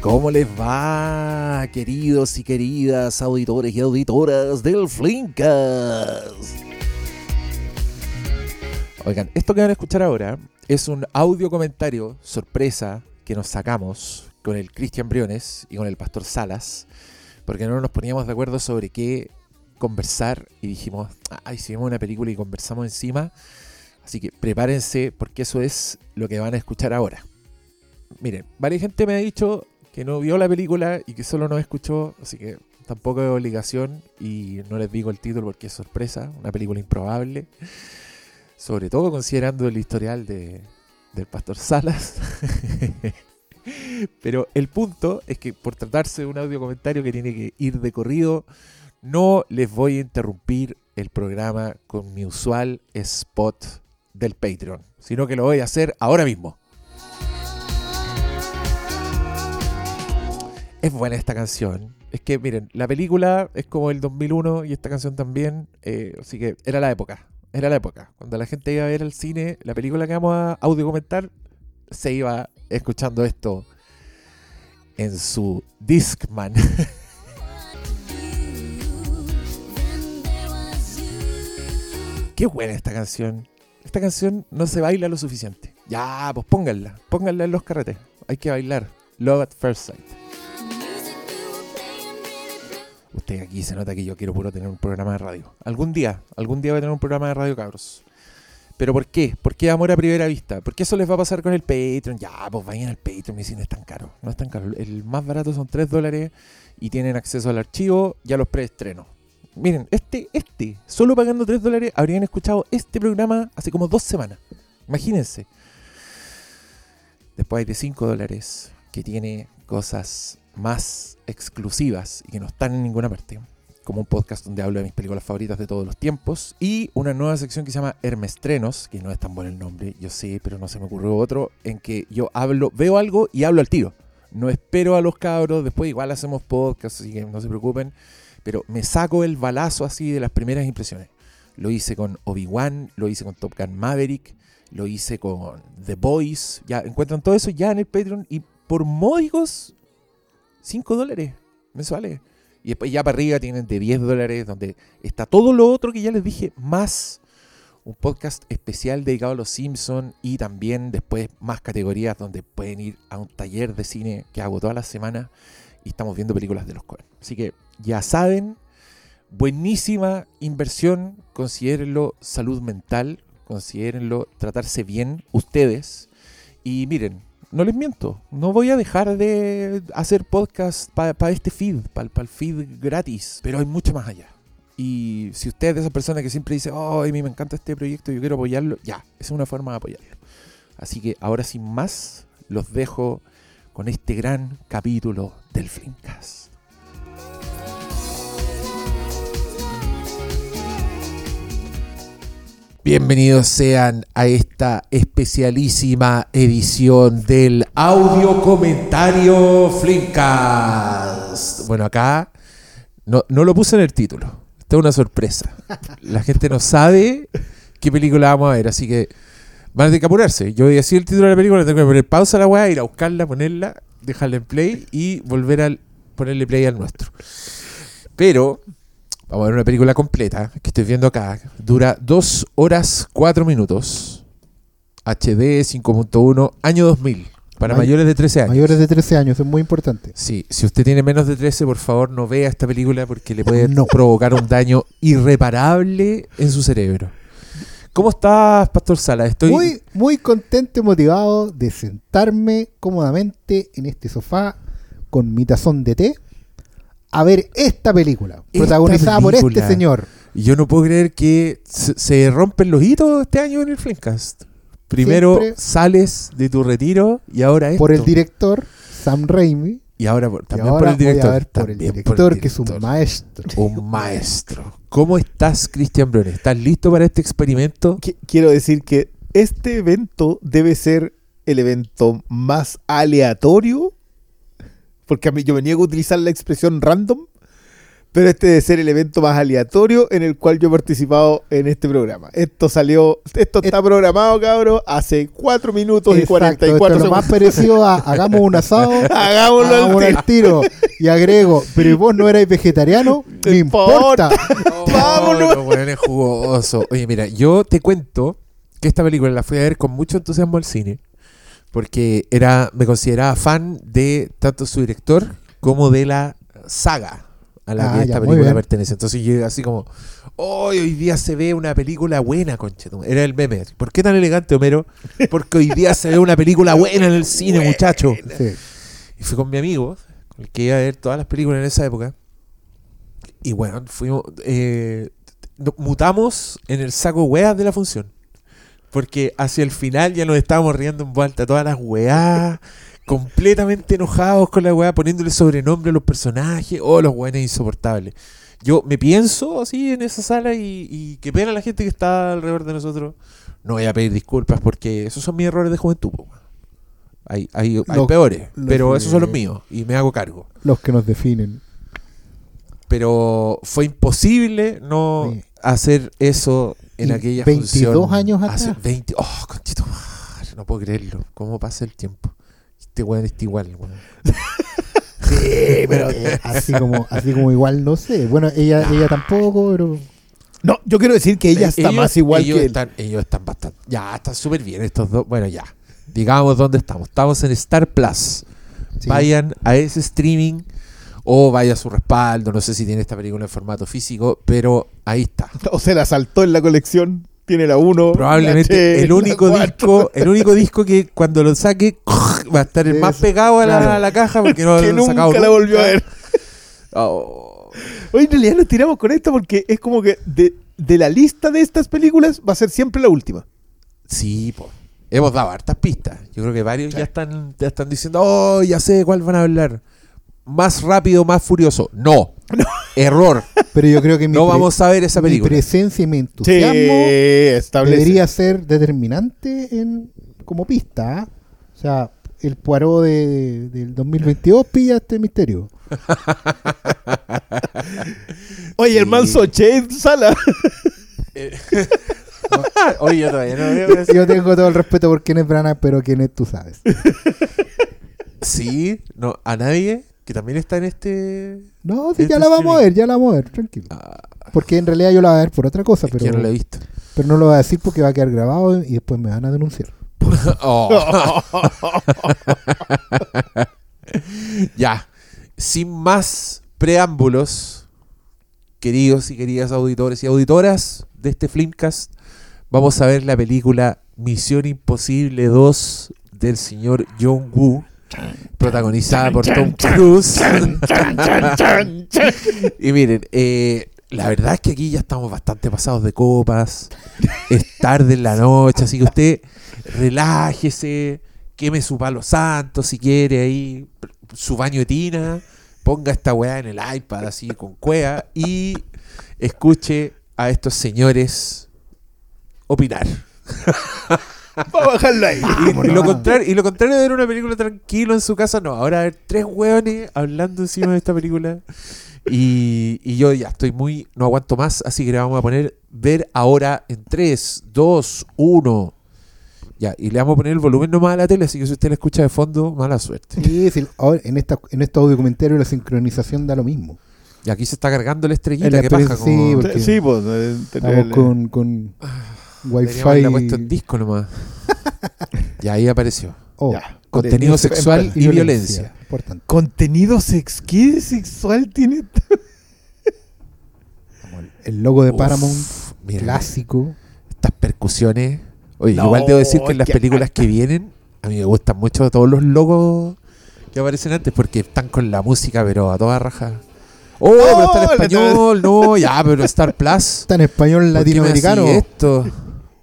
¿Cómo les va, queridos y queridas auditores y auditoras del Flinkas? Oigan, esto que van a escuchar ahora es un audio comentario sorpresa que nos sacamos con el Cristian Briones y con el Pastor Salas, porque no nos poníamos de acuerdo sobre qué conversar y dijimos, ay, si vemos una película y conversamos encima, así que prepárense porque eso es lo que van a escuchar ahora. Miren, varias gente me ha dicho que no vio la película y que solo nos escuchó, así que tampoco es obligación y no les digo el título porque es sorpresa, una película improbable, sobre todo considerando el historial de, del Pastor Salas. Pero el punto es que por tratarse de un audio comentario que tiene que ir de corrido, no les voy a interrumpir el programa con mi usual spot del Patreon, sino que lo voy a hacer ahora mismo. Es buena esta canción. Es que, miren, la película es como el 2001 y esta canción también. eh, así que era la época. Era la época. Cuando la gente iba a ver al cine, la película que vamos a audio comentar, se iba escuchando esto en su Discman. Qué buena esta canción. Esta canción no se baila lo suficiente. Ya, pues pónganla. Pónganla en los carretes. Hay que bailar. Love at First Sight. Usted aquí se nota que yo quiero puro tener un programa de radio. Algún día, algún día voy a tener un programa de radio, cabros. ¿Pero por qué? ¿Por qué amor a primera vista? Porque eso les va a pasar con el Patreon. Ya, pues vayan al Patreon y si no es tan caro. No es tan caro. El más barato son 3 dólares y tienen acceso al archivo y a los preestrenos. Miren, este, este, solo pagando 3 dólares habrían escuchado este programa hace como dos semanas. Imagínense. Después hay de 5 dólares que tiene cosas más exclusivas y que no están en ninguna parte. Como un podcast donde hablo de mis películas favoritas de todos los tiempos. Y una nueva sección que se llama Hermestrenos, que no es tan bueno el nombre, yo sé, pero no se me ocurrió otro, en que yo hablo, veo algo y hablo al tiro. No espero a los cabros, después igual hacemos podcast, así que no se preocupen. Pero me saco el balazo así de las primeras impresiones. Lo hice con Obi-Wan, lo hice con Top Gun Maverick, lo hice con The Boys. Ya encuentran todo eso ya en el Patreon y por módicos 5 dólares mensuales. Y después ya para arriba tienen de 10 dólares, donde está todo lo otro que ya les dije, más un podcast especial dedicado a los Simpsons y también después más categorías donde pueden ir a un taller de cine que hago todas las semanas y estamos viendo películas de los Coen. Así que ya saben, buenísima inversión, considérenlo salud mental, considérenlo tratarse bien ustedes. Y miren, no les miento, no voy a dejar de hacer podcast para este feed, para el feed gratis, pero hay mucho más allá. Y si usted es de esas personas que siempre dice, oh, a mí me encanta este proyecto, yo quiero apoyarlo, ya, es una forma de apoyarlo. Así que ahora sin más, los dejo con este gran capítulo del Flinkas. Bienvenidos sean a esta especialísima edición del audio comentario Flinkas. Bueno, acá no, no lo puse en el título. Esta es una sorpresa. La gente no sabe qué película vamos a ver, así que van a tener. Yo voy a decir el título de la película, tengo que poner pausa a la weá, ir a buscarla, ponerla, dejarla en play y volver a ponerle play al nuestro. Pero vamos a ver una película completa que estoy viendo acá. Dura 2 horas 4 minutos. HD 5.1, año 2000. Para May- mayores de 13 años. Mayores de 13 años, es muy importante. Sí, si usted tiene menos de 13, por favor no vea esta película porque le puede No. provocar un daño irreparable en su cerebro. ¿Cómo estás, Pastor Sala? Estoy Muy, muy contento y motivado de sentarme cómodamente en este sofá con mi tazón de té a ver esta película, Esta protagonizada por este señor. yo no puedo creer que se, se rompen los hitos este año en el Flamecast. Primero Siempre. sales de tu retiro y ahora esto. Por el director Sam Raimi. y ahora por- Y también ahora por el director. voy a ver por el también director, que es un director. maestro. Un maestro. ¿Cómo estás, Cristian Briones? ¿Estás listo para este experimento? Qui- quiero decir que este evento debe ser el evento más aleatorio, porque a mí yo me niego a utilizar la expresión random, pero este debe ser el evento más aleatorio en el cual yo he participado en este programa. Esto salió, esto está programado, cabrón, hace 4 minutos y Exacto, 44 esto es lo más parecido a hagamos un asado, Hagámoslo al tiro. al tiro. Y agrego, pero ¿y vos no erais vegetariano? No No importa. Vámonos. los weones jugosos. Oye, mira, yo te cuento que esta película la fui a ver con mucho entusiasmo al cine. Porque era, me consideraba fan de tanto su director como de la saga a la Ah, que esta película pertenece. Entonces yo así como, "Hoy, hoy día se ve una película buena, conchetum. Era el meme. ¿Por qué tan elegante, Homero? Porque hoy día se ve una película buena en el cine, muchacho. Sí. Y fui con mi amigo, con el que iba a ver todas las películas en esa época. Y bueno, fuimos. eh, nos mutamos en el saco weas de la función. Porque hacia el final ya nos estábamos riendo en vuelta todas las weas. completamente enojados con la wea, poniéndole sobrenombre a los personajes. Oh, los weones insoportables. Yo me pienso así en esa sala y, y qué pena la gente que está alrededor de nosotros. No voy a pedir disculpas porque esos son mis errores de juventud. po. Hay, hay, hay Los- peores, los pero esos son los míos y me hago cargo. Los que nos definen. Pero fue imposible no Sí. hacer eso en aquella 22 función. años Hace atrás. 20, oh, conchito no puedo creerlo. ¿Cómo pasa el tiempo? Este weón está igual, weón. Sí, pero así como, así como igual, no sé. Bueno, ella, ella tampoco, pero No, yo quiero decir que ella está Ellos- más igual ellos que él. Están, ellos están bastante. Ya, están súper bien estos dos. Bueno, ya. Digamos dónde estamos. Estamos en Star Plus. sí. Vayan a ese streaming o vaya a su respaldo. No sé si tiene esta película en formato físico, pero ahí está. O se la saltó en la colección. Tiene la 1. Probablemente el único disco, el único disco que cuando lo saque va a estar el más pegado a la, claro. a la caja porque no que lo nunca sacado la volvió a ver. Oh. Oye, en realidad nos tiramos con esto porque es como que de, de la lista de estas películas va a ser siempre la última. Sí, po. hemos dado hartas pistas. Yo creo que varios ya están, ya están diciendo, oh, ya sé de cuál van a hablar. Más rápido, más furioso. No. Error. pero yo creo que mi, No vamos a ver esa mi película. presencia y mi entusiasmo establece. debería ser determinante en como pista. ¿ah? O sea, el Poirot de, del 2022 pilla este misterio. Oye, el Sí. manso Che en sala. Oye, yo todavía no veo. Yo tengo todo el respeto por quién es Branagh, pero quién es tú sabes. Sí, no, a nadie que también está en este. No, sí, Este ya la vamos a ver, ya la vamos a ver, tranquilo. Ah, Porque en realidad yo la voy a ver por otra cosa, es pero, yo no lo he visto. pero no lo voy a decir porque va a quedar grabado y después me van a denunciar. Oh. ya, sin más preámbulos, queridos y queridas auditores y auditoras de este Flimcast, vamos a ver la película Misión Imposible 2 del señor John Woo, protagonizada por Tom Cruise. y miren, eh, la verdad es que aquí ya estamos bastante pasados de copas, es tarde en la noche, así que usted relájese, queme su palo santo si quiere ahí, su baño de tina, ponga esta weá en el iPad así con cuea y escuche a estos señores opinar. Vamos a bajarla ahí. Y, y lo contrario, y lo contrario de ver una película tranquilo en su casa, no. Ahora ver tres hueones hablando encima de esta película. Y, y yo ya estoy muy. No aguanto más, así que le vamos a poner ver ahora en 3, 2, 1. Ya, y le vamos a poner el volumen nomás a la tele, así que si usted la escucha de fondo, mala suerte. Sí, sí, ahora, en, esta, en estos audio comentarios la sincronización da lo mismo. Y aquí se está cargando la estrellita, que pasa sí, como. porque- Sí, pues. eh, Estamos tener- con, con Deberíamos Wi-Fi. puesto en disco nomás. y ahí apareció. Oh, Ya. Contenido sexual y violencia. Importante. Contenido sex. ¿Qué sexual tiene? Como el- logo de Uf, Paramount, mira, clásico. estas percusiones. Oye, No, igual debo decir que en las películas que vienen, a mí me gustan mucho todos los logos que aparecen antes porque están con la música, pero a toda raja. Oh, pero está en la- español, no, ya, pero Star Plus. Está en español ¿por qué me latinoamericano. esto?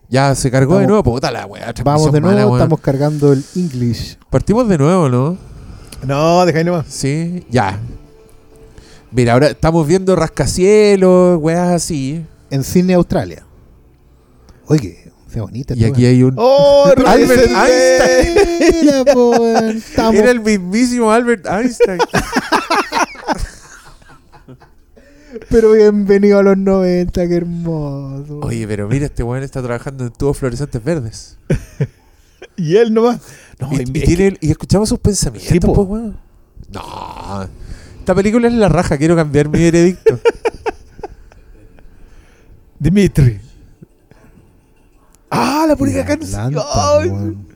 Ya se cargó de nuevo, puta la weá. Vamos de mala, nuevo, estamos cargando el English. Partimos de nuevo, ¿no? No, deja ahí nomás. Sí, ya. Mira, ahora estamos viendo rascacielos, weas así. En Sydney, Australia. Oye, qué bonita. Y aquí hay un. ¡Oh, Albert Einstein. Mira, po, Era el mismísimo Albert Einstein. Pero bienvenido a los 90, qué hermoso. Oye, pero mira, este weón está trabajando en tubos fluorescentes verdes. Y él nomás. No, y, y que- tiene- y escuchamos sus pensamientos, Sí, po, weón. No. Esta película es la raja, quiero cambiar mi veredicto. Dimitri. Ah, la pura Atlanta, canción. weón.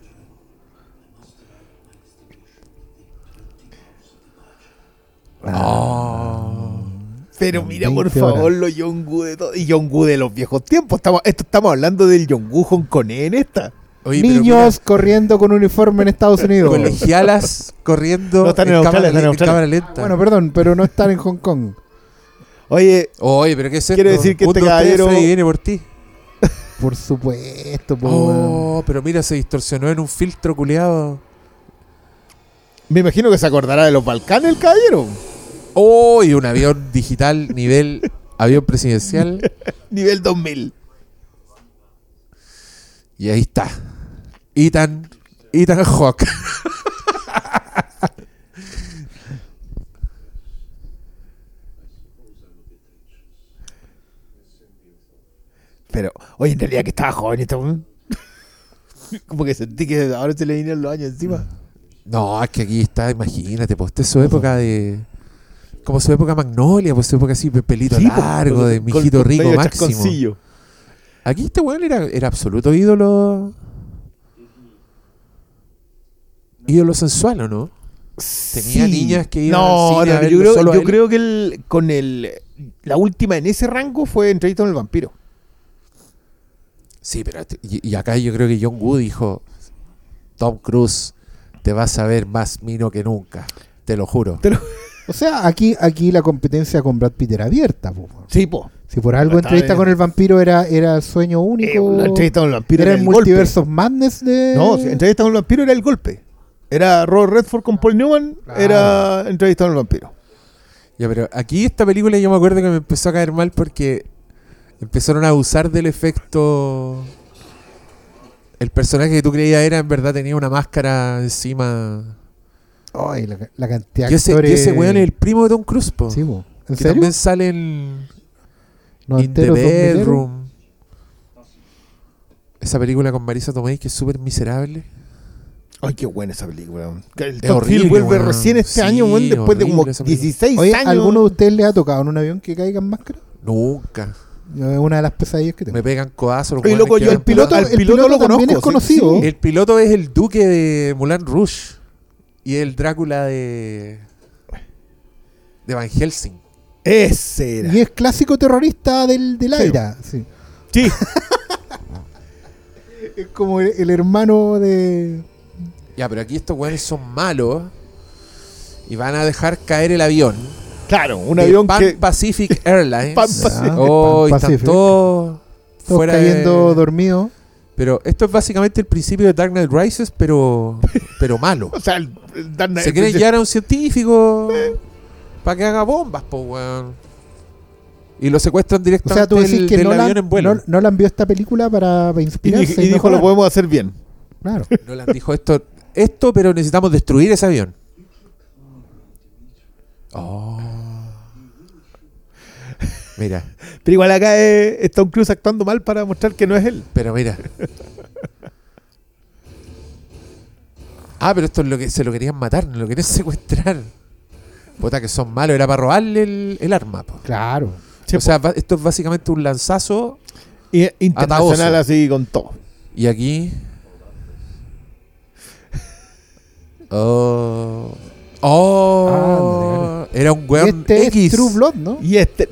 Oh. Pero mira, por 20 favor, horas. los Yongu de todo. Y Yongu de los viejos tiempos. Estamos, esto estamos hablando del Yongu hongkonés en esta. Oye, Niños corriendo con uniforme en Estados Unidos. colegialas corriendo No, están en cámara, Australia, están en en Australia. cámara lenta. Bueno, perdón, pero no están en Hong Kong. Oye, Oye, pero ¿qué es esto? Quiero decir que este caballero- viene por ti. Por supuesto, po. Oh, pero mira, se distorsionó en un filtro culeado. me imagino que se acordará de los Balcanes el caballero. Oh, y un avión digital nivel avión presidencial. Nivel 2000. Y ahí está. Ethan, Ethan Hawke. Pero, oye, en realidad que estaba joven este weón. Como que sentí que ahora se le vinieron los años encima. No, es que aquí está, imagínate, pues esta es su época de. Como su época magnolia, pues su época así, pe- pelito Sí, po, largo, con- de mijito con rico máximo. chasconcillo. Aquí este weón era, era absoluto ídolo. Ídolo sensual, ¿o no? Tenía Sí. niñas que iban no, al cine no, a yo, creo, solo yo él. creo que el, con el la última en ese rango fue Entrevista con el vampiro. Sí, pero. Y, y acá yo creo que John Wood dijo: Tom Cruise, te vas a ver más mino que nunca. Te lo juro. Te lo- O sea, aquí, aquí la competencia con Brad Pitt era abierta. po. Sí, po. Si por algo Está entrevista bien. con el vampiro era, era el sueño Eh, único. la entrevista con el vampiro era era, el multiverso madness de. golpe. No, entrevista con el vampiro era el golpe. Era Robert Redford con Paul Newman, era entrevista con el vampiro. Ya, pero aquí esta película yo me acuerdo que me empezó a caer mal porque empezaron a abusar del efecto. El personaje que tú creías era, en verdad, tenía una máscara encima. Ay, la, la cantidad Y de ese, y actores. ese weón es el primo de Tom Cruise, po, Sí, po. ¿En que serio? también sale en ¿No In the? Bedroom. Esa película con Marisa Tomei que es súper miserable. Ay, qué buena esa película. El Es Top horrible, vuelve recién este Sí, año, después de como horrible esa película. 16 Oye, años. ¿alguno de ustedes le ha tocado en un avión que caiga en máscara? Nunca. Es una de las pesadillas que tengo. Me pegan codazos. los Oye, weones loco, yo el piloto, el piloto, piloto lo también conozco. es conocido. El piloto es el duque de Mulan Rouge y el Drácula de de Van Helsing. Ese era. Y es clásico terrorista del, del Sí. aire. Sí. Sí. Es como el, el hermano de. Ya, pero aquí estos weones son malos y van a dejar caer el avión. Claro, un de avión Pan que. Pacific Airlines. Pan Pacific. Oh, y Pan están Pacific. todos Todos fuera cayendo de- dormidos. Pero esto es básicamente el principio de Dark Knight Rises, pero pero malo. O sea, el, el Dark Knight- Se quieren llevar a un científico para que haga bombas, po, weón. Y lo secuestran O directamente sea, tú decís del, que del Nolan, avión en vuelo. Nol- Nolan vio esta película para, para Y, inspirarse. y dijo, lo podemos hacer bien. Claro. Nolan dijo esto, esto, pero necesitamos destruir ese avión. Oh. Mira, Pero igual acá es, es Tom Cruise actuando mal para mostrar que no es él. pero mira. Ah, pero esto es lo que se lo querían matar, no lo querían secuestrar. Puta que son malos, era para robarle el, el arma. po. Claro. Sí, o sea, va- esto es básicamente un lanzazo Y internacional así con todo. Y aquí. Oh. Oh. Era un weón este X. es True Blood, ¿no? Y este.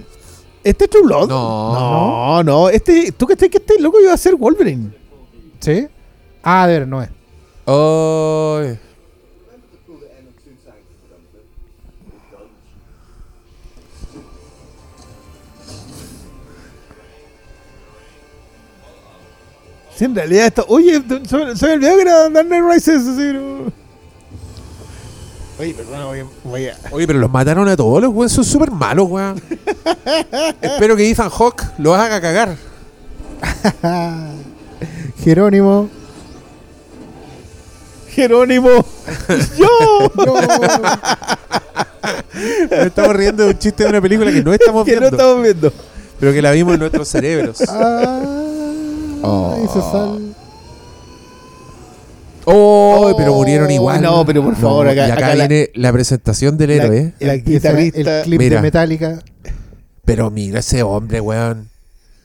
¿Este es True Blood? No. No, no. Este, ¿Tú crees que este loco iba a ser Wolverine? Sí. Ah, a ver, no es. Oh. Sí, en realidad esto. Oye, se me olvidó que era Dark Knight Rises. Así, ¿no? Oye, perdón, voy a. Voy a Oye, pero los mataron a todos, los weones son súper malos, weón. Espero que Ethan Hawke los haga cagar. Jerónimo. Jerónimo. ¡Yo! Nos estamos riendo de un chiste de una película que no estamos que no viendo, estamos viendo. pero que la vimos en nuestros cerebros. Ah, Oh. hizo sal. Oh, pero murieron igual. No, pero por favor, acá- y acá, viene la, presentación del héroe. La guitarrista. el clip Mira. de Metallica. Pero mira ese hombre, weón.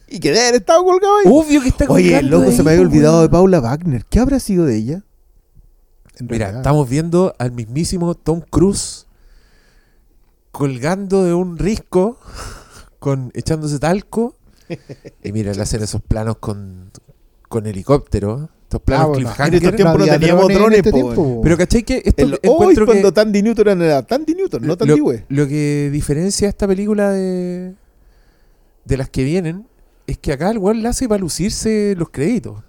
Y que debe haber estado colgado ahí. Obvio que está Oye, colgando loco, ahí, se me había po, olvidado de. Paula Wagner. ¿Qué habrá sido de ella? en Mira, realidad. estamos viendo al mismísimo Tom Cruise colgando de un risco, con echándose talco. Y mira, le hacen esos planos con, con helicóptero. Estos planos Ah, bueno, cliffhanger. en estos tiempos no había teníamos drones este po. Pero ¿cachai que esto El, hoy encuentro que cuando Tandy Newton era Tandy Newton, no Tandy lo, Güey. lo que diferencia esta película de, de las que vienen es que acá el weón la hace para lucirse los créditos.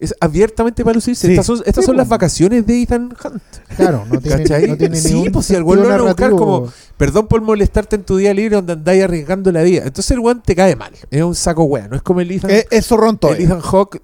Es abiertamente para lucirse. Sí. Estas son, estas Sí, son po. las vacaciones de Ethan Hunt. Claro, no tiene, ¿Cachai? no tiene Sí, pues, si al weón lo van a buscar como- Perdón por molestarte en tu día libre donde andáis arriesgando la vida. Entonces el weón te cae mal. Es un saco weón. No es como el Ethan, Es, es zorrón todo. el Ethan Hawke.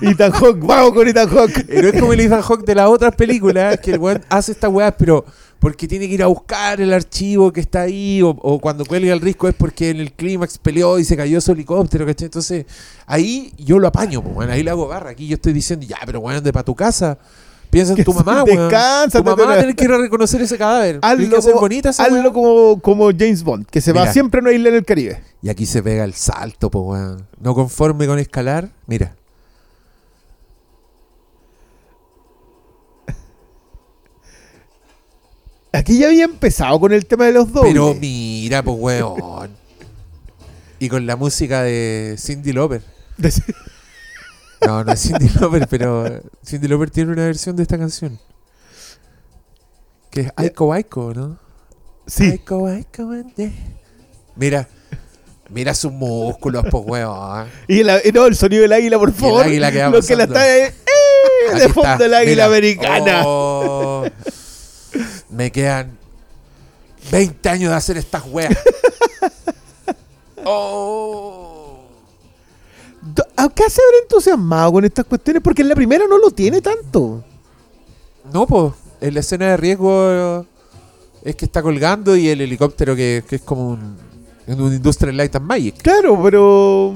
Ethan Hawke, vamos con Ethan Hawke. no es como el Ethan Hawke de las otras películas que el weón hace estas weas, pero porque tiene que ir a buscar el archivo que está ahí, o, o cuando cuelga el risco es porque en el clímax peleó y se cayó su helicóptero, ¿cachai? Entonces, ahí yo lo apaño, pues, weón, ahí le hago barra. Aquí yo estoy diciendo, ya, pero weón, de para tu casa. Piensa en tu mamá, weón. descánsa, Tu mamá va a te- tener que ir a reconocer ese cadáver. Hazlo, que como, bonita esa hazlo como, como James Bond, que se va siempre a una isla en el Caribe. Y aquí se pega el salto, pues, weón. No conforme con escalar, mira. Aquí ya había empezado con el tema de los dobles. Pero mira, pues, weón. Y con la música de Cindy Lauper. No, no es Cindy Lauper, pero Cindy Lauper tiene una versión de esta canción. Que es Aiko Aiko, ¿no? sí. Aiko Aiko. Mira, mira sus músculos, pues, weón. Y el, y no, el sonido del águila, por favor. águila que Lo que la está eh, eh, de fondo el águila mira. americana. Oh, me quedan 20 años de hacer estas weas. Oh. Do- ¿A qué se habrá entusiasmado con estas cuestiones? Porque en la primera no lo tiene tanto. No, pues, en la escena de riesgo es que está colgando y el helicóptero que, que es como un, un Industrial Light and Magic. Claro, pero.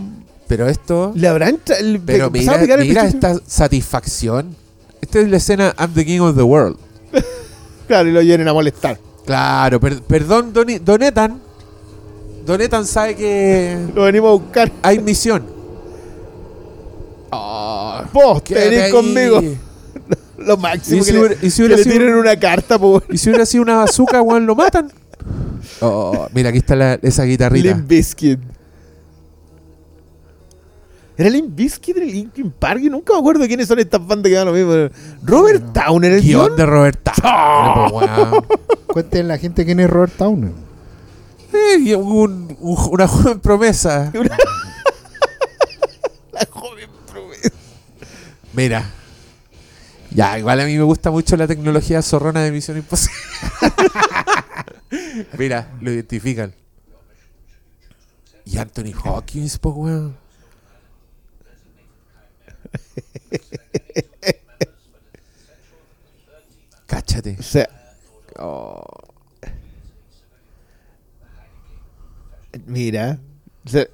Pero esto... Le habrán. el- Pero mira, mira esta satisfacción. Esta es la escena I'm the King of the World. Claro, y lo llenen a molestar. Claro, per- perdón, Doni- Donetan. Donetan sabe que Lo venimos a buscar. hay misión. Oh, Vos, te venís conmigo. Lo máximo ¿Y que, si le, y si que hubiera le sido- tiren una carta, po. Y si hubiera sido una bazooka, weón, lo matan. Oh, mira, aquí está la- esa guitarrita. Limp Bizkit. ¿Era Limp Bizkit el Linkin Park? Yo nunca me acuerdo quiénes son estas bandas que dan lo mismo. Robert Towner, el Guión guion. de Robert Towner, po, weón. Cuenten la gente quién es Robert Towner. Eh, y un- un- una joven promesa. La joven promesa. Mira. Ya, igual a mí me gusta mucho la tecnología zorrona de Misión Imposible. Mira, lo identifican. Y Anthony Hawkins, pues, weón. Cáchate. O sea, Oh. mira. O sea,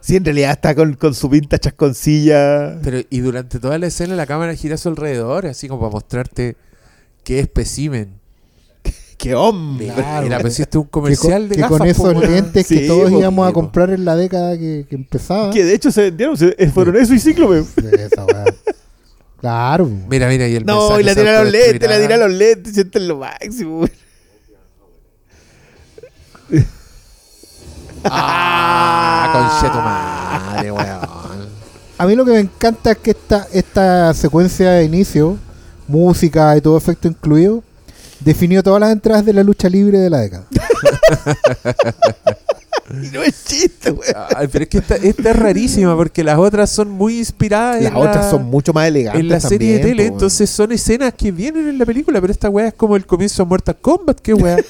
sí, en realidad está con, con su pinta chasconcilla. Pero, y durante toda la escena la cámara gira a su alrededor, así como para mostrarte qué especimen. ¡Qué hombre! Mira, mira, pues si este es un Que con, comercial de que gafas, con esos po, lentes que todos po, íbamos a comprar en la década que, que empezaba. Que de hecho se vendieron, se, eh, fueron eso y Cíclope. Esa. Claro. Mira, mira, y el No, y la se tira a los lentes, la autodestruirá. tira a los lentes, sienten lo máximo. güey. Ah, conche tu madre, weón. A mí lo que me encanta es que esta, esta secuencia de inicio, música y todo efecto incluido, definió todas las entradas de la lucha libre de la década. Y no es chiste, güey. Ay, pero es que esta, esta es rarísima porque las otras son muy inspiradas Las en la, otras son mucho más elegantes. en la serie de tele, entonces son escenas que vienen en la película, pero esta weá es como el comienzo de Mortal Kombat, qué weá.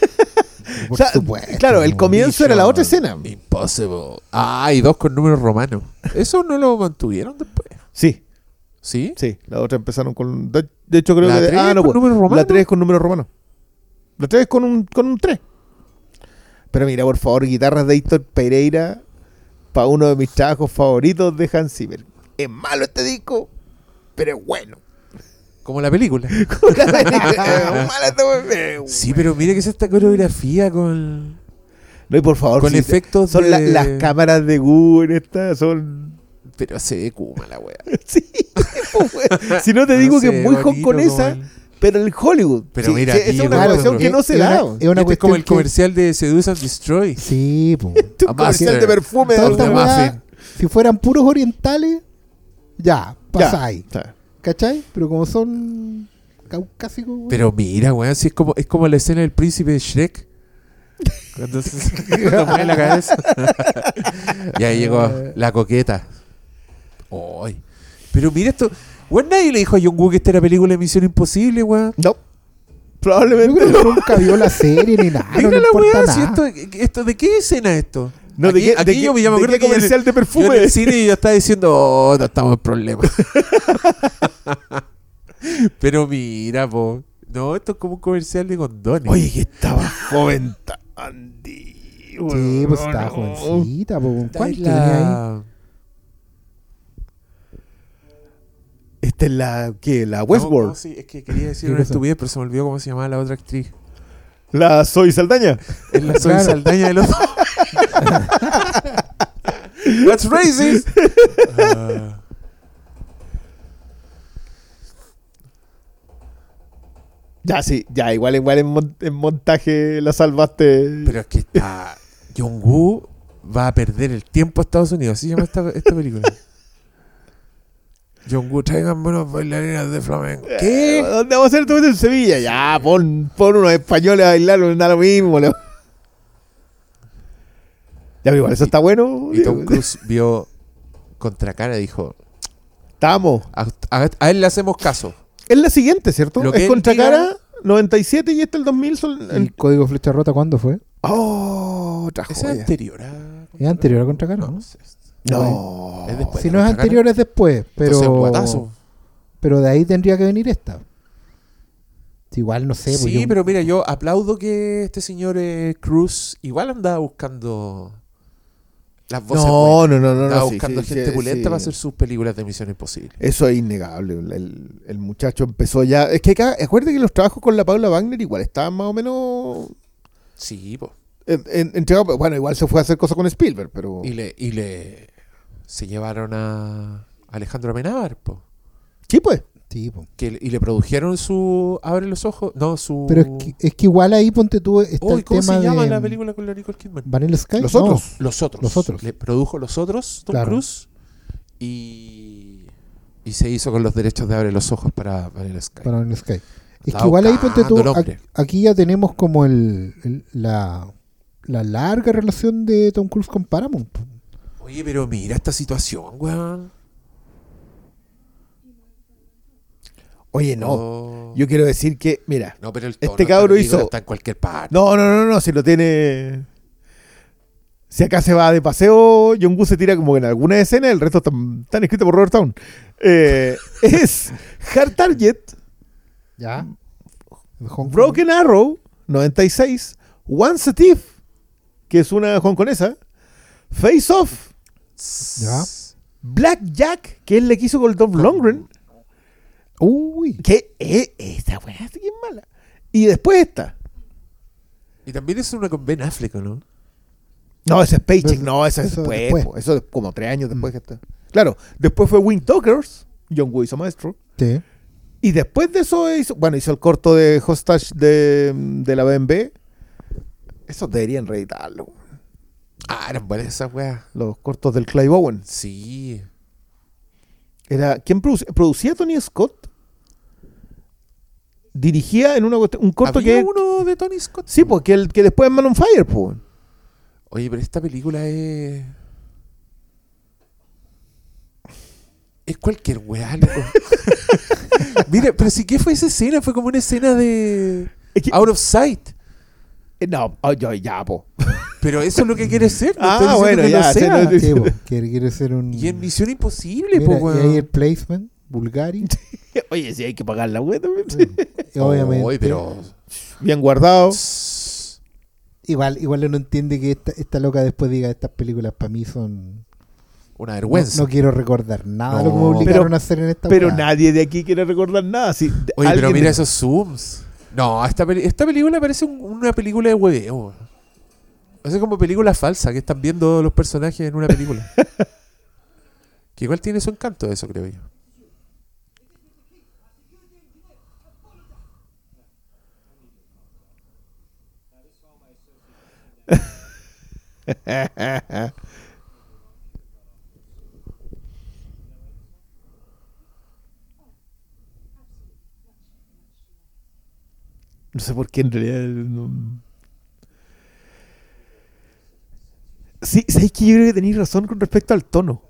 Por O sea, supuesto. claro, el comienzo era la otra escena. Impossible. Ah, y dos con números romanos. Eso no lo mantuvieron después. Sí, ¿Sí? sí. La otra empezaron con. De, hecho, creo ¿La que. tres Ah, no, con pues, número romano? La 3 con número romano. La 3 con un, con un 3. Pero mira, por favor, guitarras de Héctor Pereira para uno de mis trabajos favoritos de Hans Zimmer. Es malo este disco, pero es bueno. Como la película. malo este Sí, pero mire que es esta coreografía con, No, y por favor, con efectos son de... la- las cámaras de Google, estas son. Pero se ve Kuma la wea. Sí, pues, si no te digo que es muy hongkonesa, pero el Hollywood. Pero Sí, mira sí, es una cuestión que no se es da. es una Este es como el que- comercial de Seduce and Destroy. Sí, po. Este un A comercial Master. de perfume de Muffin. si fueran puros orientales, ya, pasáis. ¿Cachai? Pero como son caucásicos. Pero mira, weón, si es como, es como la escena del príncipe de Shrek. Cuando se cuando mueve la cabeza. y ahí llegó la coqueta. Ay. Pero mira esto. Weón, nadie le dijo a John Woo que esta era película de Misión Imposible, weón. No. Yo Probablemente creo que no. nunca vio la serie ni nada. no Mira le la importa weá, si nada. esto, esto, ¿de qué escena es esto? No, ¿de aquí, qué- aquí de qué- yo me llamo de yo en el- comercial de Yo en perfume? el cine ya estaba diciendo, oh, no estamos en problemas. Pero mira, po. No, esto es como un comercial de condones. Oye, que estaba joven Andy. Sí, pues estaba jovencita, po. ¿Cuánto tenía ahí? Esta es la, ¿qué? La No, Westworld. no, sí, es que quería decir ¿Qué una estupidez, pero se me olvidó cómo se llamaba la otra actriz. La Soy Saldaña. Es la Zoe Claro. Saldaña de los dos. That's racist. Ah. Ya, sí, ya, igual, igual en, mon- en montaje la salvaste. pero es que está. John Woo va a perder el tiempo a Estados Unidos. Así se llama esta, esta película. John Woo, traigan buenos bailarinas de flamenco. Eh, ¿Qué? ¿Dónde vamos a hacer todo esto en Sevilla? Ya, pon, pon unos españoles a bailar, no es nada lo mismo. le- Ya, igual, eso está bueno. Y Tom Cruise vio Contracara y dijo: Estamos. a, a- a él le hacemos caso. Es la siguiente, ¿cierto? Lo que es contra diga- cara 97 y este el 2000 son... ¿Y el código flecha rota cuándo fue? Oh, otra ¿Esa es anterior a.? Es anterior a Contracara, No, ¿no? no sé. No. Es después. Si no es anterior es después, pero pero de ahí tendría que venir esta. Igual no sé, pues Sí, yo- pero mira, yo aplaudo que este señor eh, Cruz igual andaba buscando las voces. No, buenas. no, no, no. Andaba no, buscando sí, gente sí, pulenta sí. para hacer sus películas de Misión Imposible. Eso es innegable. El, el- muchacho empezó ya... Es que acá, acuérdate que los trabajos con la Paula Wagner igual estaban más o menos... Sí, po. en- en- bueno, igual se fue a hacer cosas con Spielberg, pero... Y le, y le se llevaron a Alejandro Amenábar, po. Sí, pues. Sí, po. Que, y le produjeron su Abre los ojos. No, su. Pero es que, es que igual ahí ponte tú está Uy, el ¿Cómo tema se llama de la película con la Nicole Kidman? Vanilla Sky. Los No, otros. Los otros. Los otros. Le produjo Los otros, Tom Claro. Cruise. Y. Y se hizo con los derechos de Abre los ojos para Vanilla Sky. para Vanilla Sky. Es que igual ahí ponte tú, aquí ya tenemos como el, el- la, la larga relación de Tom Cruise con Paramount. Oye, pero mira esta situación, weón. Oye, no. No. Yo quiero decir que, mira... No, pero el Este tono cabro hizo- Está en cualquier parte. No, no, no, no, si lo tiene... Si acá se va de paseo, John Woo se tira como que en alguna escena, el resto están, están escritos por Robert Town. Eh, es Hard Target, ¿Ya? Broken Arrow, 96, Once a Thief, que es una hongkonesa, Face Off, Ya. Black Jack, que la que hizo con Dolph Lundgren, Uy. que es esta weá sí que es mala. Y después esta. Y también es una con Ben Affleck, ¿o ¿no? No, ese es Paycheck, no, eso es eso después. después. po, Eso es como tres años después Mm. que está. Claro, después fue Wing Talkers, John Woo hizo maestro. Sí. Y después de eso hizo, bueno, hizo el corto de Hostage de, de la BMB. Eso deberían reeditarlo. Ah, eran buenas esas weas. Los cortos del Clive Owen. Sí. Era, ¿Quién produce- producía Tony Scott? Dirigía en una, cuestión- un corto Había que. uno de Tony Scott. Sí, porque el que después es Man on Fire, pues. Oye, pero esta película es. Es cualquier weá, loco. Mira, pero si qué fue esa escena, fue como una escena de. Es que- Out of Sight. Eh, No, oh, yo, ya, po. Pero eso es lo que quiere ser. no Ah, bueno, que ya, lo sí, sea. no Sí, quiere, quiere ser un. Y en Misión Imposible, Mira, po, y ahí el placement, Bulgari. Oye, sí hay que pagar la web también. y obviamente. Oye, pero. Bien guardado. Igual, igual uno entiende que esta, esta loca después diga estas películas para mí son. Una No, vergüenza. no quiero recordar nada de lo que me No. obligaron Pero- a hacer en esta Pero nadie de aquí quiere recordar nada. Si Oye, pero mira de- esos zooms. No, esta, peli- esta película parece un- una película de hueveo. Es como película falsa que están viendo los personajes en una película. que igual tiene su encanto eso, creo yo. No sé por qué en realidad. no- Sí, sabéis que yo creo que tenéis razón con respecto al tono.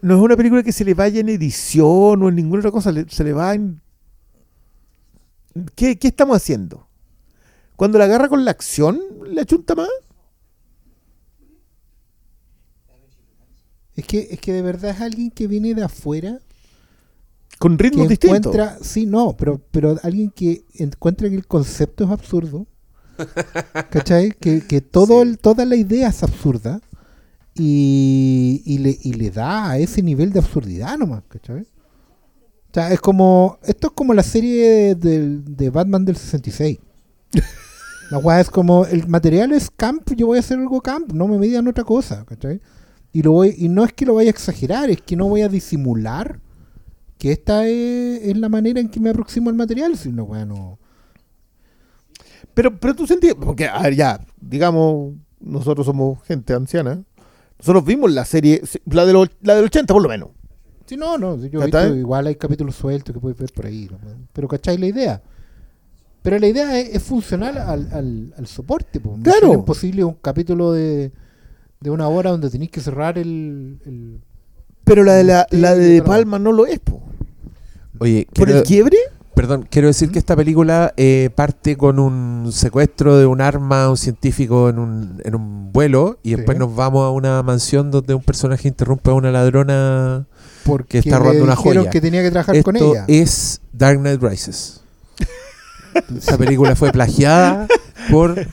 No es una película que se le vaya en edición o en ninguna otra cosa. se le va en. ¿Qué, qué estamos haciendo? Cuando la agarra con la acción, ¿le achunta más? Es que, es que de verdad es alguien que viene de afuera Con ritmos distintos. sí, no, pero, pero alguien que encuentra que el concepto es absurdo, ¿cachai? Que, que todo Sí. el- toda la idea es absurda y, y le, y le da a ese nivel de absurdidad nomás, ¿cachai? O sea, es como, esto es como la serie de Batman del 66. La weá es como, el material es camp, yo voy a hacer algo camp, no me me digan otra cosa, ¿cachai? Y, lo voy, y no es que lo vaya a exagerar, es que no voy a disimular que esta es, es la manera en que me aproximo al material, sino bueno, Pero, pero tú sentías, porque, a ver, ya, digamos, nosotros somos gente anciana. Nosotros vimos la serie, la, de la del 80 por lo menos. Sí, no, no, yo visto, igual hay capítulos sueltos que puedes ver por ahí, ¿no? pero ¿cachai la idea? Pero la idea es, es funcional al, al, al soporte. Claro. Es imposible un capítulo de, de una hora donde tenéis que cerrar el... el- Pero la de, la, de De. Palma no lo es, po. Oye, ¿Por el quiebre? Perdón, quiero decir que esta película eh, parte con un secuestro de un arma a un científico en un, en un vuelo y Sí. después nos vamos a una mansión donde un personaje interrumpe a una ladrona. porque está le robando una joya. que tenía que trabajar con ella. es Dark Knight Rises. Esta película fue plagiada por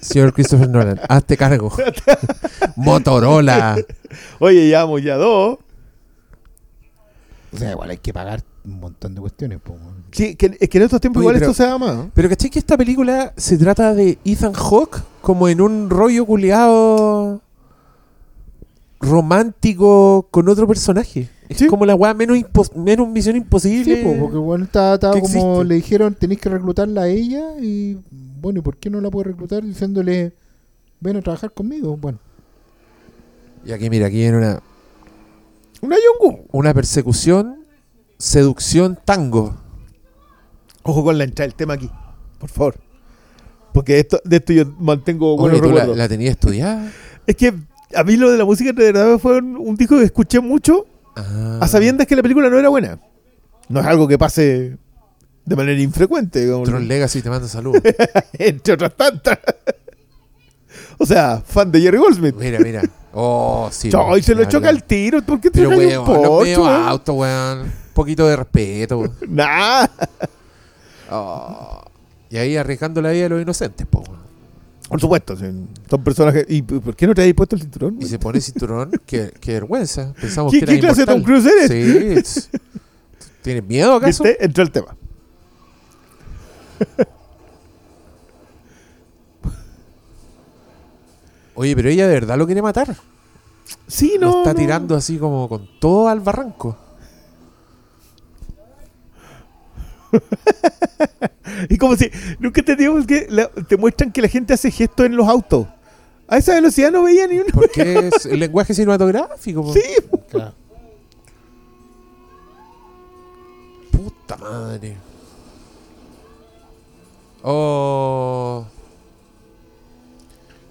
señor Christopher Nolan. Hazte cargo. Motorola. Oye, llevamos ya dos. O sea, igual hay que pagar un montón de cuestiones. po. Sí, que, es que en estos tiempos Oye, igual pero- esto se da más. Pero ¿cachai que esta película se trata de Ethan Hawke como en un rollo culiado romántico con otro personaje? Es Sí. como la weá menos, menos misión imposible. Sí, po, porque bueno, estaba que como existe. le dijeron, tenéis que reclutarla a ella y bueno, ¿y por qué no la puedo reclutar diciéndole, ven a trabajar conmigo? Bueno, Y aquí, mira, aquí viene una, Una Yongu. una persecución, seducción, tango. Ojo con la entrada del tema aquí. Por favor. Porque esto, de esto yo mantengo Oye, buenos ¿tú la, recuerdos. la tenías estudiada? Es que a mí lo de la música de verdad fue un, un disco que escuché mucho Ah. a sabiendas que la película no era buena. No es algo que pase de manera infrecuente. digamos. Tron Legacy te manda saludos. Entre otras tantas. o sea, fan de Jerry Goldsmith. mira, mira. Oh, sí. Chao, y se lo choca el tiro. ¿Por qué te traes un auto, weón. Poquito de respeto. Oh. Y ahí arriesgando la vida de los inocentes, po. Por supuesto, sí, son personajes. ¿Y por qué no te habéis puesto el cinturón? Y se pone cinturón, qué, qué vergüenza. Pensamos ¿Qué, que era qué clase de Tom. Cruise eres? Sí. es- ¿Tienes miedo acaso? ¿Viste? Entró el tema. Oye, pero ella de verdad lo quiere matar. Sí, Lo no. está no. tirando así como con todo al barranco. Y como si. Nunca te digo que la- te muestran que la gente hace gestos en los autos. A esa velocidad no veía ni uno. Porque es el lenguaje cinematográfico. po. Sí. claro. Puta madre. Oh.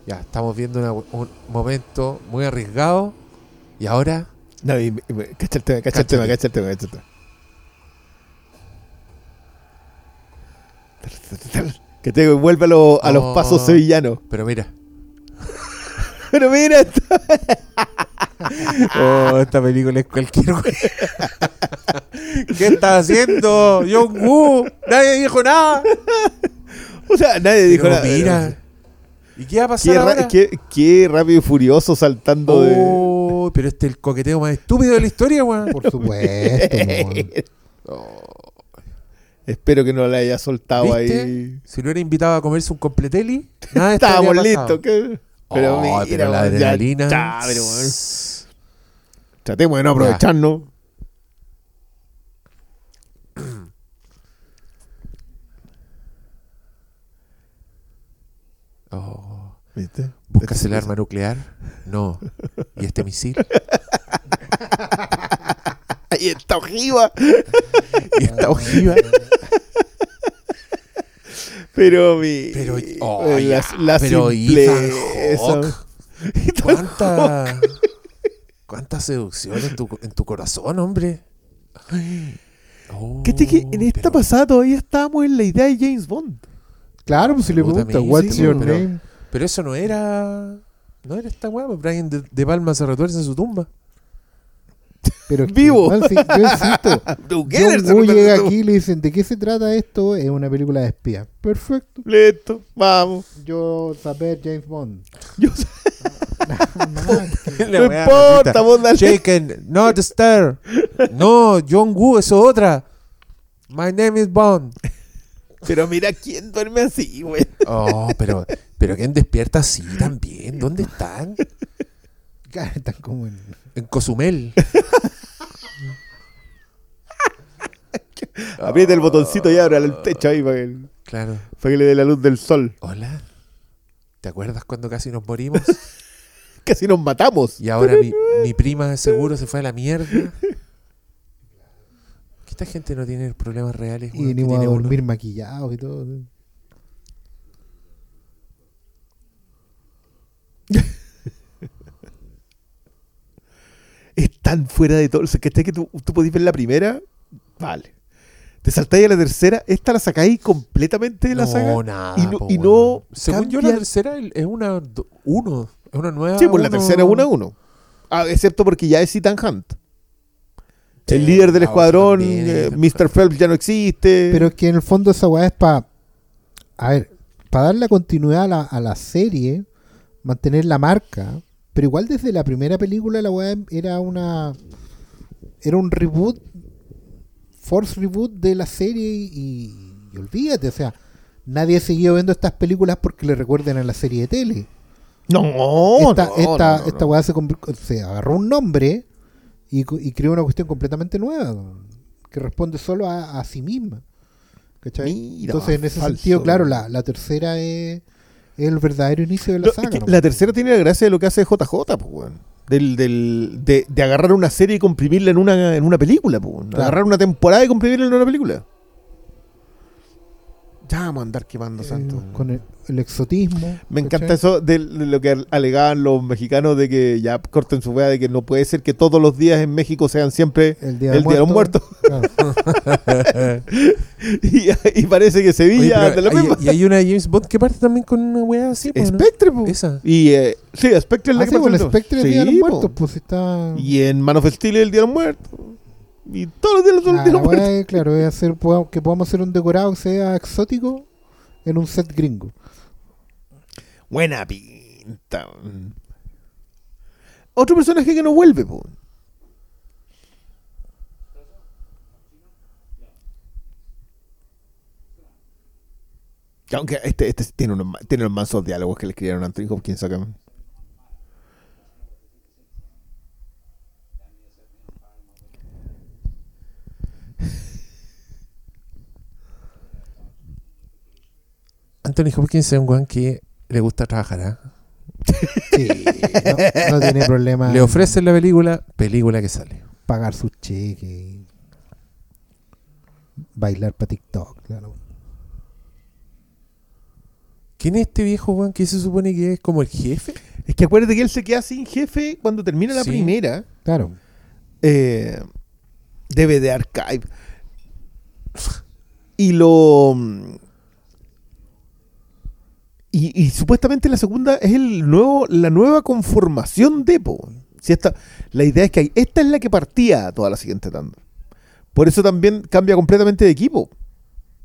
Ya, estamos viendo una- un momento muy arriesgado. Y ahora, No, y, y- cacha el tema, cacha el tema, Cáchate. cacha el tema, cacha el tema. Que te vuelve a, lo- a los Oh. pasos sevillanos. pero mira. Pero mira, esto. Oh, esta película es cualquier. ¿Qué está haciendo? John Woo. Nadie dijo nada. o sea, nadie dijo Pero nada. mira. ¿Y qué va a pasar Qué, ra- ahora? qué- qué rápido y furioso saltando de. Oh, pero este es el coqueteo más estúpido de la historia, weón. Por supuesto. weón. Espero que no la haya soltado ¿Viste? ahí. Si lo hubiera invitado a comerse un completeli, nada Estábamos listos. ¿qué? Pero, Oh, mira, pero la ya adrenalina. pero, weón. Tratemos de no aprovecharnos. Oh, ¿Viste? ¿Buscas el arma nuclear? No. ¿Y este misil? Ahí está ojiva. ¿Y esta ojiva? Pero mi. Pero, oh, la, ya, la pero simpleza. Ethan Hawke, ¿Cuánta, cuánta seducción en tu, en tu corazón, hombre? Oh, ¿Qué que en esta pero- pasada todavía estábamos en la idea de James Bond? Claro, pues si le Puta, pregunta, a mí what's sí, your pero- name? Pero eso no era. No era esta weá, pues Brian de, de Palma se retuerce en su tumba. Pero es que, Vivo. si- yo insisto. Together John Woo llega todo. aquí y le dicen, ¿de qué se trata esto? Es una película de espía. Perfecto. Listo, vamos. Yo saber James Bond. Yo No importa, vos dale. Shaken, not stir. No, John Woo, eso es otra. My name is Bond. Pero mira quién duerme así, güey. Oh, pero, pero ¿quién despierta así también? ¿Dónde están? Están como en... En Cozumel. Aprieta el botoncito y abre el techo ahí para que, Claro. para que le dé la luz del sol. Hola. ¿Te acuerdas cuando casi nos morimos? Casi nos matamos. Y ahora mi, mi prima de seguro se fue a la mierda. Esta gente no tiene problemas reales. Y venimos a tiene uno. dormir maquillados y todo. Es tan fuera de todo. O sea, que, que tú, tú podés ver la primera, vale. Te saltáis a la tercera, esta la sacáis completamente de la no, saga. nada. y no- po, y no Según yo, la tercera es una uno. Es una nueva. Sí, pues la tercera es una a uno. Ah, excepto porque ya es Ethan Hunt. Sí, el líder del escuadrón, también, eh, Mr. Phelps ya no existe. Pero es que en el fondo esa weá es para... A ver, para darle continuidad a la, a la serie, mantener la marca, pero igual desde la primera película la weá era una... Era un reboot, force reboot de la serie y, y olvídate, o sea, nadie seguido viendo estas películas porque le recuerden a la serie de tele. no, esta, no, esta, no, no, esta weá se, se agarró un nombre y, y creó una cuestión completamente nueva que responde solo a, a sí misma. ¿Cachai? Mira, Entonces, en ese falso. sentido, claro, la, la tercera es el verdadero inicio de la No, es saga. que ¿no? la tercera tiene la gracia de lo que hace JJ, pues, weón. Del, del, de, de agarrar una serie y comprimirla en una, en una película, pues. Claro. Agarrar una temporada y comprimirla en una película. A andar quemando Eh, santo. con el, el exotismo. Me encanta ¿cachai? eso de, de lo que alegaban los mexicanos de que ya corten su wea de que no puede ser que todos los días en México sean siempre El Día, el Día de los Muertos. Claro. y, y parece que Oye, Sevilla de la hay- misma. y hay una James Bond que parte también con una weá así. Spectre, po. Esa. Y eh, sí, Spectre es la Ah, que sí, parte pues, el todo. espectro del Día de los Muertos, pues está. Y en Man of Steel el Día de los Muertos. Y todos los días los Ah, los es, claro, es hacer, que podamos hacer un decorado que sea exótico en un set gringo. Buena pinta. Otro personaje que no vuelve, po. Aunque este, este tiene unos, tiene unos mansos diálogos que le escribieron a Anthony Hopkins acá. Anthony Hopkins es un weón que le gusta trabajar, ¿ah? Sí, no, no tiene problema. Le ofrecen la película, película que sale. pagar sus cheques. Bailar para TikTok, claro. ¿Quién es este viejo weón que se supone que es como el jefe? Es que acuérdate que él se queda sin jefe cuando termina la Sí. primera. Claro. eh, DVD Archive. Y lo. Y, y supuestamente la segunda es el nuevo, la nueva conformación de Po. Si esta, la idea es que hay- esta es la que partía toda la siguiente tanda. Por eso también cambia completamente de equipo.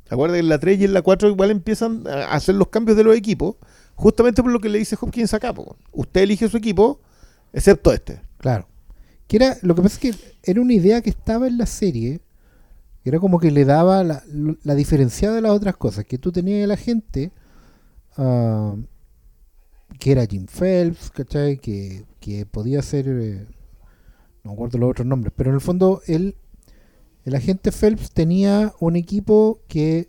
¿Se acuerdan que en la 3 y en la 4 igual empiezan a hacer los cambios de los equipos? Justamente por lo que le dice Hopkins acá. po. Usted elige su equipo, excepto este. Claro. Que era, lo que pasa es que era una idea que estaba en la serie, era como que le daba la, la diferenciada de las otras cosas, que tú tenías a la gente ah, que era Jim Phelps, ¿cachai? Que, que podía ser, eh, no acuerdo los otros nombres, pero en el fondo él, el agente Phelps tenía un equipo que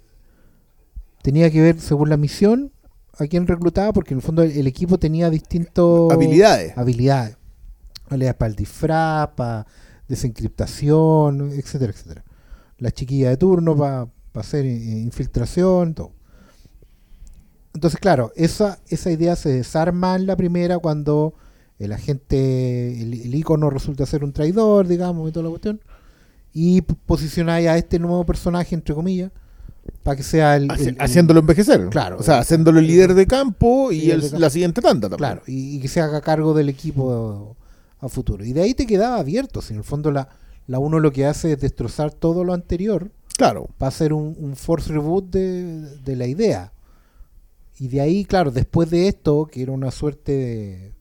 tenía que ver según la misión a quién reclutaba, porque en el fondo el, el equipo tenía distintos Habilidades. habilidades. Habilidades para el disfraz, para desencriptación, etcétera, etcétera. La chiquilla de turno para hacer eh, infiltración, todo. Entonces, claro, esa, esa idea se desarma en la primera cuando el agente, el, el icono resulta ser un traidor, digamos, y toda la cuestión. Y posicionáis a este nuevo personaje, entre comillas, para que sea el, Haci- el- el- haciéndolo envejecer. Claro. O sea, haciéndolo el líder de campo y de campo. la siguiente tanda también. Claro, y, y que se haga cargo del equipo a futuro. Y de ahí te quedaba abierto. Si en el fondo la, la uno lo que hace es destrozar todo lo anterior Claro. para hacer un, un force reboot de, de la idea. Y de ahí, claro, después de esto, que era una suerte de...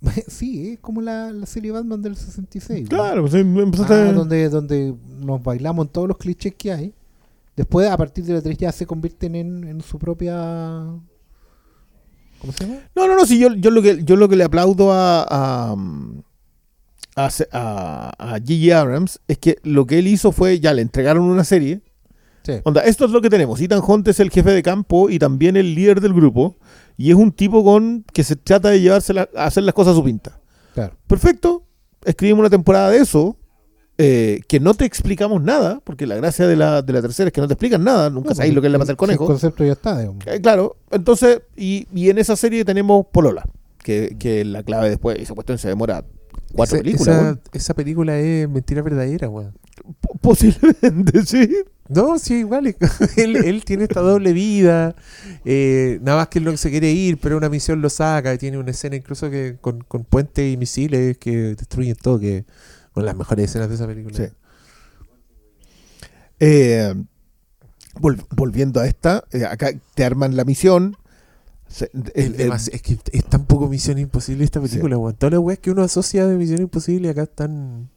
sí, es como la, la serie Batman del 66. ¿no? Claro, pues, em- empezaste Ah, a- donde, donde nos bailamos en todos los clichés que hay. Después, a partir de la 3 ya se convierten en, en su propia... ¿Cómo se llama? No, no, no, sí, yo, yo, lo, que, yo lo que le aplaudo a, a, a, a, a J.J. Abrams es que lo que él hizo fue, ya le entregaron una serie. Sí. Onda, esto es lo que tenemos. Ethan Hunt es el jefe de campo y también el líder del grupo. Y es un tipo con que se trata de llevarse la- a hacer las cosas a su pinta. Claro. Perfecto. Escribimos una temporada de eso. eh, que no te explicamos nada, porque la gracia de la, de la tercera es que no te explican nada, nunca No, sabéis lo que le pasa al porque conejo. El concepto ya está, digamos. Eh, claro, entonces, y, y en esa serie tenemos Polola, que, que la clave después, esa cuestión se demora cuatro Esa- películas. Esa, esa película es mentira verdadera, weón. Posiblemente, sí. No, sí, igual. él, él tiene esta doble vida. eh, nada más que él no se quiere ir, pero una misión lo saca. y Tiene una escena incluso que con, con puentes y misiles que destruyen todo. que Con las mejores escenas de esa película. Sí. Eh, vol- volviendo a esta, eh, acá te arman la misión. se- Es, el- el- demas- es que es tan poco Misión Imposible esta película, weón. Todas las weas que uno asocia de Misión Imposible acá están.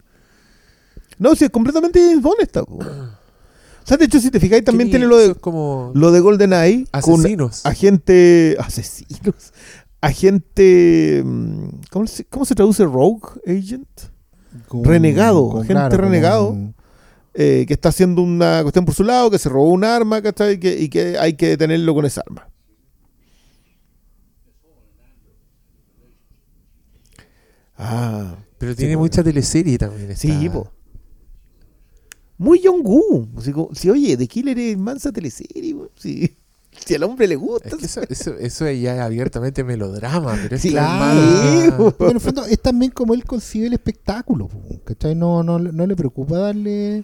no, sí, es completamente James Bond esta. po. O sea, de hecho, si te fijáis, también Sí, tiene lo de, como lo de GoldenEye con asesinos. agente. Asesinos. Agente. mm, ¿Cómo se, cómo se traduce rogue agent? Con- Renegado, con- gente como- renegado. eh, que está haciendo una cuestión por su lado, que se robó un arma, ¿cachai? Y que, y que hay que detenerlo con esa arma. Ah, Pero sí, tiene po. mucha teleserie también. sí, esta- po. Muy Young-Gu. Así como, Si, oye, The Killer es mansa teleserie, weón. Si, si al hombre le gusta. Es que eso, eso, eso ya es abiertamente melodrama, pero es Sí, claro. Porque en el fondo es también como él concibe el espectáculo, ¿cachai? No, no, no le preocupa darle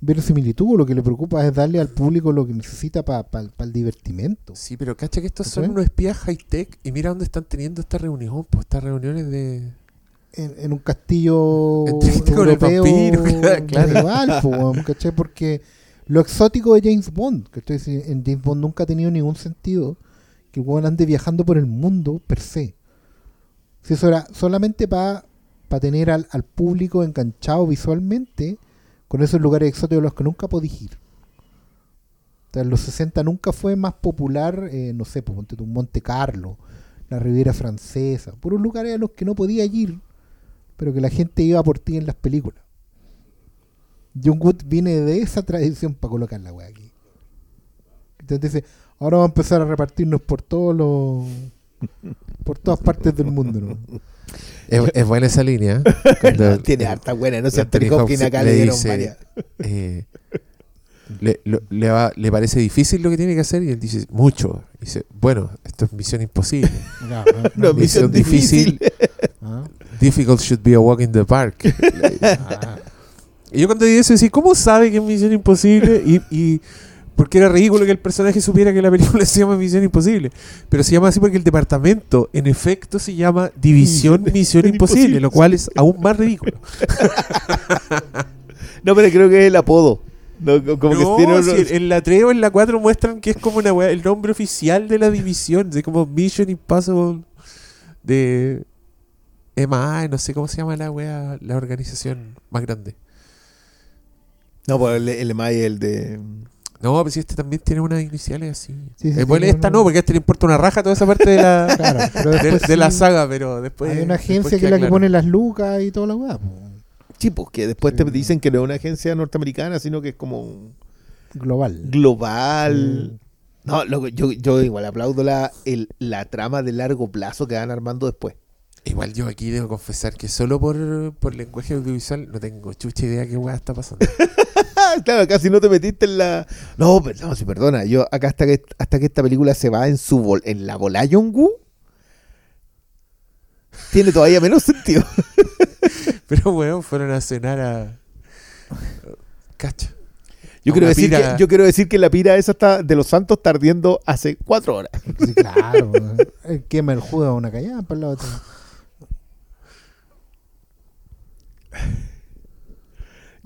verosimilitud, lo que le preocupa es darle al público lo que necesita para el divertimento. Sí, pero cacha que estos son unos espías high-tech y mira dónde están teniendo esta reunión, pues estas reuniones de... En, en un castillo europeo vampiro, claro. medieval, po, weón, ¿cachai? Porque lo exótico de James Bond, ¿cachai? Si En James Bond nunca ha tenido ningún sentido que el weón ande viajando por el mundo per se. Si eso era solamente para tener al, al público enganchado visualmente con esos lugares exóticos a los que nunca podís ir. O sea, en los 60 nunca fue más popular, eh, no sé, pues, Monte Carlo, la Riviera Francesa, puros lugares a los que no podía ir, pero que la gente iba por ti en las películas. John Wood viene de esa tradición para colocar la wea aquí. Entonces dice, ahora vamos a empezar a repartirnos por todos los por todas partes del mundo, ¿no? Es, es buena esa línea. ¿eh? Tiene harta buena, no sé, Anthony Hopkins Hopkins acá le le dieron dice- varias. eh, le, lo- le, va- le parece difícil lo que tiene que hacer y él dice, mucho. Y dice, bueno, esto es misión imposible. No, misión Misión difícil. difícil. Ah, Difficult should be a walk in the park. Ah. Y yo cuando di eso decía, ¿cómo sabe que es Misión Imposible? Y, y porque era ridículo que el personaje supiera que la película se llama Misión Imposible. Pero se llama así porque el departamento, en efecto, se llama División Misión Imposible. lo cual es aún más ridículo. No, pero creo que es el apodo. No, co- como no, que tiene si unos- en- en la 3 o en la 4 muestran que es como una weá, el nombre oficial de la división, de como Mission Impossible de MI, no sé cómo se llama la weá, la organización más grande. No, pues el, el EMAI, el de. No, pero si este también tiene unas iniciales así. Sí, sí, Eh, bueno, esta no, porque a este le importa una raja toda esa parte de la, Claro, de, la saga, pero después. Hay una agencia que es la que pone las lucas y toda la weá. Sí, pues que después te dicen que no es una agencia norteamericana, sino que es como un Global. global. No, loco, yo, yo igual aplaudo la, el, la trama de largo plazo que van armando después. Igual yo aquí debo confesar que solo por, por lenguaje audiovisual no tengo chucha idea qué weá está pasando. Claro, casi no te metiste en la. No, pero no, sí, perdona. Yo acá hasta que hasta que esta película se va en su vol- en la bola Yongu tiene todavía menos sentido. Pero weón, fueron a cenar a. Cacha. Yo quiero decir que yo quiero decir que la pira esa está de los santos está ardiendo hace cuatro horas. Sí, claro. Quema el jugo a una callada para el lado.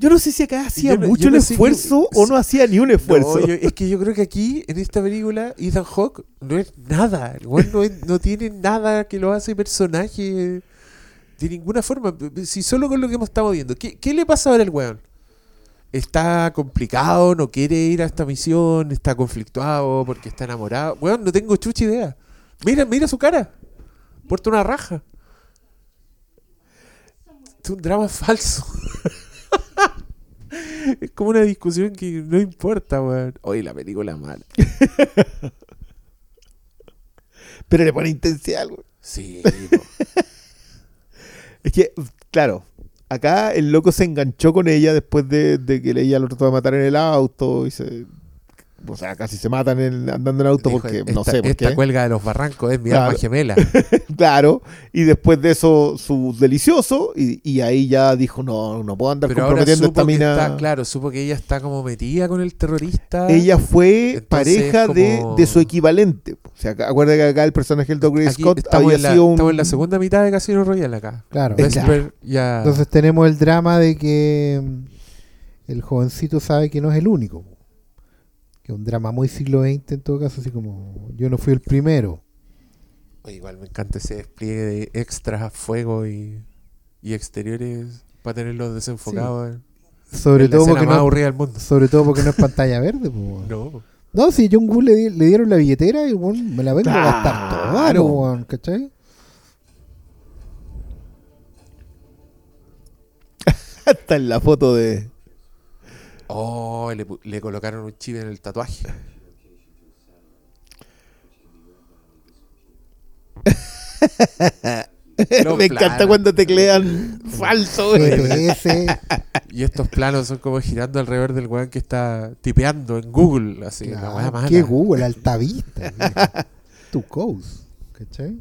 Yo no sé si acá hacía Yo mucho yo el no esfuerzo o no hacía ni un esfuerzo. No, yo- es que yo creo que aquí, en esta película, Ethan Hawke no es nada. El no, es- no tiene nada que lo hace personaje de ninguna forma. Si solo con lo que hemos estado viendo. ¿Qué, qué le pasa ahora al weón? Está complicado, no quiere ir a esta misión, está conflictuado porque está enamorado. Weón, no tengo chucha idea. Mira, mira su cara. Puerta una raja. Es un drama falso. Es como una discusión que no importa, weón. Oye, la película es mala. Pero le pone intensidad, güey. Sí. Es que, claro, acá el loco se enganchó con ella después de, de que ella lo trató de matar en el auto y se. O sea, casi se matan en- andando en auto Dijo, porque esta, no sé por Esta qué. cuelga de los barrancos es mi Claro. alma gemela. Claro, y después de eso, su delicioso, y, y ahí ya dijo: No, no puedo andar Pero ahora comprometiendo supo esta que mina. está, claro, supo que ella está como metida con el terrorista. Ella fue Entonces, pareja de, como- de su equivalente. O sea, acuerda que acá el personaje del Doug Gray Aquí Scott había en la, sido un. estamos en la segunda mitad de Casino Royale acá. Claro. Es Vesper ya... Entonces tenemos el drama de que mm, el jovencito sabe que no es el único. Es un drama muy siglo XX en todo caso, así como yo no fui el primero. Igual me encanta ese despliegue de extra fuego y, y exteriores para tenerlos desenfocados. en- Sobre todo porque más no, del mundo. sobre todo porque no es pantalla verde. po. No. No, si John Woo le, le dieron la billetera y weón, me la vengo a gastar weón, ¿cachai? Hasta en la foto de. Oh, le, colocaron un chip en el tatuaje. Me encanta cuando teclean falso. GPS, Y estos planos son como girando alrededor del weón que está tipeando en Google. Así, la claro, weá mala. ¿qué Google? Altavista. tu coast, ¿cachai?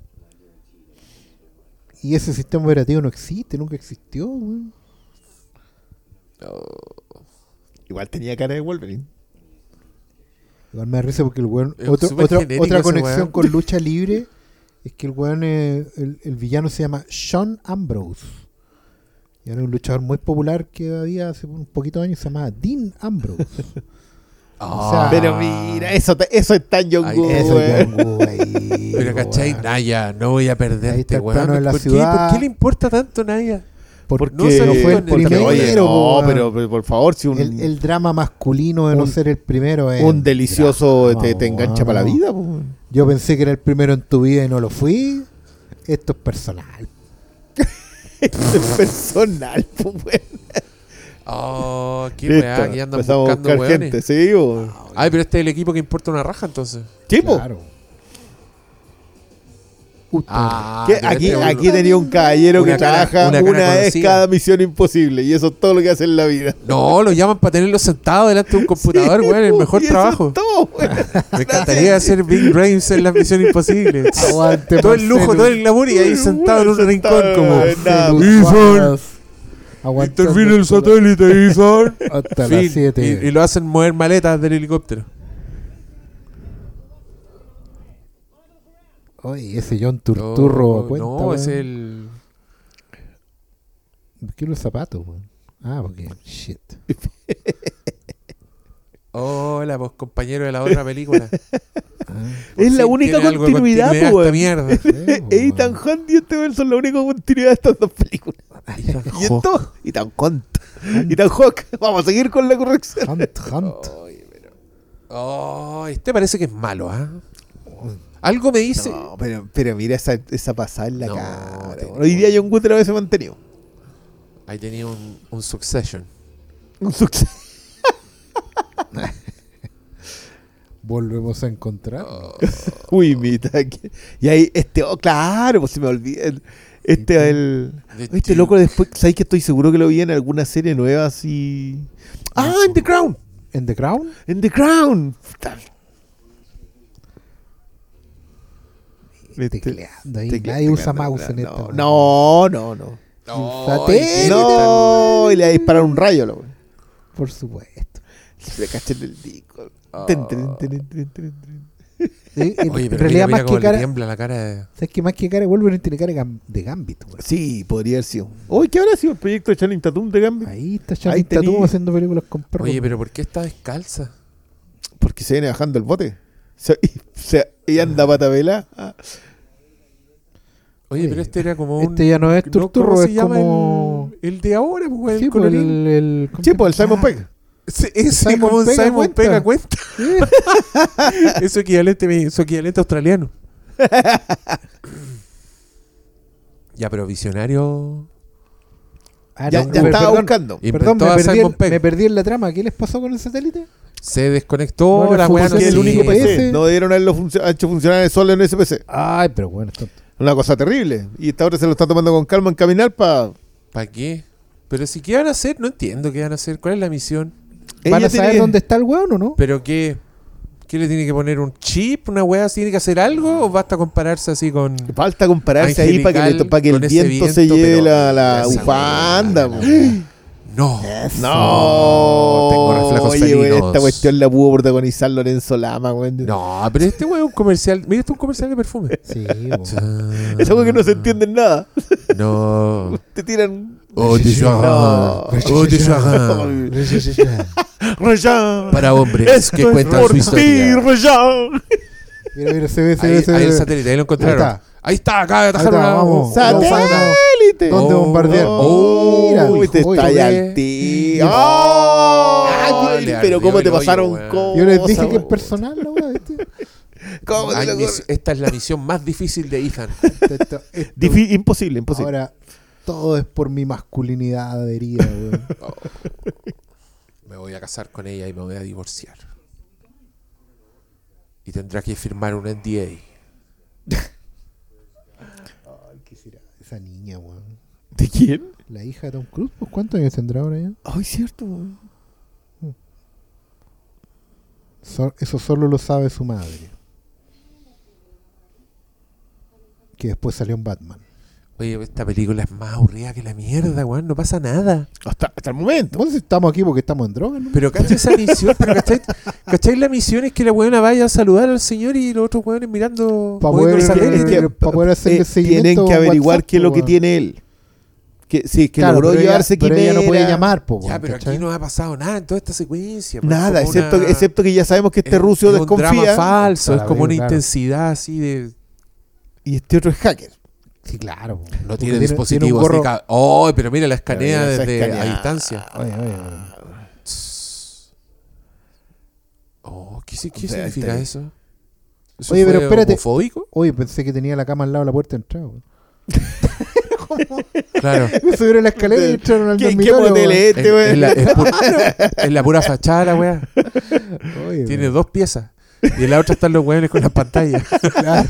Y ese sistema operativo no existe, nunca existió, weón. Oh, Igual tenía cara de Wolverine. Igual me da risa porque el weón. Otro- otra, conexión weón. con lucha libre es que el weón, eh, el, el villano se llama Sean Ambrose. Y era un luchador muy popular que había hace un poquito de años, se llamaba Dean Ambrose. O sea, Ah. Pero mira, eso, te- eso es tan John Woo, Pero cachai. Naya, no voy a Ahí está perderte, el weón. plano de la ¿Por, qué. ¿Por qué le importa tanto Naya? Porque No se no fue el primero. oye, no, pero, pero por favor, si un, el, el drama masculino de no ser el primero es. un delicioso drama, te, te engancha para la vida, po. Yo pensé que era el primero en tu vida y no lo fui. Esto es personal. Esto es personal, po, güey. Oh, qué weá, que andan buscando buscar gente, sí, po. Ay, pero este es el equipo que importa una raja entonces. Sí, po. Claro. Puta. Ah, aquí, aquí tenía un caballero Una que cara- trabaja una una, vez conocida. cada misión imposible y eso es todo lo que hace en la vida. No, lo llaman para tenerlo sentado delante de un computador, weón, el mejor Y eso trabajo. es todo, güey. Me encantaría hacer Big Brains en la misión imposible. Aguante, todo el lujo, todo el glamour y ahí sentado en un rincón como... Aguantando Interviene el satélite, Ethan. Hasta Fin. las 7. Y, y lo hacen mover maletas del helicóptero. Oye, ese John Turturro Oh, a cuenta. no, es el... ¿Por qué los zapatos, weón? Ah, porque. Shit. Hola, pues compañero de la otra película. Es la Sí, única continuidad, weón. mierda. Ethan. Hunt y este weón son la única continuidad de estas dos películas. Y esto, Ethan Hunt. Ethan Hawk. Vamos a seguir con la corrección. Hunt, Hunt. Ay, pero- Ay, este parece que es malo, ¿ah? Algo me dice. No, pero, pero mira esa, esa pasada en la No, cara. Hoy día John Wood vez se mantenido. Ahí tenía un, un Succession. Un suceso. Volvemos a encontrar. Uy, mita. que- Y ahí, este, oh, claro, pues se me olvidé. Este es el. The Este Duke. loco después, ¿sabes que estoy seguro que lo vi en alguna serie nueva así? Ah, en The Crown. ¿En The Crown? En The Crown. Puta. Este- Tecleando ahí. Nadie usa tecleando, mouse en no, esta. No, no, no. Satélite. ¿qué No, y le dispararon un rayo, loco. Por supuesto. Le caché en el disco. Ten, ten, ten, ten, ten, ten. En Oye, en pero realidad, mira, mira más que cara. tiembla la cara. de- ¿Sabes que más que cara Wolverine tiene cara de gam- de Gambit, weón? Sí, podría haber sido. Uy, ¿qué habrá sido el proyecto de Channing Tatum de Gambit? Ahí está Channing Tatum haciendo películas con perros. Oye, pero ¿por qué está descalza? Porque se viene bajando el bote. Se, y, se- y anda. Ah, Oye, Oye, pero este era como un. Este ya no es ¿no? Turturro, ¿Cómo es se llama como. el, el de ahora, pues, el Sí, pues, coronel? el, el, ¿cómo Sí, se pues el? Simon Pegg. Ese, ese Simon como un Pega Simon cuenta. Pega cuenta. Ah, Eso equivalente, eso equivalente australiano. ya, pero visionario. Ah, Ya, no, ya per- estaba perdón, buscando. Perdón, me a perdí, Simon el- Pegg. me perdí en la trama. ¿Qué les pasó con el satélite? Se desconectó No la weá. No el único. PC. Dieron haberlo funcio- ha hecho funcionar solo en SPC. Ay, pero bueno, esto. Una cosa terrible. Y esta hora se lo está tomando con calma en caminar para. ¿Para qué? Pero si, ¿qué van a hacer? No entiendo qué van a hacer. ¿Cuál es la misión? ¿Van a saber dónde está el weón o no? ¿Pero qué? ¿Qué le tiene que poner un chip? ¿Una weá? ¿Tiene que hacer algo? ¿O basta compararse así con.? Falta compararse ahí para que, le- Angelical para que el viento, se lleve la, la esa weá, po. No. No, Tengo reflejos Oye, felinos. esta cuestión la pudo protagonizar Lorenzo Lama, weón. No, pero este weón es un comercial. Mira, este es un comercial de perfume. Sí. Es algo que no se entiende en nada. No. Te tiran. Oh, de No. Oh, de. Rayan. Para hombres Esto que es cuentan por su historia. Mira, mira, se ve, se Ahí, ve, se ahí ve. el satélite, ahí lo encontraron. Ahí Ahí está. acaba de atajar una. vamos. Satélite. ¿Dónde Oh, bombardear? oh, Mira, Uy, te oye, está ya ve. al tío. Ay, Ay, le pero ardió cómo te pasaron cosas. Yo les dije que es personal, ¿viste? ¿Cómo te Ay, lo mis- esta es la misión más difícil de Ethan. Imposible, imposible. Ahora, todo es por mi masculinidad herida, weón. Me voy a casar con ella y me voy a divorciar. Y tendrá que firmar un NDA. Esa niña, weón. ¿De quién? La hija de Tom Cruise, pues ¿cuántos años tendrá ahora ya? Ay, cierto. weón. So- eso solo lo sabe su madre. Que después salió en Batman. Oye, esta película es más aburrida que la mierda, weón. No pasa nada. Hasta, hasta el momento. Si estamos aquí porque estamos en droga, ¿no? Pero ¿cachai esa misión? Pero ¿cachai, ¿cachai la misión es que la weona vaya a saludar al señor y los otros weones mirando Pa' el poder- que- para poder hacerle Eh, seguimiento tienen que averiguar WhatsApp, qué es lo que tiene él. Que, sí, que Claro, logró pero ella- llevarse pero ella no puede llamar, po, Ya, pero ¿cachai? aquí no ha pasado nada en toda esta secuencia. pues, Nada, excepto, una- que, excepto que ya sabemos que este es- ruso es un drama desconfía falso, es como una claro. intensidad así de... y este otro es hacker. Sí, claro. No tiene tiene dispositivos. gorro- de ¡Oh! Pero mira, la escanea esa desde escanea- a distancia. Oye, oye, oye. Oh, ¿qué, qué O sea, significa este- eso? ¿Eso Oye, pero espérate. homofóbico? Oye, pensé que tenía la cama al lado de la puerta de entrada. Claro. Me subieron la escalera y entraron al ¿Qué, qué dormitorio. es este, Es, weón? es la, es pu- es la pura fachada, weá. Tiene dos piezas. Y en la otra están los weones con las pantallas. Claro.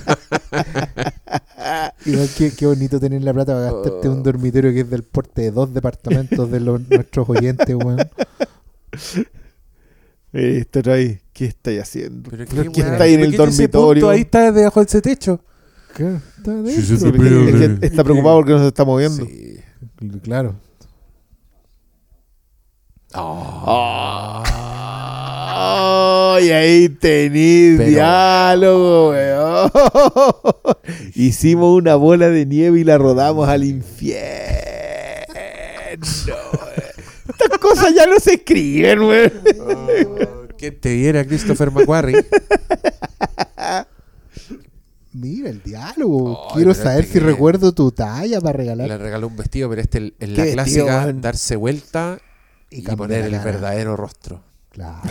Igual qué, qué bonito tener la plata para gastarte Oh. un dormitorio que es del porte de dos departamentos de los, nuestros oyentes, weón. Otro ahí, ¿qué estáis haciendo? Pero ¿Por qué qué weá? está ahí en ¿Por el dormitorio? Ahí está debajo de ese techo. ¿Qué? Está adentro. Sí, sí, sí, Es que- pero- es que está preocupado porque no se está moviendo. Sí. Claro. Oh. Ay, ahí Pero- diálogo, weón. Hicimos una bola de nieve y la rodamos al infierno. Estas cosas ya no se escriben, weón. Oh, ¿Quién te viera, Christopher McQuarrie? Mira el diálogo. Quiero saber este si que- recuerdo tu talla para regalar. Le regaló un vestido, pero este es la clásica, vestido, darse vuelta y, cambiar poner el verdadero rostro. Claro.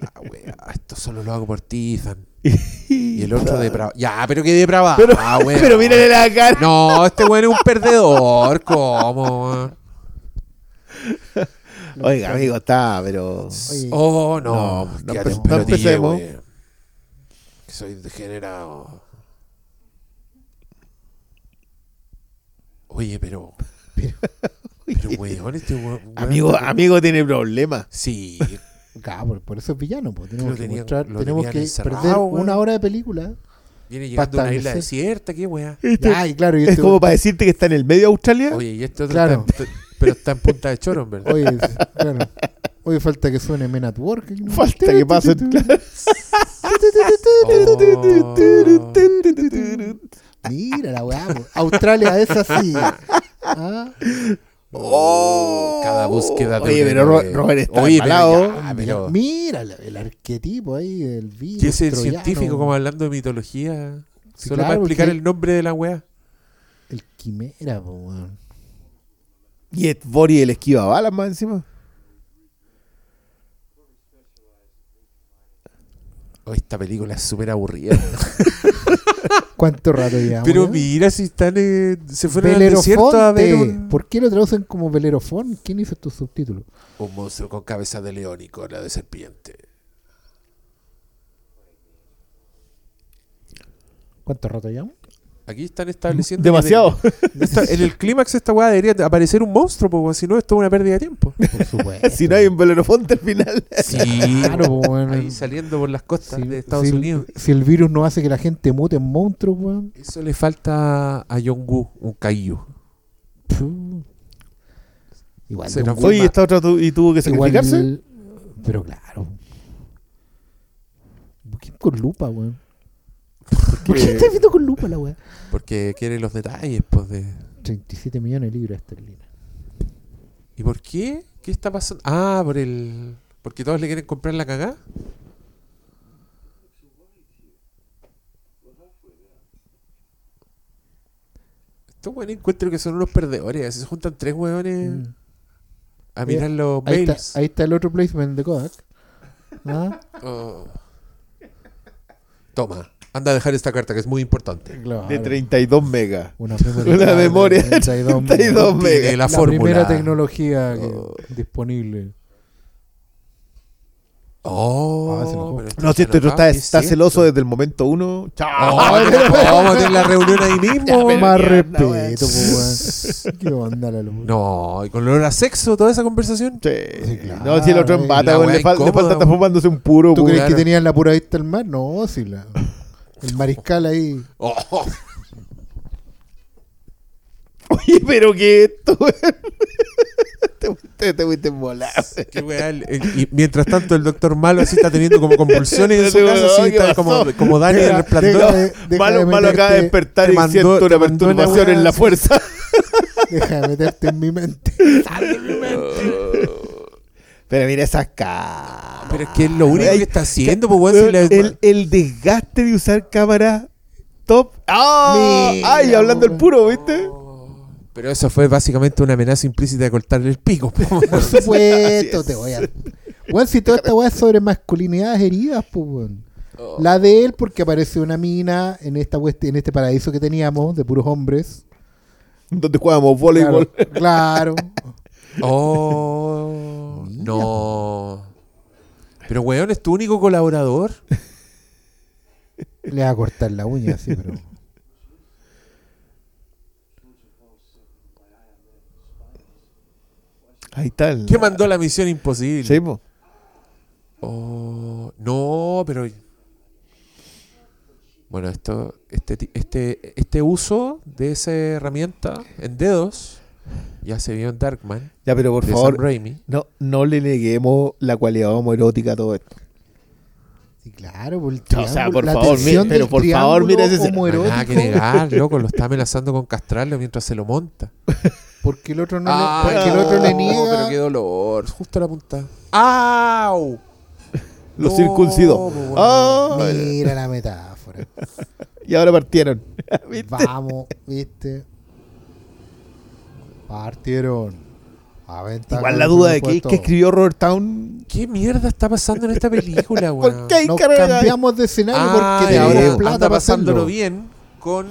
La wea, esto solo lo hago por ti, Ethan. Y el otro depravado. Ya, pero qué depravado. Pero, Ah, weón. pero mírale la cara. No, este weón es un perdedor. ¿Cómo? Oiga, amigo, está, pero. Oye, Oh, no. No, no empe- no empecemos. Soy degenerado. Oye, pero. Pero, weón, este weón. Amigo, amigo tiene problemas. Sí. Claro, por, eso es villano. pues. Tenemos Lo que, tenían- mostrar- lo tenemos tenían que encerrado, perder weón. una hora de película. Viene llegando a una isla desierta, qué weá. Ya, y claro, y Es este- como para decirte que está en el medio de Australia. Oye, y este otro Claro. está en- pero está en punta de choro, en verdad. Oye, claro. Oye, falta que suene Men at Work. Falta que pase. Oh. Mira la weá. Australia es así. Ah, Oh, cada búsqueda de Oye, pero Ro-. Robert está Oye, pero embalado. ya, pero- Mira el, el arquetipo ahí del virus. ¿Qué es el troyano. científico como hablando de mitología? Sí, Solo claro, para explicar porque- el nombre de la weá. El quimera, po, weón. Y es Bori el esquiva balas más encima. Oh, esta película es súper aburrida. ¿Cuánto rato llevamos? pero ya? mira si están eh, se fueron al desierto a ver un, ¿Por qué lo traducen como Belerofón? ¿Quién hizo estos subtítulos? un monstruo con cabeza de león y cola de serpiente. ¿Cuánto rato llevamos? Aquí están estableciendo. Demasiado. en el clímax esta weá debería aparecer un monstruo, porque si no, esto es una pérdida de tiempo. Por supuesto. si no hay un Belerofonte al final. Sí, Claro, po, weón. ahí saliendo por las costas Si- de Estados si, Unidos. Si el virus no hace que la gente mute en monstruos, weón. Eso le falta a Jong-Woo, un. Puh. Igual. Se Oye, esta otra tu- y tuvo que Igual- sacrificarse. pero claro. ¿Por qué con lupa, weón? ¿Por qué estás viendo con lupa la weá? Porque quiere los detalles, pues, de... 37 millones de libras esterlinas. ¿Y por qué? ¿Qué está pasando? Ah, por el... Porque todos le quieren comprar la cagá. Estos weones encuentro que son unos perdedores. Se juntan tres weones Mm. a Mira, mirar los Ahí mails. está, ahí está el otro placement de Kodak. ¿Ah? Oh. Toma, anda a dejar esta carta que es muy importante. Claro. De 32 megas. Una Una memoria de 32 32 megas. la, La, fórmula. primera tecnología que- Oh. disponible. Oh, Ah, pero No, si este está, ¿qué es está celoso desde el momento uno. Chao. Oh, ¿Cómo tiene la reunión ahí mismo? Más respeto, pues, weón. ¿Qué onda la luz? No, y con olor a sexo toda esa conversación. Sí. Sí, claro, no, si el otro embata, le, fal- le falta estar fumándose un puro. ¿Tú crees que tenían la pura vista al mar? No, si la. El mariscal ahí. Oh, Oye, pero que esto. Te te fuiste en volar. qué weá, y mientras tanto el doctor Malo así está teniendo como convulsiones en su casa, así ¿qué está como, como Dani en el resplandor. Malo, malo acaba de despertar y mandó- siento una perturbación en la fuerza. Deja de meterte en mi mente. Pero mira esas caras. Pero es que es lo único Ay, que está haciendo, pues si le- el, el desgaste de usar cámara top. ¡Ah! Mira, ¡Ay! Hablando el puro, ¿viste? Pero eso fue básicamente una amenaza implícita de cortarle el pico. po. Por supuesto, te voy a. Weón, si toda esta weá es sobre masculinidades heridas, pues, weón. Oh. La de él, porque aparece una mina en esta en este paraíso que teníamos de puros hombres. Donde jugábamos voleibol. Claro. claro. Oh, no. Pero weón, es tu único colaborador. Le va a cortar la uña, sí, pero. Ahí está. el- ¿Qué mandó la misión imposible? Sí, po. Oh, no, pero. Bueno, esto, este, este, este uso de esa herramienta en dedos ya se vio en Darkman Ya, pero por de favor, Sam Raimi. no, no le neguemos la cualidad homoerótica a todo esto. Sí, claro, por el O sea, por la favor, mire, pero por favor, mire ese- nada que negar, loco, lo está amenazando con castrarlo mientras se lo monta. Porque el otro no Ah, le, porque el otro le no, niega. pero qué dolor, justo a la punta. ¡Au! Lo No, circuncidó. po, weón. Ah, Mira la metáfora. y ahora partieron. ¿Viste? Vamos, ¿viste? Partieron. Aventaja Igual la duda de que, escribió Robert Town. ¿Qué mierda está pasando en esta película, weón? ¿Por qué hay Nos carga? cambiamos de escenario Ah, porque y ahora tenemos plata anda pasándolo hacerlo. bien con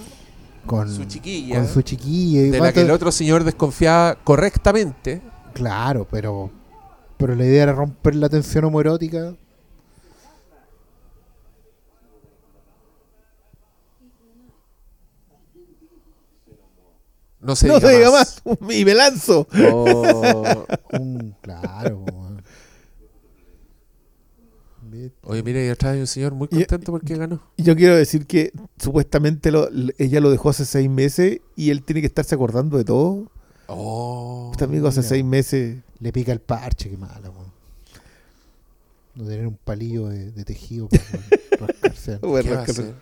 con su chiquilla. Con su chiquilla. de la que el otro señor desconfiaba correctamente. Claro, pero. Pero la idea era romper la tensión homoerótica. No se no diga se diga más. más. Y me lanzo. Oh. Un, claro. Oye, mira, y atrás hay un señor muy contento porque ganó. Y Yo quiero decir que supuestamente lo- ella lo dejó hace seis meses y él tiene que estarse acordando de todo. Oh. Este amigo hace mira. seis meses. Le pica el parche, qué malo, weón. No tener un palillo de, de tejido para rascarse. Bueno, ¿Qué va a rasca- hacer?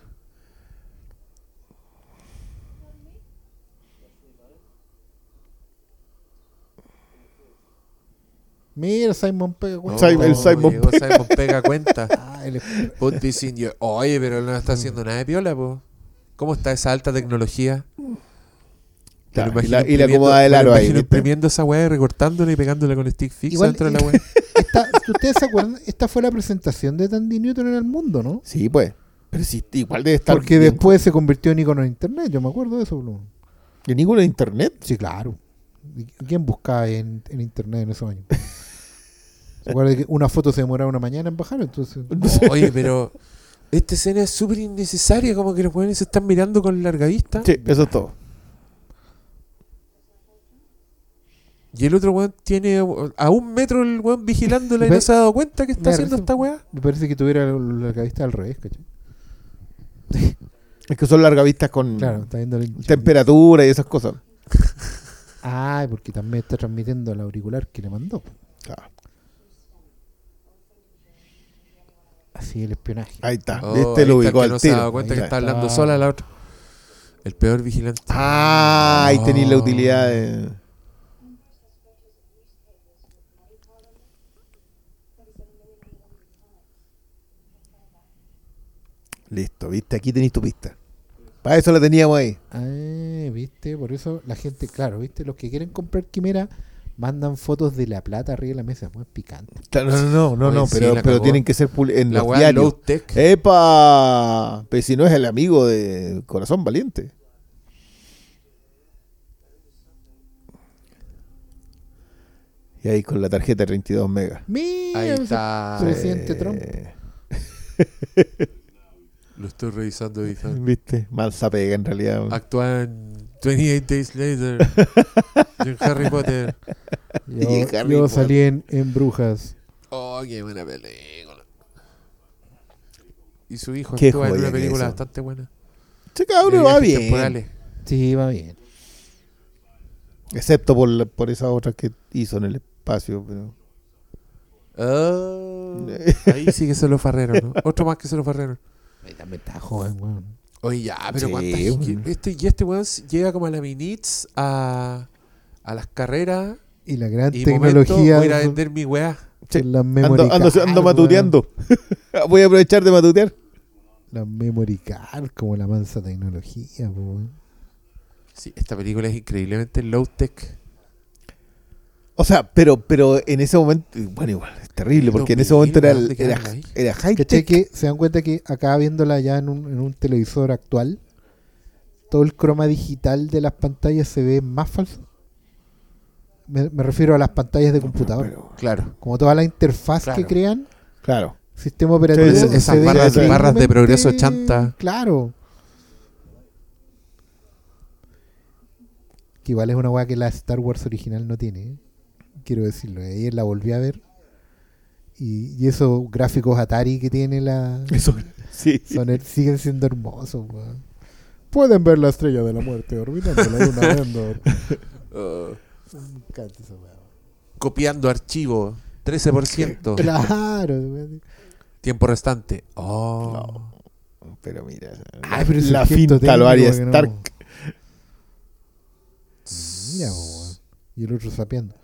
Mira, Simon weón. Simon- el Simon llegó Simon pega cuenta. Ah, él es- Put this in your- Oye, pero no está haciendo nada de piola, po. ¿Cómo está esa alta tecnología? Te lo Claro, y imagino la, y la acomoda del aro ahí. imprimiendo esa weá, y recortándola y pegándola con stick fix Igual- dentro de la weá. ustedes se acuerdan, esta fue la presentación de Tandy Newton en el mundo, ¿no? Sí, pues. Pero sí, igual debe estar. Porque bien. después se convirtió en icono de internet, yo me acuerdo de eso, ¿no? ¿Y ninguno de internet? Sí, claro. ¿Y ¿Quién buscaba en, en internet en esos años? ¿Se acuerdan que una foto se demoraba una mañana en bajar? Entonces, Oye, pero esta escena es súper innecesaria, como que los weones se están mirando con larga vista. Sí, eso es todo. Y el otro weón tiene a un metro el weón vigilándola y no se ha dado cuenta que está haciendo parece- esta weá. me parece que tuviera la cabeza al revés, ¿cachai? Es que son largavistas con Claro, está viendo el... temperatura y esas cosas. Ah, porque también está transmitiendo al auricular que le mandó. Claro. Así el espionaje. Ahí está. Oh, este ahí lo ubicó al no se ha tiro. dado cuenta Ahí que está. está hablando sola la otra. El peor vigilante. Ah, ahí tenéis la Oh. utilidad de. Listo, viste, aquí tenéis tu pista. Para eso la teníamos ahí. Ah, viste, por eso la gente, claro, viste, los que quieren comprar quimera mandan fotos de la plata arriba de la mesa, muy picante. No, no, no, no, Oye, sí, pero, tienen que ser en La los diarios. low tech. ¡Epa! Pero si no es el amigo de Corazón Valiente. Y ahí con la tarjeta de 32 megas. Mira, Ahí está. presidente Eh, Trump. Lo estoy revisando, Ethan. ¿Viste? Mansa pega en realidad. Actúa en 28 Days Later. y en Harry Potter. Yo, Y Harry yo Potter. salí en, en Brujas. Oh, qué buena película. Y su hijo Qué actúa en una película eso. bastante buena. Che, de cabrón, va bien. temporales. Sí, va bien. Excepto por, la- por esas otras que hizo en el espacio. Pero... Oh, ahí sí que se lo farreron, ¿no? Otro más que se lo farreron. Ahí también está joven, weón. Oye, ya, pero Sí, cuántas. Este, y este weón llega como a la Minitz a, a las carreras. Y la gran Y momento, tecnología voy a vender mi weá. Sí, son las Ando, ando, matuteando. Voy a aprovechar de matutear. Las memory card, como la mansa tecnología, weón. Sí, esta película es increíblemente low tech. O sea, pero, pero en ese momento, bueno, igual, es terrible, porque en ese momento era, el- ¿Dónde era, era high ¿Cachai tech. que se dan cuenta que acá viéndola ya en un, en un televisor actual, todo el croma digital de las pantallas se ve más falso? Me, me refiero a las pantallas de computador. Pero, Claro. Como toda la interfaz que crean, claro. sistema operativo. Sí, se esas barras- barras de progreso chanta. Claro. Que igual es una weá que la Star Wars original no tiene. ¿eh? Quiero decirlo. Ayer la volví a ver. Y, y esos gráficos Atari que tiene la. Eso, sí. son her- siguen siendo hermosos, weón. Pueden ver la estrella de la muerte orbitando la luna de Endor. Uh, Me encanta esa weá. copiando archivo. 13%. Claro, weón. Tiempo restante. Oh. Pero mira, Ay, pero la finta lo haría que no- Stark. Mira, weón. Y el otro sapeando.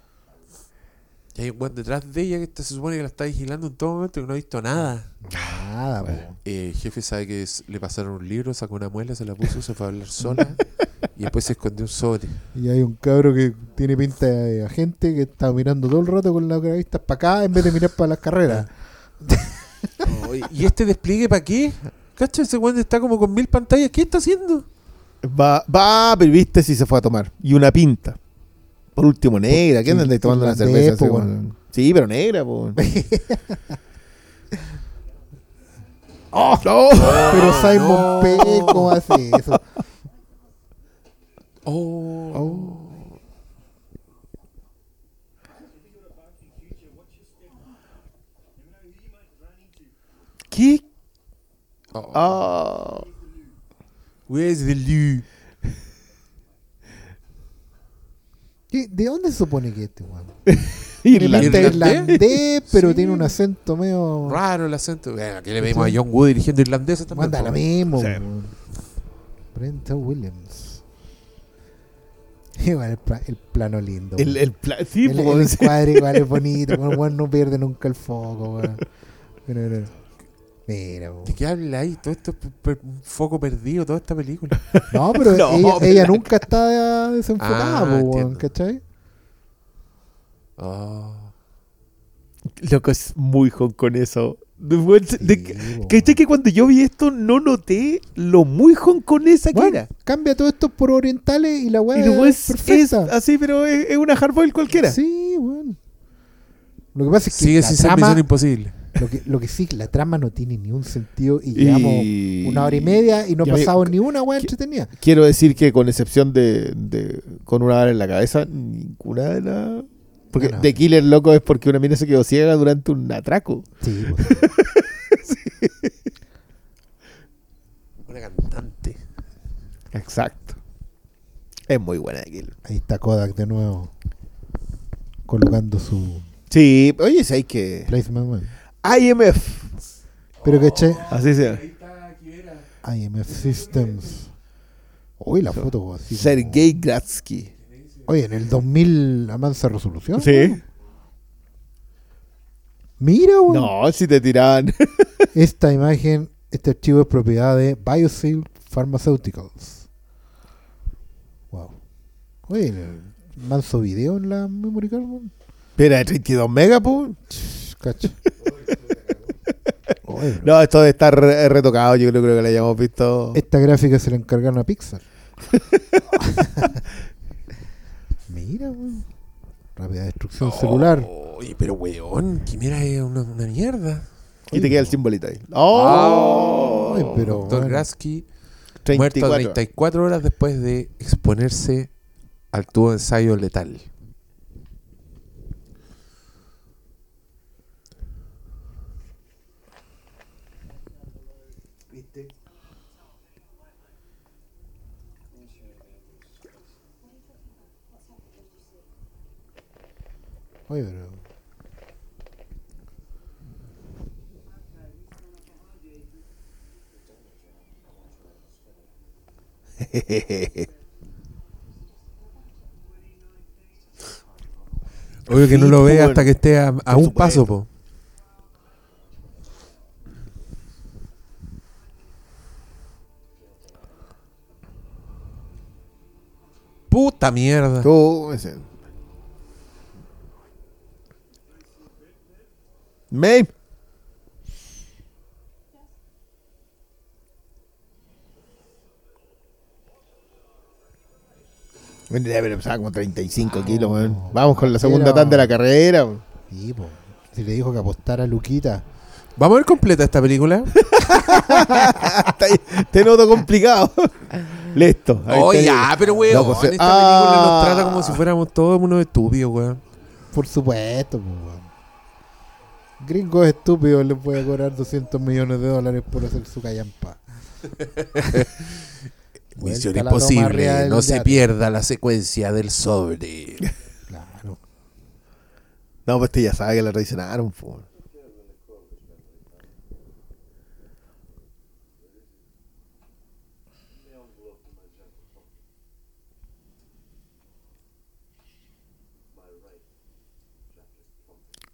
Y hay un weón detrás de ella que está- se supone que la está vigilando en todo momento y no ha visto nada. Nada, po. Eh, el jefe sabe que es- le pasaron un libro, sacó una muela, se la puso, se fue a hablar sola y después se escondió un sobre. Y hay un cabro que tiene pinta de agente que está mirando todo el rato con las vistas para acá en vez de mirar para las carreras. Oh, y- ¿Y este despliegue para qué? ¿Cacha? Ese weón está como con mil pantallas. ¿Qué está haciendo? Va, va, pero viste si se fue a tomar. Y una pinta. Por último, negra. ¿Qué andáis tomando una irlandés, cerveza? así? Sí, pero negra, po. ¡Oh! ¡Oh! Pero Simon Pegg, ¿cómo hace eso? Oh. Oh. ¿Qué? Oh. Ah. Where's the Lou? ¿Qué- ¿De dónde se supone que es este weón? Irlandés. ¿Irlandés? pero Sí. tiene un acento medio. Raro el acento. Bueno, aquí le vemos a John Wood dirigiendo irlandesa también. Manda po. la mismo. Sí. weón. Brenta Williams. Igual el, pla- el plano lindo. El, el pla- sí, el, po, el sí. encuadre igual es bonito. weón, weón no pierde nunca el foco. weón. Mira, mira. Mira. ¿De qué habla ahí? Todo esto es per- un foco perdido, toda esta película. No, pero No, ella, nunca está desenfocada, Ah. ¿cachai? Oh. Loco, es muy Sí, de- po, ¿Cachai que cuando yo vi esto no noté lo muy hongkonesa que Bueno, era? cambia todo esto por orientales y la weá es, perfecta. así, pero es, es una hardboil cualquiera. Sí, weón. Lo que pasa es que Sigue sin ser misión imposible. Lo que, lo que sí, la trama no tiene ni un sentido y Y- llevamos una hora y media y no pasamos ni una weá que- entretenida. Quiero decir que con excepción de, de con una bala en la cabeza, ninguna de las... Porque No, no. de Killer Loco es porque una mina se quedó ciega durante un atraco. Sí, pues. Una cantante. Exacto. Es muy buena de Killer. ahí está Kodak de nuevo. Colocando su Sí, oye, si hay que... placement, weón. IMF. Pero que Así sea. IMF Systems. Uy, la foto weón, así como- Sergei Gratsky. Oye, en el 2000 a mansa resolución. Sí. Mira. No, si te tiraban. Esta imagen, este archivo es propiedad de BioSeal Pharmaceuticals. Wow. Oye, manso video en la memory card, weón. Era de 32 megas. No, esto de estar re- retocado, yo creo, creo que lo hayamos visto. Esta gráfica se la encargaron a Pixar. Mira, weón. Rápida destrucción celular. Oye, pero weón, Quimera es una, una mierda. Y te queda el simbolito ahí. ¡Oh! Ay, pero Doctor bueno. Gratsky, muerto 34. 34 horas después de exponerse al tubo de ensayo letal. Oye, pero. Obvio que no lo ve po, hasta que esté a, un paso, po. Puta mierda. Tú, ese. Ya, pero pesaba como 35 kilos, weón. Vamos con la segunda tanda de la carrera. weón. Sí, po. Si le dijo que apostara a Luquita. Vamos a ver completa esta película. Te noto complicado. Listo. ahí Oh, está. ya, pero weón, pues, esta ah. película nos trata como si fuéramos todos unos estúpidos, weón. Por supuesto, po, weón. Gringos estúpidos les puede cobrar 200 millones de dólares por hacer su callampa. Misión a imposible, no se yate. pierda la secuencia del sobre. Claro. No, pues este ya sabe que la traicionaron. po.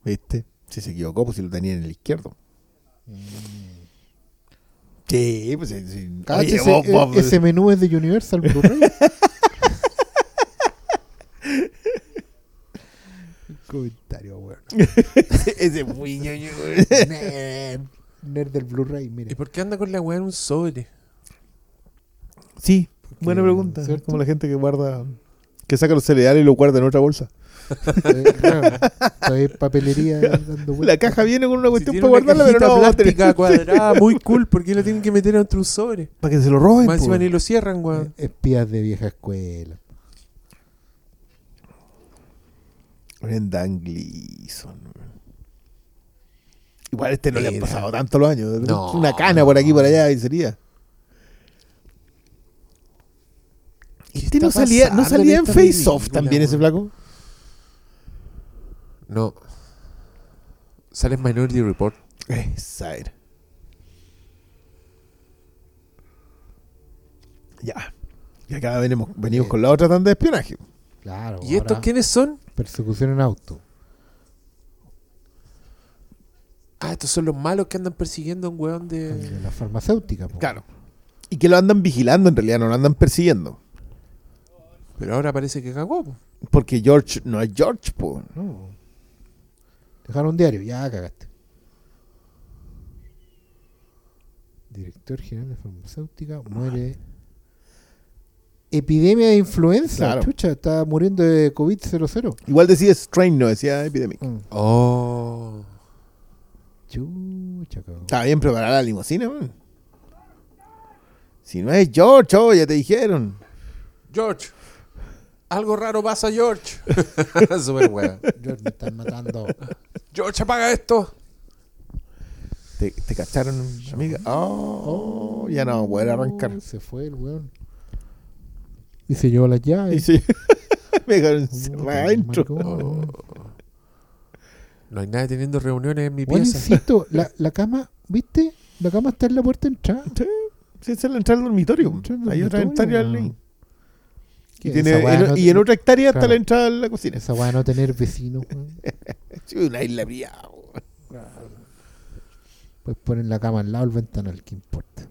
¿Viste? Si se equivocó, pues si lo tenía en el izquierdo. Sí, pues sí. Oye, ese, vos- vos- e- ese menú es de Universal Blu-ray. Comentario, weón. ese muy ñoño, güey. Nerd. Nerd del Blu-ray, mire. ¿Y por qué anda con la weá en un sobre? Sí, buena pregunta. ¿cierto? Como la gente que guarda, que saca los cereales y lo guarda en otra bolsa. Eh, claro, todavía hay papelería dando La caja viene con una cuestión para guardarla, pero no vamos a tener- plástica cuadrada, muy cool. ¿Por qué la tienen que meter dentro de un sobre? Para que se lo roben. Más encima ni lo cierran, weón. Espías de vieja escuela. Brendan Gleeson. Igual este no le han pasado tanto los años. No. Una cana por aquí por allá y sería. ¿Qué Este no salía, no salía en en Face Off también ese flaco. No. Sale en Minority Report. Esa era. Ya. Y acá venimos, venimos Eh. con la otra tanda de espionaje. Claro. ¿Y estos quiénes son? Persecución en auto. Ah, estos son los malos que andan persiguiendo a un weón de. De la farmacéutica. po. Claro. Y que lo andan vigilando en realidad, no lo andan persiguiendo. Pero ahora parece que cagó. po. Porque George no es George, po. No. Dejaron un diario. Ya cagaste. Director general de farmacéutica muere. Epidemia de influenza. Claro. Chucha, está muriendo de COVID-00. Igual decía Strain, no decía Epidemic. Mm. Oh. Chucha, cabrón. Estaba bien preparada la limusina, man. Si no es George, oh, ya te dijeron. George. Algo raro pasa, George. Super weón. George, me están matando. George, apaga esto. ¿Te, te cacharon, amiga? Oh, ya no vamos a arrancar. Oh, Se fue el weón. Y se llevó las Y llaves. sí, me dejaron Puta, encerrada adentro. maricón. No hay nadie teniendo reuniones en mi Bueno, pieza. insisto, la, la cama, ¿viste? La cama está en la puerta de entrada. Sí, esa es la entrada al dormitorio. Hay otra hectárea al Y, tiene- y, no- y en otra hectárea está la entrada a la cocina. Esa weá no tener vecinos, weón. Sí, una isla brillada. Pues ponen la cama al lado del ventanal, ¿qué importa?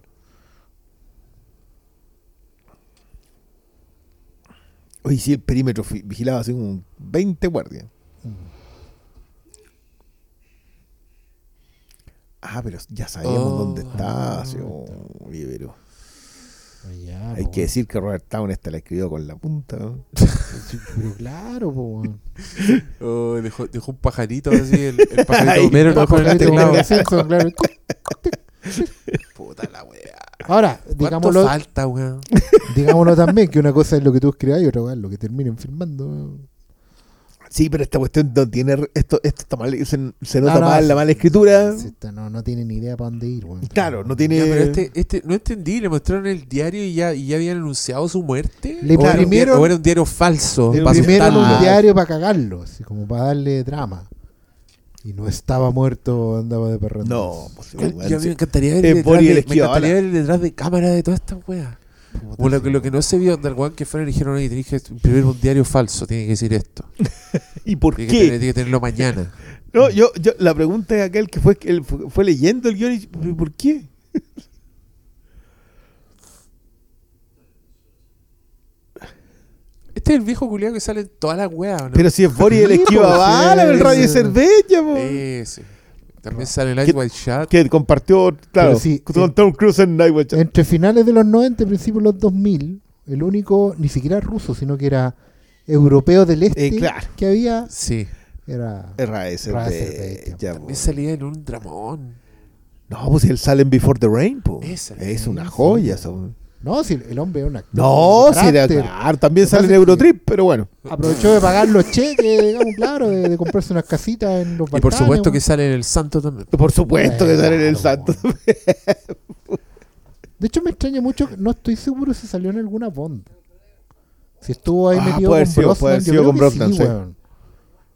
Oye, sí, el perímetro vigilado así como 20 guardias. Ah, pero ya sabíamos Oh. dónde está. sí, oye, Allá, hay po, que decir que Robert Town esta la escribió con la punta. ¿no? Sí, Pero claro, po. Oh, dejó, dejó un pajarito así, el, el pajarito Ay, Homero lo dejó en el teclado. claro. Puta la wea. Ahora, ¿Cuánto digámoslo, falta, weón? digámoslo también, que una cosa es lo que tú escribas y otra cosa es lo que terminen filmando. weón. Sí, pero esta cuestión no tiene. Esto, esto está mal. Se, se nota No, no, mal la mala escritura. sí, esta no, no tiene ni idea para dónde ir, weón. Claro, no tiene. Ya, pero este, este, no entendí, le mostraron el diario y ya, y ya habían anunciado su muerte. Le o, era un imprimieron- diario, o era un diario falso. Le para Primero un diario para cagarlo, así como para darle drama. Y no estaba muerto, andaba de perrón. No, pues, Yo- yo me encantaría ver detrás de, me encantaría ver detrás de cámara de todas estas weas. Lo, que- lo que no se vio del weón que fueron y dijeron, oye, tenés que imprimir un diario falso, tiene que decir esto. ¿Y por Tiene que, tener- qué? tiene que tenerlo mañana. No, yo, yo, la pregunta es aquel que fue, que él fue, fue leyendo el guion y ¿pero ¿por qué? Este es el viejo culiado que sale en todas las weas, ¿o ¿no? Pero si es Boris el Sí, esquiva bala, sí, el radio sí. Cervella, po. Ese. También sale el ¿Qué- Ice White Shot. que compartió, claro, sí, con sí. Tom Cruise en Nightwatch. Entre finales de los 90 y principios de los 2000, el único, ni siquiera ruso, sino que era europeo del este Eh, claro. que había, Sí. era... Po. También salía en un dramón. No, pues él sale en Before the Rain, po. Esa. Es una joya, sí. No, si el hombre era un actor. No, de si carácter. claro, también sale en es Eurotrip, pero bueno. Aprovechó de pagar los cheques, digamos, claro, de, de comprarse unas casitas en los Y por Balcanes, supuesto que sale en el Santo también. Por supuesto que sale en el Santo. De hecho, me extraña mucho, que- no estoy seguro si salió en alguna Bond. Si estuvo ahí Ah, metido puede con sido- puede haber Brosnan, yo sido creo con que Brosnan, sí. weón.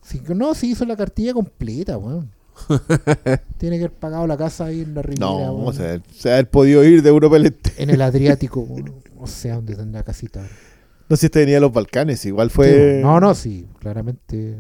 Si- no, si hizo la cartilla completa, weón. Tiene que haber pagado la casa ahí en la Riviera, No, weón. o sea, se ha podido ir de Europa del Este. en el Adriático, weón. o sea, donde tendrá casita. No sé si este venía de los Balcanes, igual Sí, fue. no, no, sí, claramente.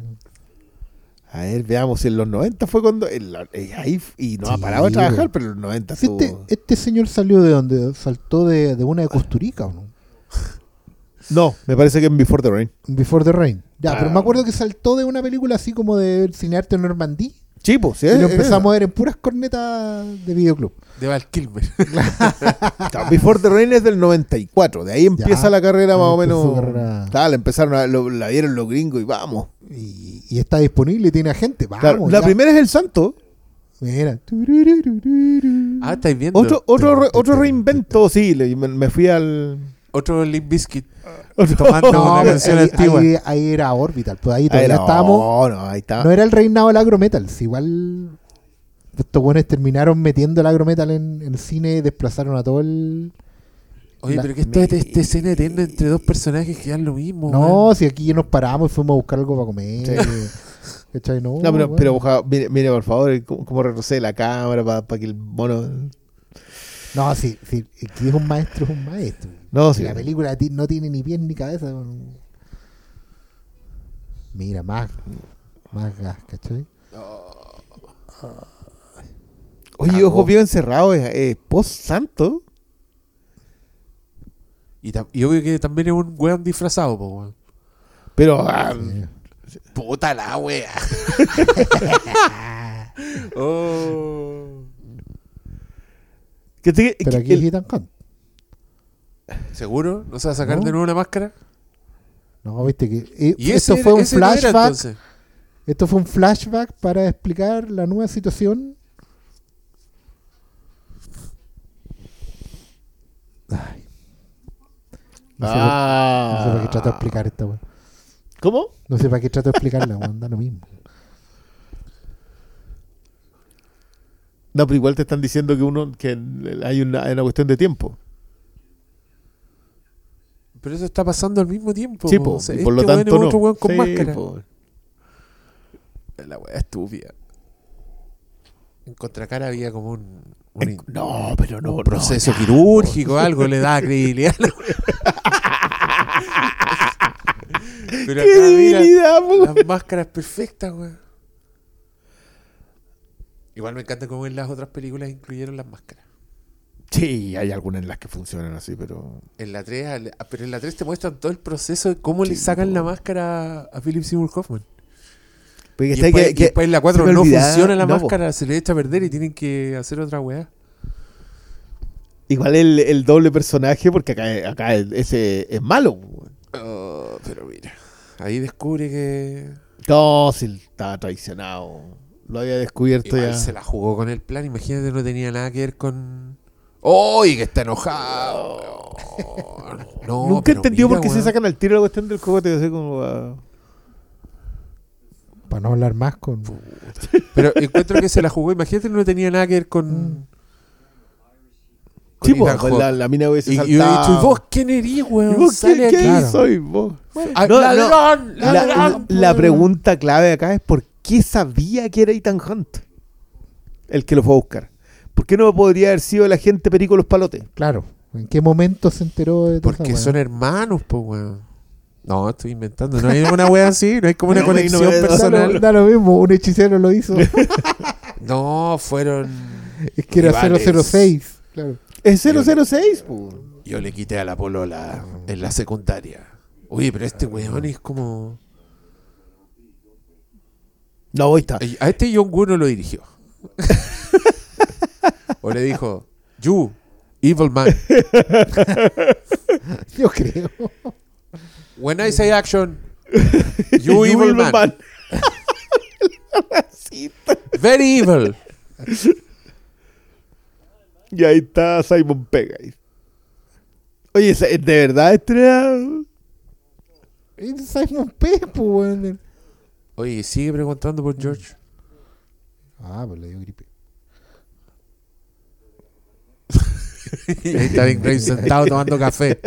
A ver, veamos, en los 90 fue cuando. la- eh, ahí, y no ha parado de trabajar, pero en los 90 Si Este, este señor salió de donde saltó de, de una de Costurica, ¿o no? No, me parece que en Before the Rain. Before the Rain. Ya, Ah. pero me acuerdo que saltó de una película así como de cinearte en Normandí. Sí, pues, sí. y lo es- empezamos a ver en puras cornetas de videoclub. De Val Kilmer. Claro, Before the Rain es del 94. De ahí empieza Ya, la carrera más o menos. carrera. La empezaron a, lo- la vieron los gringos y vamos. Y, y está disponible y tiene agente. Vamos, Claro, la ya. primera es El Santo. Mira. Ah, estáis viendo. Otro, otro, re- otro reinvento, sí. le- me, me fui al. Otro Limp Bizkit. Tomando No, una canción ahí, antigua. ahí- ahí era Orbital. Pues ahí Ahí todavía no, estábamos. no, ahí está. No era el reinado del agrometal. si igual estos buenos terminaron metiendo el agrometal en, en el cine y desplazaron a todo el. Oye, La- pero que esta, esta escena eterna entre dos personajes que dan lo mismo. No, si aquí ya nos paramos y fuimos a buscar algo para comer. No, No, pero, bueno. pero mire, mire, por favor, cómo, cómo retrocede la cámara para que el mono. No, sí, sí, aquí es un maestro, es un maestro. No, sí. La película no tiene ni pies ni cabeza. Mira, más, más gas, ¿cachai? Oye, Cagó. Ojos Bien Encerrados es, es post-santo. Y, y obvio que también es un weón disfrazado, po, weón. Pero. ah, Sí. Puta la wea. oh. Que te- Pero que aquí el- es Ethan Hunt. ¿Seguro? ¿No se va a sacar No. de nuevo una máscara? No, viste que. eh, Y esto ese, fue un era, flashback. esto fue un flashback para explicar la nueva situación. Ay. No sé, por- Ah. no sé para qué trato de explicar esta weá. ¿Cómo? No sé para qué trato de explicarla, weón. Da lo mismo. No, pero igual te están diciendo que uno que hay una, hay una cuestión de tiempo. Pero eso está pasando al mismo tiempo. Sí, po. po, O sea, y por este lo tanto es no. otro weón con Sí, máscara. po. La wea estúpida. En Contracara había como un, un En- no, pero no. un proceso quirúrgico, algo le da credibilidad. a la. Pero ¡Qué acá, mira, las máscaras perfectas, weón. Igual me encanta cómo en las otras películas incluyeron las máscaras. Sí, hay algunas en las que funcionan así, pero. En la 3, al- pero en la 3 te muestran todo el proceso de cómo le sacan la máscara a Philip Seymour Hoffman. Porque Y está después, que- y que- después en la 4 se me no olvidaba- funciona la no, po. máscara, se le echa a perder y tienen que hacer otra weá. Igual el, el doble personaje, porque acá, acá ese es malo. Oh, pero mira, ahí descubre que No, si estaba traicionado. Lo había descubierto igual ya. se la jugó con el plan. Imagínate, no tenía nada que ver con. ¡Uy, que está enojado! No, Nunca entendió por qué se sacan al tiro la cuestión del cogote. Así como. ah, Para no hablar más con. Pero encuentro que se la jugó. Imagínate, no tenía nada que ver con. con Sí, po, la, la mina hubiese Y, y yo he saltado. dicho, ¿y vos quién eres, weón? ¿Y vos quién, aquí. quién Claro. soy vos? Ah, No, no, ¡Ladrón! La, ¡Ladrón! la- la pregunta clave acá es ¿por qué sabía que era Ethan Hunt? El que lo fue a buscar. ¿Por qué no podría haber sido el agente Perico Los Palotes? Claro. ¿En qué momento se enteró de todo Porque son hermanos, pues, weón. No, estoy inventando. No hay una wea así, no hay como una No, conexión no, no, Da lo, personal. da lo mismo, un hechicero lo hizo. No, fueron. es que era Rivales. 006. Claro. Es 006, po. Yo le quité a la polola en la secundaria. Oye, pero este weón es como. No, ahí está. A este John Woo no lo dirigió. o le dijo, You, evil man. Yo creo. When I say action, you evil man. Very evil. Y ahí está Simon Pegg. Oye, ¿de verdad este era- Simon Pegg, pues. Oye, sigue preguntando por George. Ah, pues le dio gripe. ahí está Vin Graves sentado tomando café.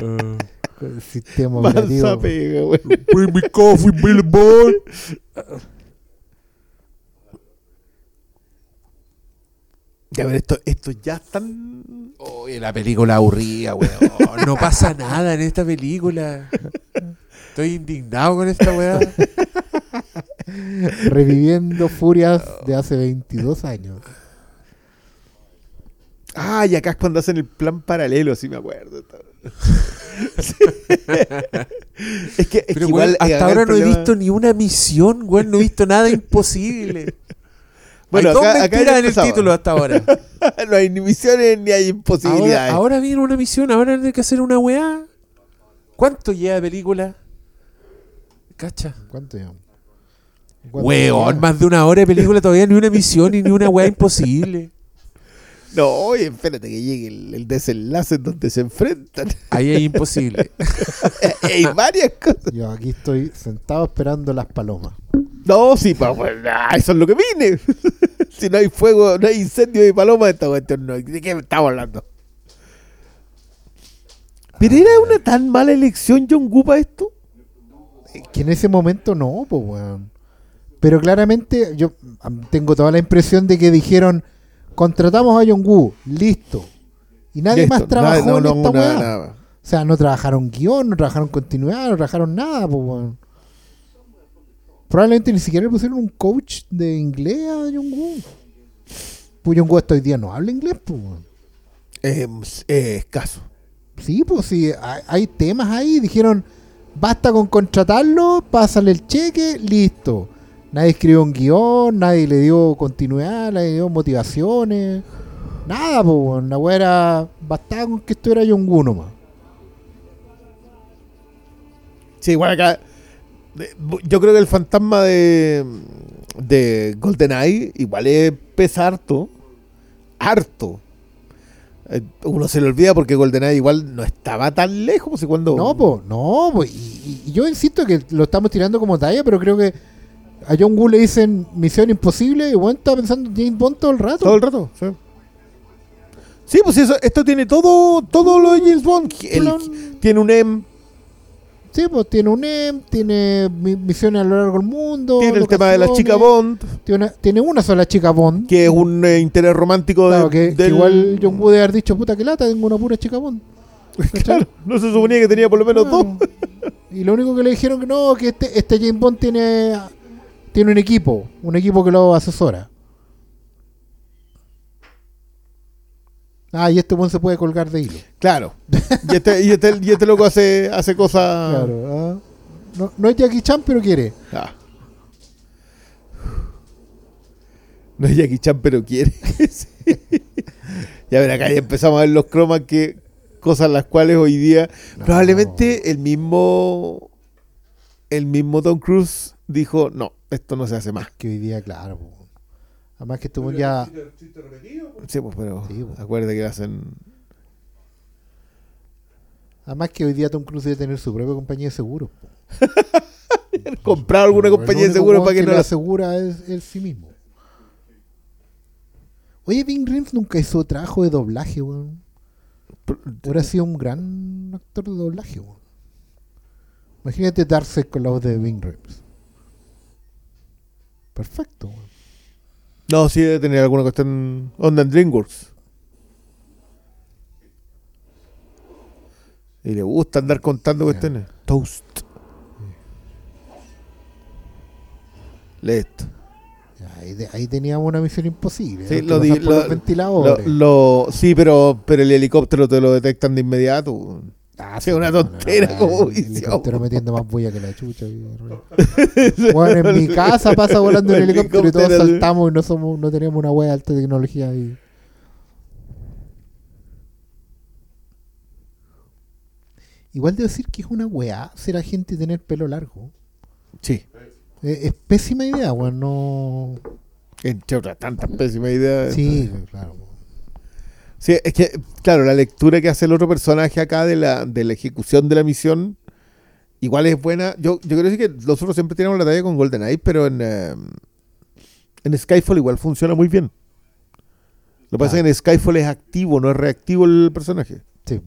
Uh, Con el sistema operativo. pega, güey. Bring me coffee, Billy Boy. Ya ver, esto, esto ya están. Oye, la película aburrida, weón. No pasa nada en esta película. Estoy indignado con esta weá. Reviviendo furias de hace 22 años. Ah, y acá es cuando hacen el plan paralelo, sí me acuerdo. Sí. es que, es que Pero, igual weón, eh, hasta ahora no he visto ni una misión, weón. No he visto nada imposible. Bueno, hay dos acá- mentiras en el título hasta ahora. no hay ni misiones ni hay imposibilidades. Ahora viene una misión, ahora hay que hacer una weá. ¿Cuánto lleva de película? Cacha. ¿Cuánto llevamos? ¿Cuánto Weón, más de una hora de película todavía ni una misión y ni una weá imposible. No, oye, espérate que llegue el, el desenlace en donde se enfrentan. Ahí es imposible. hay varias cosas. Yo aquí estoy sentado esperando las palomas. No, sí, pa, pues, eso es lo que vine. si no hay fuego, no hay incendio y paloma, esta cuestión no. ¿De qué estamos hablando? Pero era una tan mala elección John Woo para esto. Que en ese momento no, pues, weón. Pero claramente yo tengo toda la impresión de que dijeron, contratamos a John Woo, listo. Y nadie Listo, más trabajó nada, en esta no, nada, nada. O sea, no trabajaron guion, no trabajaron continuidad, no trabajaron nada, pues, weón. Probablemente ni siquiera le pusieron un coach de inglés a John Woo. Pues John Woo hasta hoy día no habla inglés, pues, weón. Eh, eh, escaso. Sí, pues sí, hay, hay temas ahí. Dijeron, basta con contratarlo, pásale el cheque, listo. Nadie escribió un guion, nadie le dio continuidad, nadie le dio motivaciones. Nada, pues, la weá era, bastaba con que estuviera John Woo nomás. Sí, igual acá. Yo creo que el fantasma de, de GoldenEye igual es pesa harto. Harto. Eh, Uno se le olvida porque GoldenEye igual no estaba tan lejos. Pues, cuando... No, pues, no, pues. Y, y yo insisto que lo estamos tirando como talla, pero creo que a John Woo le dicen misión imposible y bueno, está pensando en James Bond todo el rato. Todo el rato, sí. Sí, pues eso, esto tiene todo, todo lo de James Bond. El- tiene un M, Sí, pues tiene un M, tiene mi- misiones a lo largo del mundo. tiene el tema de la chica. Bond, Tiene una, tiene una sola chica Bond. que es un eh, interés romántico Claro, de, que, que del- igual John Woo debe haber dicho, puta que lata, tengo una pura chica Bond. Claro, no se suponía que tenía por lo menos dos. Y lo único que le dijeron que no, que este, este James Bond tiene, tiene un equipo, un equipo que lo asesora. Ah, y este Bond se puede colgar de hilo. Claro. Y este, y este, y este loco hace, hace cosas. Claro. ah. No, no es Jackie Chan, pero quiere. Ah. No es Jackie Chan, pero quiere. Sí. Ya ver, acá ya empezamos a ver los cromas que cosas las cuales hoy día No. probablemente el mismo el mismo Tom Cruise dijo, no, esto no se hace más. Que hoy día, claro. Además que Bond ya... Sí, pues, pero Sí, pues. acuérdate que hacen... Además que hoy día Tom Cruise debe tener su propia compañía de seguros. comprar alguna compañía de único seguro weón para que, no le la... asegura es él sí mismo. Oye, Vin Rims nunca hizo trabajo de doblaje, weón. Hubiera sido un gran actor de doblaje, weón. Imagínate darse con la voz de Vin Rims. Perfecto, weón. No, sí debe tener alguna cuestión onda en DreamWorks. Y le gusta andar contando cuestiones. Toast. Ya, Ahí, de- ahí teníamos una misión imposible. Sí, lo di- lo-. Lo- lo- sí, pero, pero el helicóptero te lo detectan de inmediato. Sí, una no, no, tontera no, como helicóptero metiendo más bulla que la chucha. y- Bueno, en mi casa pasa volando un El helicóptero y todos saltamos y no somos, no tenemos una wea de alta tecnología ahí. Igual de decir que es una weá ser agente y tener pelo largo. Sí. Eh, es pésima idea, weón. No. Entre otras tantas pésimas ideas. Sí, claro. Sí, es que, claro, la lectura que hace el otro personaje acá de la, de la ejecución de la misión, igual es buena. Yo, yo creo que nosotros siempre tenemos la talla con GoldenEye, pero en, eh, en Skyfall igual funciona muy bien. Lo que pasa es que en Skyfall es activo, no es reactivo el personaje. Sí.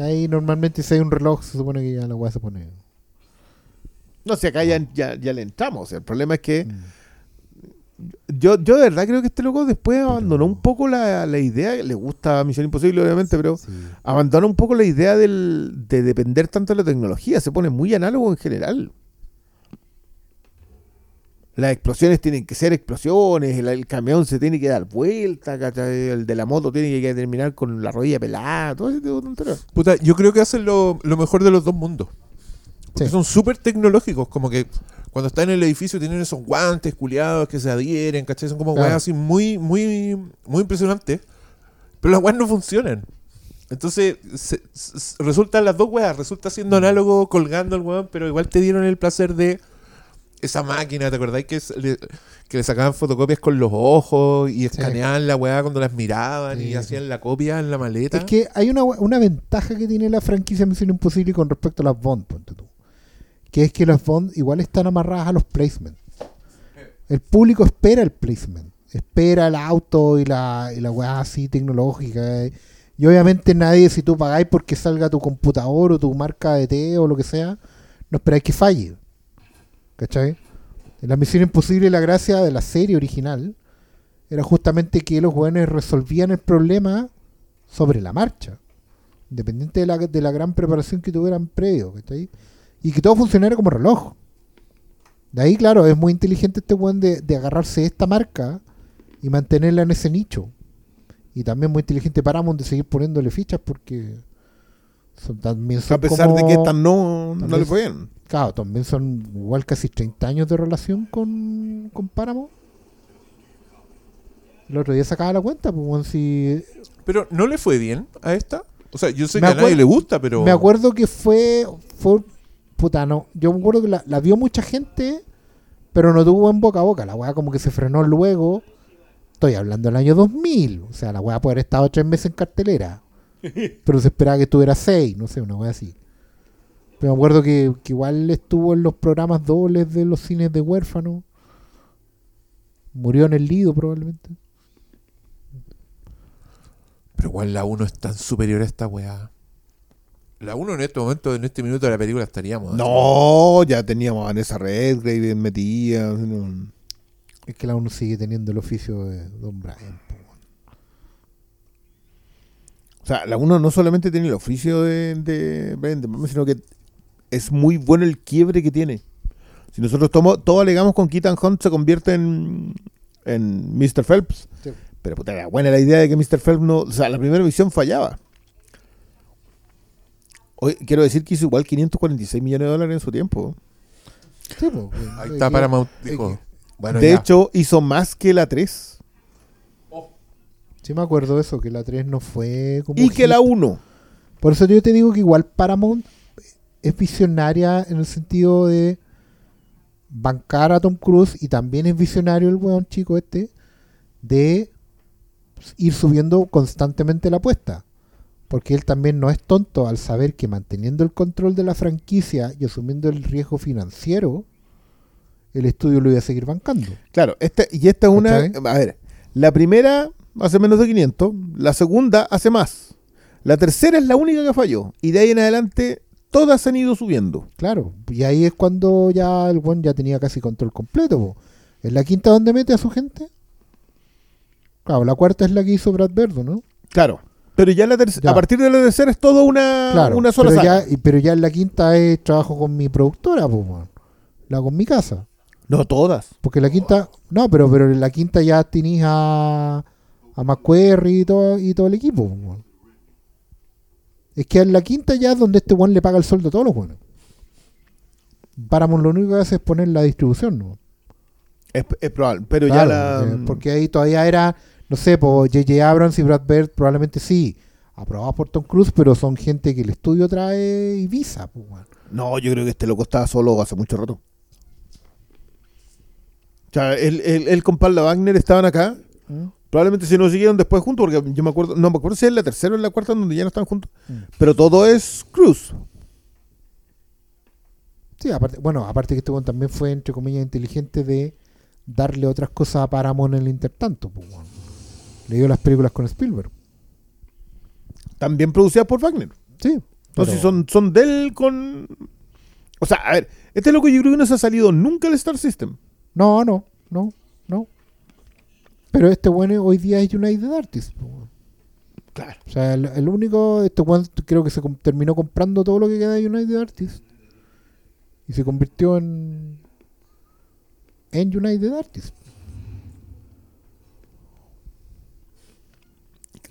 Ahí normalmente si hay un reloj se supone que ya la weá se pone. No sé, acá ya, ya, ya le entramos. El problema es que Mm. Yo, yo de verdad creo que este loco después abandonó un poco la, la idea. Le gusta Misión Imposible, obviamente, pero Sí. abandona un poco la idea del, de depender tanto de la tecnología. Se pone muy análogo en general. Las explosiones tienen que ser explosiones, el, el camión se tiene que dar vuelta, ¿cachai? el de la moto tiene que terminar con la rodilla pelada, todo ese tipo de tonterías. Puta, yo creo que hacen lo, lo mejor de los dos mundos. Sí. son súper tecnológicos, como que cuando están en el edificio tienen esos guantes culiados que se adhieren, ¿cachai? Son como Claro. weas así muy, muy, muy impresionantes. Pero las weas no funcionan. Entonces, se- se- resultan las dos weas. Resulta siendo análogo colgando el weón, pero igual te dieron el placer de esa máquina, ¿te acordáis que, le, que le sacaban fotocopias con los ojos y escaneaban la weá cuando las miraban Sí, y hacían la copia en la maleta? Es que hay una, una ventaja que tiene la franquicia Misión Imposible con respecto a las Bond, ponte tú. Que es que las Bond igual están amarradas a los placements. El público espera el placement. Espera el auto y la, y la weá así tecnológica. eh. Y obviamente nadie, si tú pagáis porque salga tu computador o tu marca de té o lo que sea, no esperáis que falle. ¿Cachai? En la Misión Imposible la gracia de la serie original era justamente que los jóvenes resolvían el problema sobre la marcha. Independiente de la, de la gran preparación que tuvieran previo, ¿cachai? Y que todo funcionara como reloj. De ahí, claro, es muy inteligente este weón de, de agarrarse esta marca y mantenerla en ese nicho. Y también muy inteligente Paramount de seguir poniéndole fichas porque son también son A pesar de que estas no, no le fue bien. Claro, también son igual casi 30 años de relación con, con Paramount. El otro día sacaba la cuenta, pues weón, si Pero ¿no le fue bien a esta? O sea, yo sé Me que a nadie le gusta, pero... Me acuerdo que fue, fue puta, no. Yo me acuerdo que la, la vio mucha gente, pero no tuvo buen boca a boca. La weá como que se frenó luego. Estoy hablando del año 2000. O sea, la weá puede haber estado tres meses en cartelera. Pero se esperaba que estuviera seis, no sé, una weá así. Pero me acuerdo que, que igual estuvo en los programas dobles de los cines de huérfano. Murió en el Lido probablemente. Pero igual la 1 es tan superior a esta weá. La 1 en este momento, en este minuto de la película estaríamos. No, ya teníamos a Vanessa Redgrave bien metida. no. Es que la uno sigue teniendo el oficio de Don Brian. O sea, la 1 no solamente tiene el oficio de, de Brian De Palma, sino que es muy bueno el quiebre que tiene. Si nosotros tomo, todo alegamos con Keaton Hunt se convierte en, en Mr. Phelps. Sí. Pero puta, era buena la idea de que Mr. Phelps no. O sea, la primera misión fallaba. Hoy, quiero decir que hizo igual 546 millones de dólares en su tiempo. Sí, po, Ahí eh, está Paramount. eh, Dijo, bueno, de ya. hecho, hizo más que la 3. Sí me acuerdo de eso, que la 3 no fue como Y que hit. la 1. Por eso yo te digo que igual Paramount es visionaria en el sentido de bancar a Tom Cruise y también es visionario el weón chico este de ir subiendo constantemente la apuesta. Porque él también no es tonto al saber que manteniendo el control de la franquicia y asumiendo el riesgo financiero, el estudio lo iba a seguir bancando. Claro, este, y esta es una. A ver, la primera hace menos de 500, la segunda hace más. La tercera es la única que falló. Y de ahí en adelante, todas han ido subiendo. Claro, y ahí es cuando ya el buen ya tenía casi control completo. po. ¿En la quinta donde mete a su gente? Claro, la cuarta es la que hizo Brad Bird, ¿no? Claro. Pero ya, la Ya. a partir de la tercera es todo una, Claro, una sola pero saga. ya, y- pero ya en la quinta es trabajo con mi productora, pues. La en mi casa. No todas. Porque la quinta, no, pero, pero en la quinta ya tenís a, a McQuarrie y todo, y todo el equipo. Es que en la quinta ya es donde este weón le paga el sueldo a todos los buenos. Paramount lo único que hace es poner la distribución, ¿no? Es, es probable. Pero Claro, ya la. eh, porque ahí todavía era, no sé, por J.J. Abrams y Brad Bird probablemente sí, aprobados por Tom Cruise, pero son gente que el estudio trae y visa. Pues. No, yo creo que este loco estaba solo hace mucho rato. O sea, él, él, él con Paula Wagner estaban acá. ¿Mm? Probablemente se nos siguieron después juntos, porque yo me acuerdo, no me acuerdo si es la tercera o la cuarta donde ya no están juntos. Mm. Pero todo es Cruz. Sí, aparte, bueno, aparte que este también fue, entre comillas, inteligente de darle otras cosas a Paramount en el intertanto. Pues. Le dio las películas con Spielberg. También producidas por Wagner. Sí. No pero- son, son de él con. O sea, a ver, este loco yo creo que no se ha salido nunca del Star System. No, no, no, no. Pero este bueno hoy día es United Artists. Claro. O sea, el, el único, este weón creo que se com- terminó comprando todo lo que queda de United Artists. Y se convirtió en. En United Artists.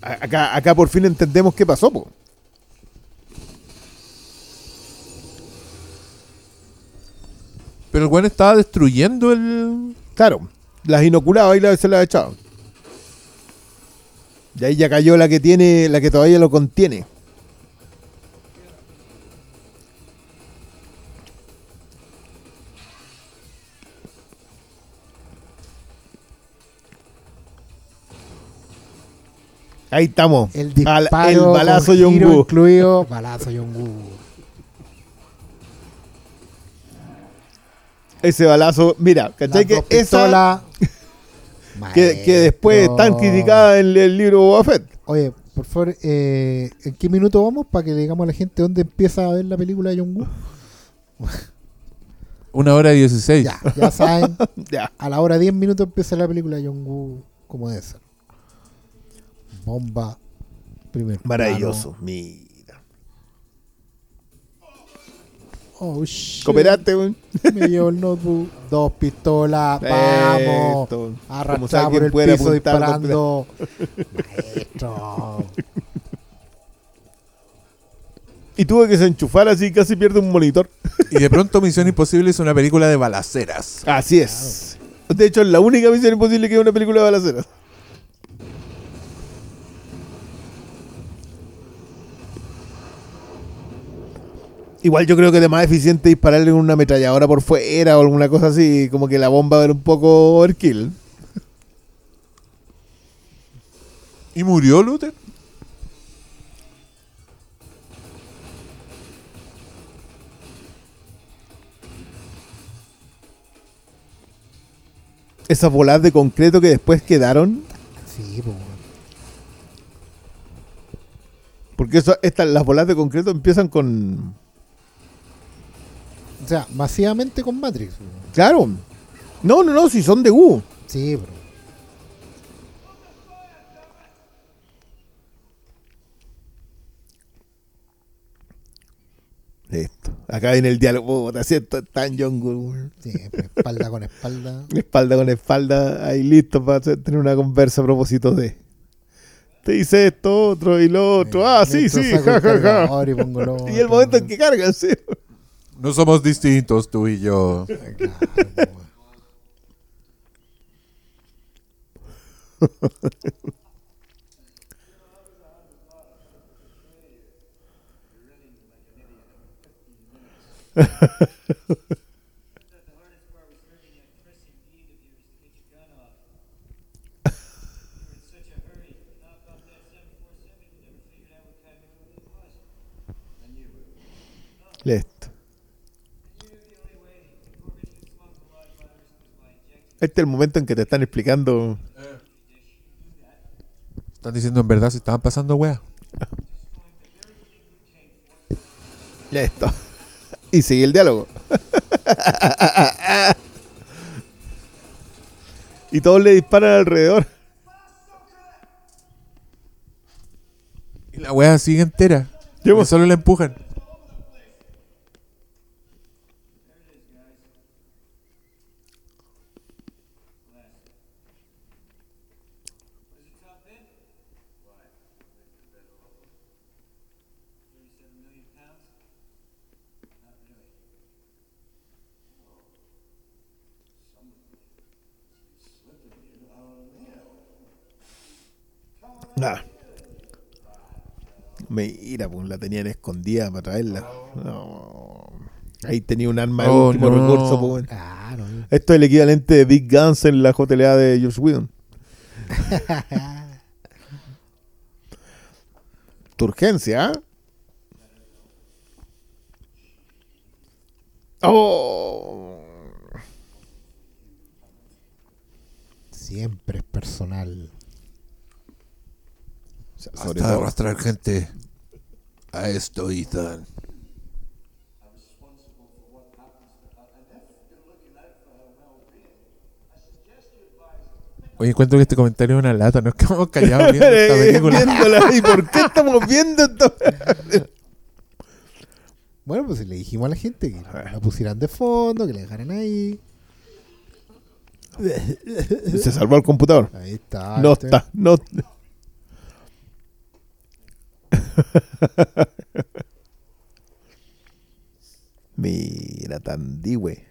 Acá, acá por fin entendemos qué pasó, po. Pero el weón estaba destruyendo el. Claro, las inoculaba y las, se las echaba. Y ahí ya cayó la que tiene, la que todavía lo contiene. Ahí estamos. El Al- disparo. el balazo Yongu. incluido. Balazo Yongu. Ese balazo, mira, ¿cachai? Que esa que, que después tan criticada en el libro Boba Fett. Oye, por favor, eh, ¿en qué minuto vamos para que le digamos a la gente dónde empieza a ver la película de Yongu? Una hora y dieciséis. Ya, ya saben, Ya. a la hora 10 minutos empieza la película de Yongu como debe ser. Bomba. Primer Maravilloso, mira. Oh, shit. Cooperaste, weón. Me llevo el notebook. Dos pistolas. Vamos. Arrastrado por el puede piso disparando. Maestro. Y tuve que se enchufar así, casi pierde un monitor. Y de pronto Misión Imposible es una película de balaceras. Así es. De hecho, es la única misión imposible que es una película de balaceras. Igual yo creo que es más eficiente dispararle una ametralladora por fuera o alguna cosa así, como que la bomba va a ver un poco overkill. ¿Y murió Luther? Esas bolas de concreto que después quedaron, Sí, pues. porque eso, estas, las bolas de concreto empiezan con... O sea, masivamente con Matrix. Claro. No, no, no, si son de U. Sí, bro. Listo. Acá viene el diálogo. Puta, siento tan Jong-un. Sí, pues, espalda con espalda. Espalda con espalda, ahí listo para tener una conversa a propósito de. Te dice esto, otro y lo otro. Ah, sí, sí, ja, ja, ja. Y, pongo lo Y el momento en que cargan, sí. No somos distintos tú y yo. Este es el momento en que te están explicando. Están diciendo en verdad si estaban pasando weas. Listo. Y sigue el diálogo. y todos le disparan alrededor. Y la wea sigue entera. Solo la empujan. Nada. Mira, pues la tenían escondida para traerla. No. Ahí tenía un arma de Oh, último no. recurso. pues, bueno. Claro. Esto es el equivalente de Big Guns en la JLA de Josh Whedon. tu urgencia, ¿ah? Oh. Siempre es personal. Sobre Hasta todo. arrastrar gente a esto, Ethan. Oye, encuentro que este comentario es una lata. Nos quedamos callados viendo esta película. Viéndola. ¿Y por qué estamos viendo esto? Bueno, pues le dijimos a la gente que la pusieran de fondo, que la dejaran ahí. Se salvó el computador. Ahí está. No ¿viste? está, no. Mira, Tandigüe.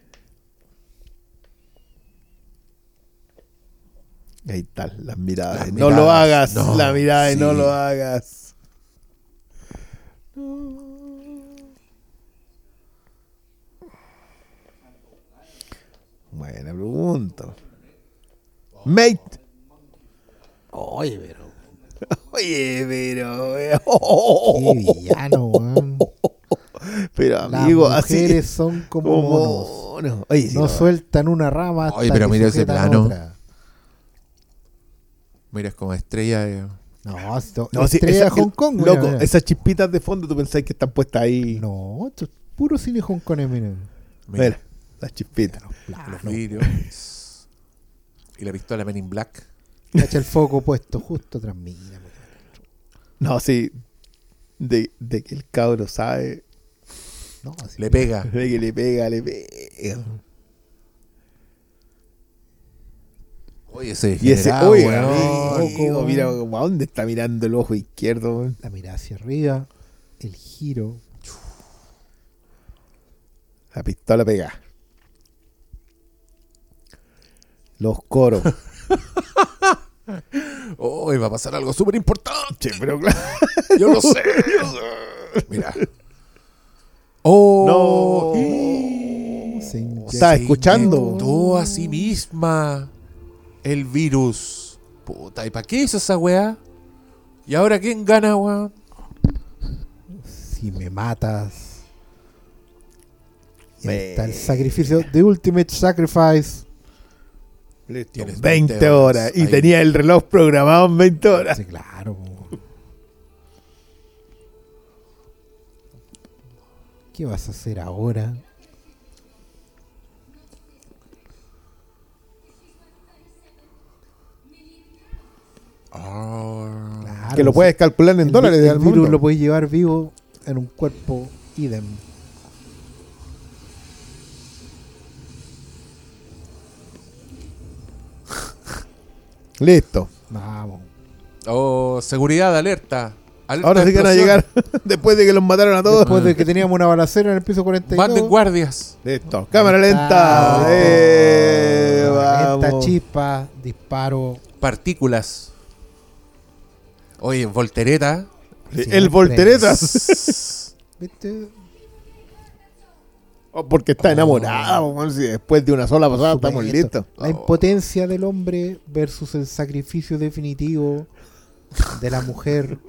Ahí está, las miradas. Las no lo hagas. no, la mirada de no sí. lo hagas. Buena pregunta. Mate. Oye, pero. Oye, pero. Qué villano, weón. Pero Las amigo, mujeres así. son como como monos. monos. Oye, sí, No no. sueltan una rama hasta Oye, pero que mira ese plano. otra. Mira, es como estrella de... No, esto, No, sí, estrella esa- de Hong Kong, mira, Loco, mira. esas chispitas de fondo, tú pensáis que están puestas ahí. No, esto es puro cine Hong Kong, mira. Mira, Mira, las chispitas. los vidrios. Y la pistola Men in Black. Cacha el foco puesto justo mira. mira. No, sí. De, de que el cabro sabe. No, así Le pega. De que le pega, le pega. Oye, ese Y ese, oye, amigo, weón. mira, ¿a dónde está mirando el ojo izquierdo? weón? La mirada hacia arriba, el giro. La pistola pega. Los coros. Hoy va a pasar algo súper importante. pero claro. Yo lo sé. Mira. Oh. Se inyecta. Está Se escuchando. a sí misma el virus. Puta, ¿y para qué hizo esa weá? ¿Y ahora quién gana, weón? Si me matas. Ahí Me- está el sacrificio. The Ultimate Sacrifice. Listo. Tienes 20, 20 horas. horas. Y Ahí. tenía el reloj programado en 20 horas. Sí, claro. ¿Qué vas a hacer ahora? Ah. Claro, que lo puedes calcular en El vi- dólares el virus mundo. lo puedes llevar vivo en un cuerpo idem. Listo. Vamos. Oh, seguridad, alerta. Alerta Ahora sí que van a llegar después de que los mataron a todos. Después de que teníamos una balacera en el piso 42. Manden guardias. Listo. Cámara lenta. está. Eh, Lenta vamos. chispa, disparo. Partículas. Oye, voltereta. El Siempre. volteretas. Oh, porque está enamorada. po, si después de una sola pasada estamos supuesto. listos. La impotencia del hombre versus el sacrificio definitivo de la mujer.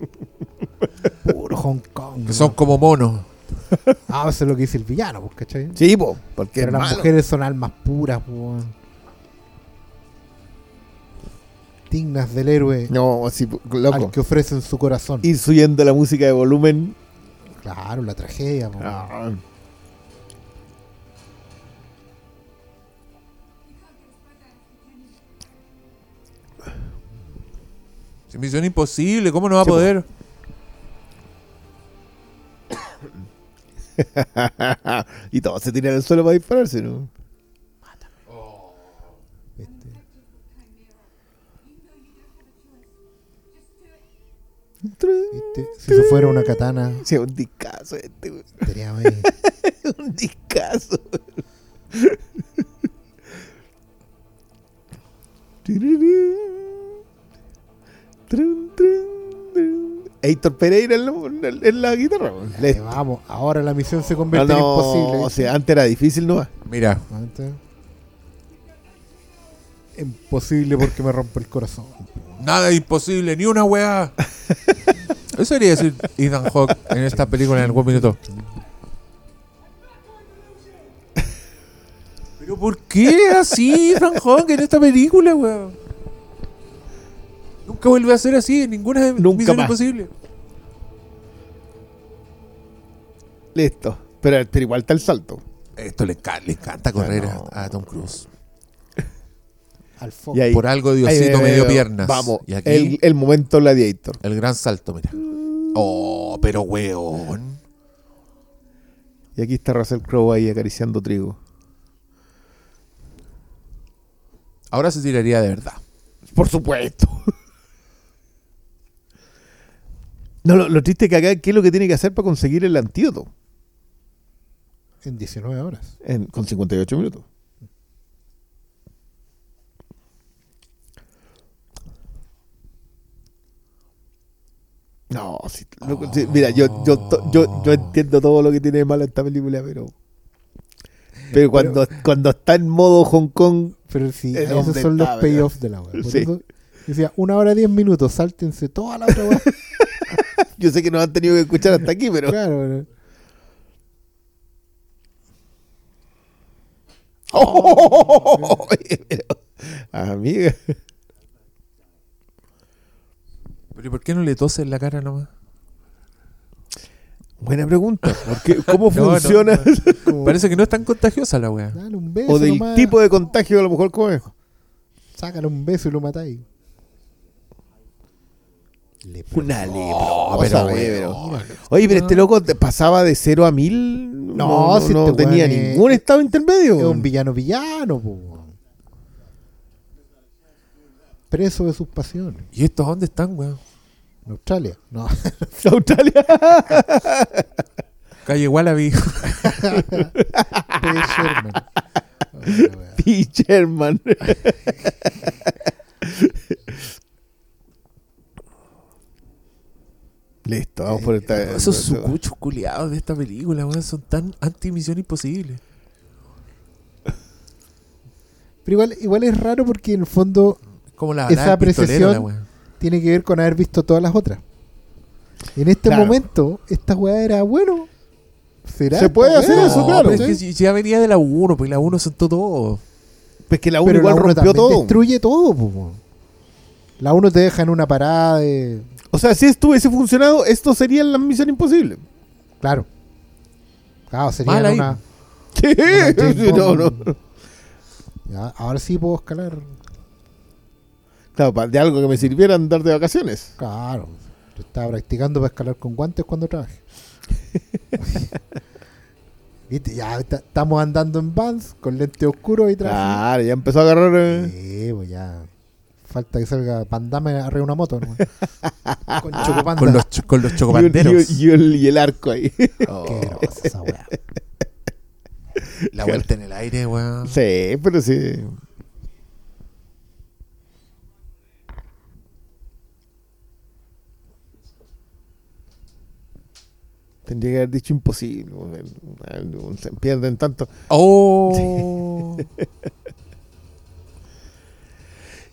Puro Hong Kong. Que son como monos. Ah, eso es lo que dice el villano, pues, ¿cachai? Sí, po, porque Pero las malo. mujeres son almas puras, po, dignas del héroe No, sí, po, al loco. que ofrecen su corazón. Ir subiendo la música de volumen. Claro, la tragedia. po. Ah, misión imposible, ¿cómo no va a Sí, po. poder? y todos se tiran al suelo para dispararse, ¿no? ¿Viste? ¿Viste? Si eso fuera una katana, Sí, un discazo este, un discazo. Héctor Pereira en la, en la guitarra. vamos, ahora la misión se No, convierte en imposible. o sea, antes era difícil, ¿no? Mira, Antes- Imposible porque me rompe el corazón. nada es imposible, ni una weá. Eso debería decir Ethan Hawke en esta película en algún minuto. ¿Pero por qué así Ethan Hawke en esta película, weón? Nunca vuelve a ser así en ninguna de Nunca Misión más. Imposible. Listo. Pero, pero igual está el salto. Esto le, enca- le encanta correr no. a, a Tom Cruise. Al foco. Y ahí- Por algo ahí Diosito me dio piernas. Vamos, Y aquí el, el momento gladiator. el gran salto, mira. Oh, pero weón. Y aquí está Russell Crowe ahí acariciando trigo. Ahora se tiraría de verdad. Por supuesto. No, lo, lo triste es que acá, ¿qué es lo que tiene que hacer para conseguir el antídoto? En 19 horas. En- con 58 minutos. No, sí, mira, yo, yo, yo, yo entiendo todo lo que tiene de malo esta película, pero. Pero cuando, cuando está en modo Hong Kong, Pero sí, Es esos son los payoffs de la Sí. eso decía, una hora diez minutos, sáltense toda la otra wea. yo sé que nos han tenido que escuchar hasta aquí, pero. claro, pero- Pero, amiga. Pero ¿y por qué no le tose en la cara nomás? Buena pregunta. porque ¿Cómo No, no, funciona? Parece que no es tan contagiosa la weá. dale un beso o del nomás, tipo de contagio, a lo mejor, ¿cómo es? Sácale un beso y lo matáis. Una Oh, leprosa, pero, weón. Oye, pero este loco te pasaba de 0 a 1000. No, no, si no este tenía weón es- ningún estado intermedio. Es un villano villano, po. Preso de sus pasiones. ¿Y estos dónde están, weón? En Australia. No. Australia. Calle Wallaby. P. Sherman. P. Sherman. Listo, vamos por esta. Esos sucuchos culiados de esta película, weón, son tan anti-misión imposible. Pero igual, igual es raro porque en el fondo como la Esa la apreciación- la tiene que ver con haber visto todas las otras. En este Claro. momento, esta weá era bueno. ¿Será Se puede weá? hacer eso, No, claro. pero es que ya venía de la 1, pues la 1 sentó todo. Pues que la 1 Pero igual la rompió todo. destruye todo, weón. La 1 te deja en una parada de. O sea, si esto hubiese funcionado, esto sería la misión imposible. Claro. Claro, sería Mal ahí. una. Sí, una James no, no. Ya, ahora sí puedo escalar. Claro, pa- de algo que me sirviera andar de vacaciones. Claro. Yo estaba practicando para escalar con guantes cuando trabajé. Viste, ya estamos andando en vans con lentes oscuros y traje. Claro, ya empezó a agarrar. eh. Sí, pues ya. Falta que salga Pandame arriba de una moto, ¿no? Con Chocopanda. Con los, cho- con los chocopanderos. y- y el, y el arco ahí. Oh, Qué grosa esa weá. la vuelta en el aire, weón. Sí, pero sí. Tendría que haber dicho imposible. Se pierden tanto. Oh.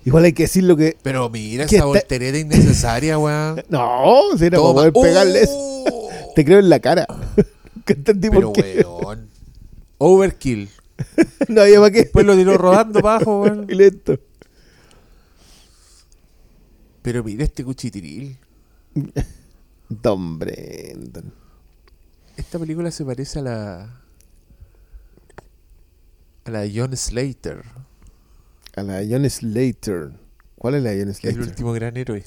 Igual hay que decir lo que. Pero mira ¿Qué esa está- voltereta innecesaria, weón. No, si era para poder pegarles. Oh. Te creo en la cara. Que entendí Pero, por qué. weón. Overkill. No había para qué. Después lo tiró rodando para abajo, weón. Y lento. Pero mira este cuchitiril. Don Brendan. Esta película se parece a la. a la de John Slater. A la John Slater. ¿Cuál es la John El Slater? último gran héroe.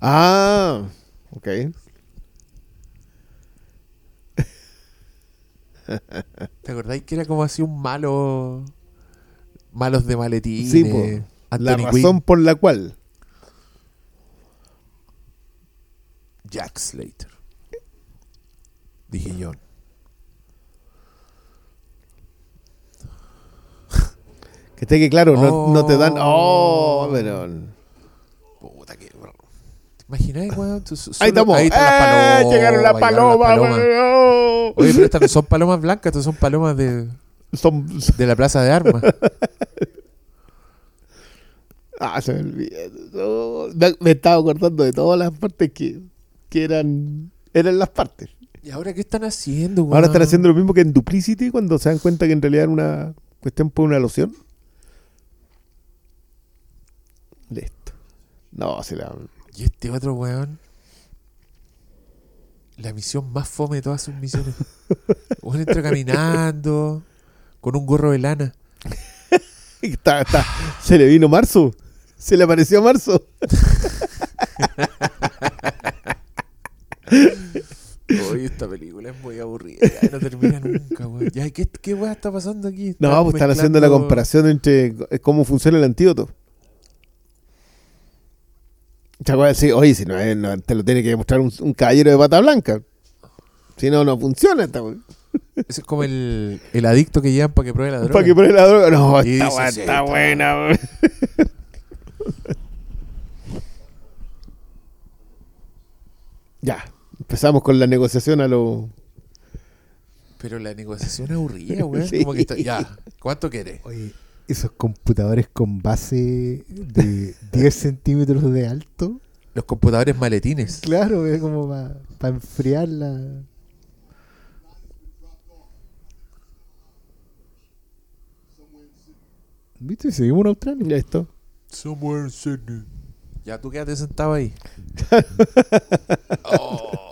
Ah, ok. ¿Te acordáis que era como así un malo. malos de maletines? Sí. La razón por la cual. Jack Slater. Dije John. Que esté que claro, no, no te dan. Oh. Oh, pero. Puta que. ¿Te imagináis, weón? Ahí estamos. Ahí están las ¡Eh! palomas. Llegaron las palomas, weón. Oye, pero estas no son palomas blancas, estas son palomas de, Son. de la plaza de armas. Ah, se me olvidó. No, me- me estaba acordando de todas las partes que, que eran. Eran las partes. ¿Y ahora qué están haciendo, weón? Ahora están haciendo lo mismo que en Duplicity cuando se dan cuenta que en realidad era una cuestión por una loción. Listo. No, se la. Y este otro weón. La misión más fome de todas sus misiones. Weón entra caminando con un gorro de lana. Está- está- Se le vino marzo. Se le apareció marzo. Oye, esta película es muy aburrida. no termina nunca, güey. Ya, ¿qué, qué weá está pasando aquí? No, pues están haciendo la comparación entre cómo funciona el antídoto. ¿Te acuerdas? Sí, oye, si no, es- no, te lo tiene que demostrar un, un caballero de pata blanca. Si no, no funciona esta. Ese es como el, el adicto que llevan para que pruebe la droga. Para que pruebe la droga. No, Y esta dice, sí, está está buena, weón. Ya, empezamos con la negociación a lo. Pero la negociación es aburrida, güey. Sí. Como que está, ya, ¿cuánto quieres? Oye, esos computadores con base de 10 centímetros de alto. Los computadores maletines. Claro, es como para enfriar la. ¿Viste? Seguimos en Australia. Ya esto. Somewhere in Sydney. Ya tú quédate sentado ahí. Oh.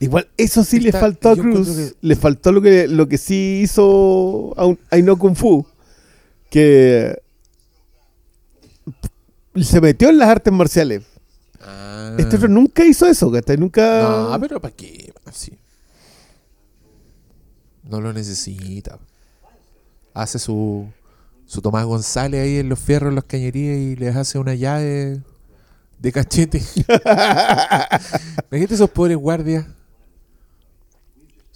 Igual, eso sí le faltó a Cruz. encuentro Le faltó lo que, lo que sí hizo a un- Kung Fu. Que se metió en las artes marciales. Ah. Este otro nunca hizo eso, ¿cachai? Nunca. No, pero ¿para qué? Así. No lo necesita. Hace su, su Tomás González ahí en los fierros, en las cañerías y les hace una llave de cachete. Imagínate esos pobres guardias.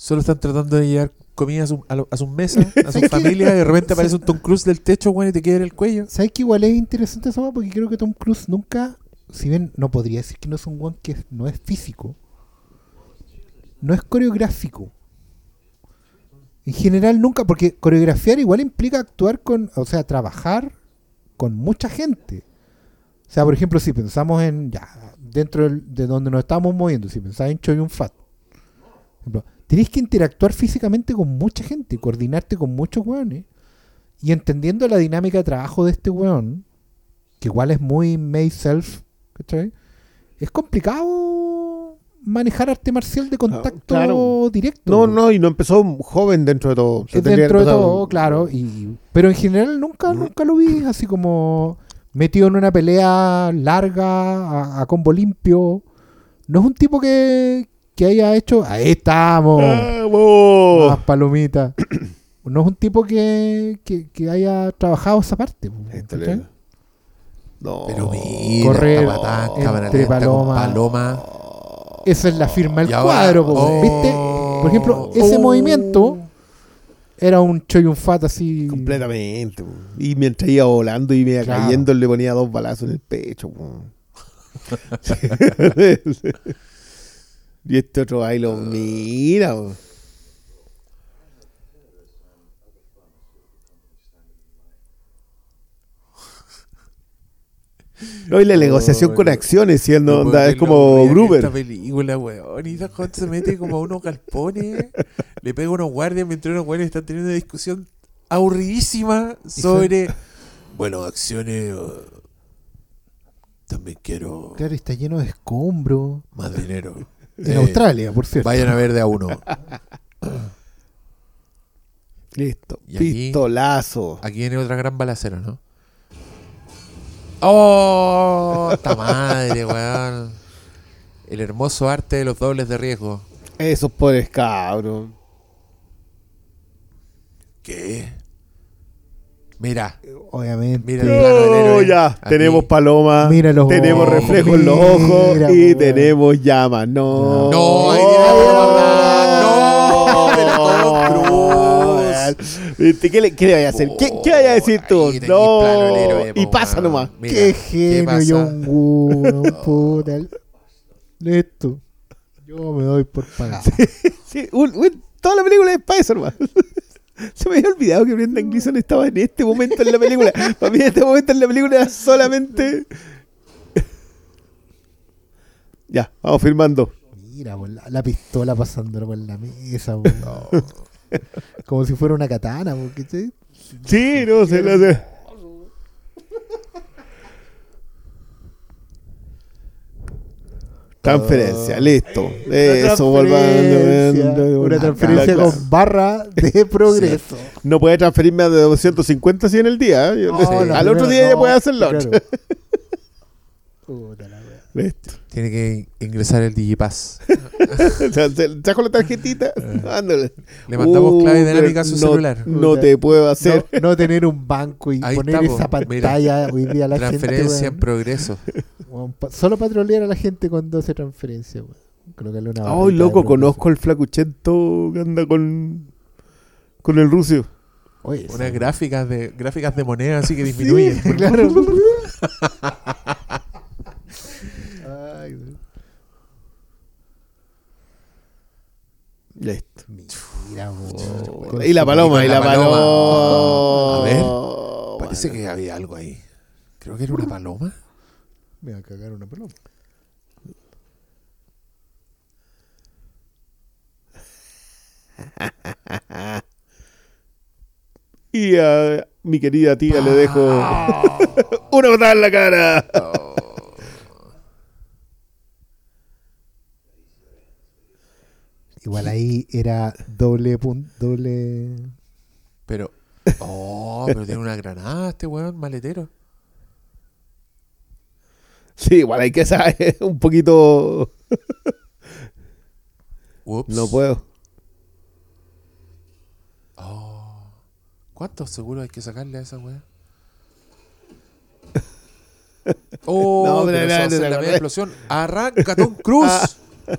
Solo están tratando de llevar comida a, su- a lo- a sus mesas, a sus familias, y de repente aparece un Tom Cruise del techo, bueno, y te quiebra el cuello. ¿Sabes que igual es interesante eso? Porque creo que Tom Cruise nunca, si bien no podría decir que no es un one que no es físico, no es coreográfico. En general nunca, porque coreografiar igual implica actuar con, o sea, trabajar con mucha gente. O sea, por ejemplo, si pensamos en, ya, dentro del- de donde nos estamos moviendo, si pensás en Choi Yun Fat, por ejemplo, tenés que interactuar físicamente con mucha gente, coordinarte con muchos weones. Y entendiendo la dinámica de trabajo de este weón, que igual es muy made self, ¿cachai? Es complicado manejar arte marcial de contacto claro. directo. No, no, y no empezó joven dentro de todo. Se dentro de todo, claro. Y, pero en general nunca, nunca lo vi así como metido en una pelea larga, a, a combo limpio. No es un tipo que, que haya hecho. Ahí estamos. ¡Vamos! Más palomitas. No es un tipo que, que, que haya trabajado esa parte. Este No. Pero mira, Correr entre paloma. paloma. Esa es la firma del cuadro. oh. ¿Viste? Por ejemplo, ese Oh. movimiento era un choy un fat así. Completamente. po. Y mientras iba volando y iba Claro. cayendo, le ponía dos balazos en el pecho. y este otro ahí lo mira. po. No, y la negociación Oh, con acciones, siendo No onda, es como Gruber. Esta película, weón. Y Don se mete como a unos galpones, le pega a unos guardias mientras unos guardias están teniendo una discusión aburridísima sobre. Bueno, acciones. uh, también quiero Claro, está lleno de escombros. más dinero. En Eh, Australia, por cierto. Vayan a ver de a uno. Listo. Y aquí- Pistolazo. Aquí viene otra gran balacera, ¿no? ¡Oh! ¡Esta madre, weón! El hermoso arte de los dobles de riesgo. Esos pobres cabros. ¿Qué? Mira, Obviamente. Mira el plano del No, héroe. ya. Aquí. Tenemos paloma. Mira los tenemos ojos, reflejo en los mira, ojos. y tenemos llamas. No. No, ahí. No. ¿Viste? ¿Qué le, qué le vaya a hacer? ¿Qué, qué vaya a decir tú? Ahí del héroe, No. Y pasa nomás. Mira, Qué ¿qué genio? John Woo, puta. Listo. Yo me doy por pagado. Sí, un- un- toda la película es Spider-Man. Se me había olvidado que Brendan Gleeson estaba en este momento en la película. Para mí, en este momento en la película era solamente. ya, vamos firmando. Mira, po, la, la pistola pasándolo por la mesa. po. Como si fuera una katana. po, ¿cachai? Sí, no sé, no sé. Transferencia, listo. Eso, volvamos. Una transferencia Claro. con barra de progreso. No puede transferirme a de 250 así en el día. ¿eh? No, Al otro día ya puede hacer la otra. claro. Listo. Tiene que ingresar el Digipass. Trajo la tarjetita. Ándale. Le mandamos Uh, clave dinámica a su no- celular. No te puedo hacer. No, no tener un banco y Ahí poner esa pantalla hoy día a la gente. Transferencia en progreso. Solo patrolear a la gente cuando hace transferencia. weón. Colocarle una Ay, barrita de loco, conozco al flacuchento que anda con, con el rucio. Oye, Unas sí. gráficas de gráficas de moneda así que disminuyen. Sí, claro. Listo. Mira, Oh, Y la paloma, y la la paloma. paloma. A ver. Parece que había algo ahí. Creo que era una paloma. Me va a cagar una paloma. Y a mi querida tía le dejo una patada en la cara. Igual ahí era doble punto, doble. Pero. Oh, pero tiene una granada este weón, maletero. Sí, igual hay que saber un poquito. Ups. No puedo. Oh. ¿Cuántos seguros hay que sacarle a esa weá? Oh, No, pero la no, media no. explosión. Arranca Tom Cruise. Ah.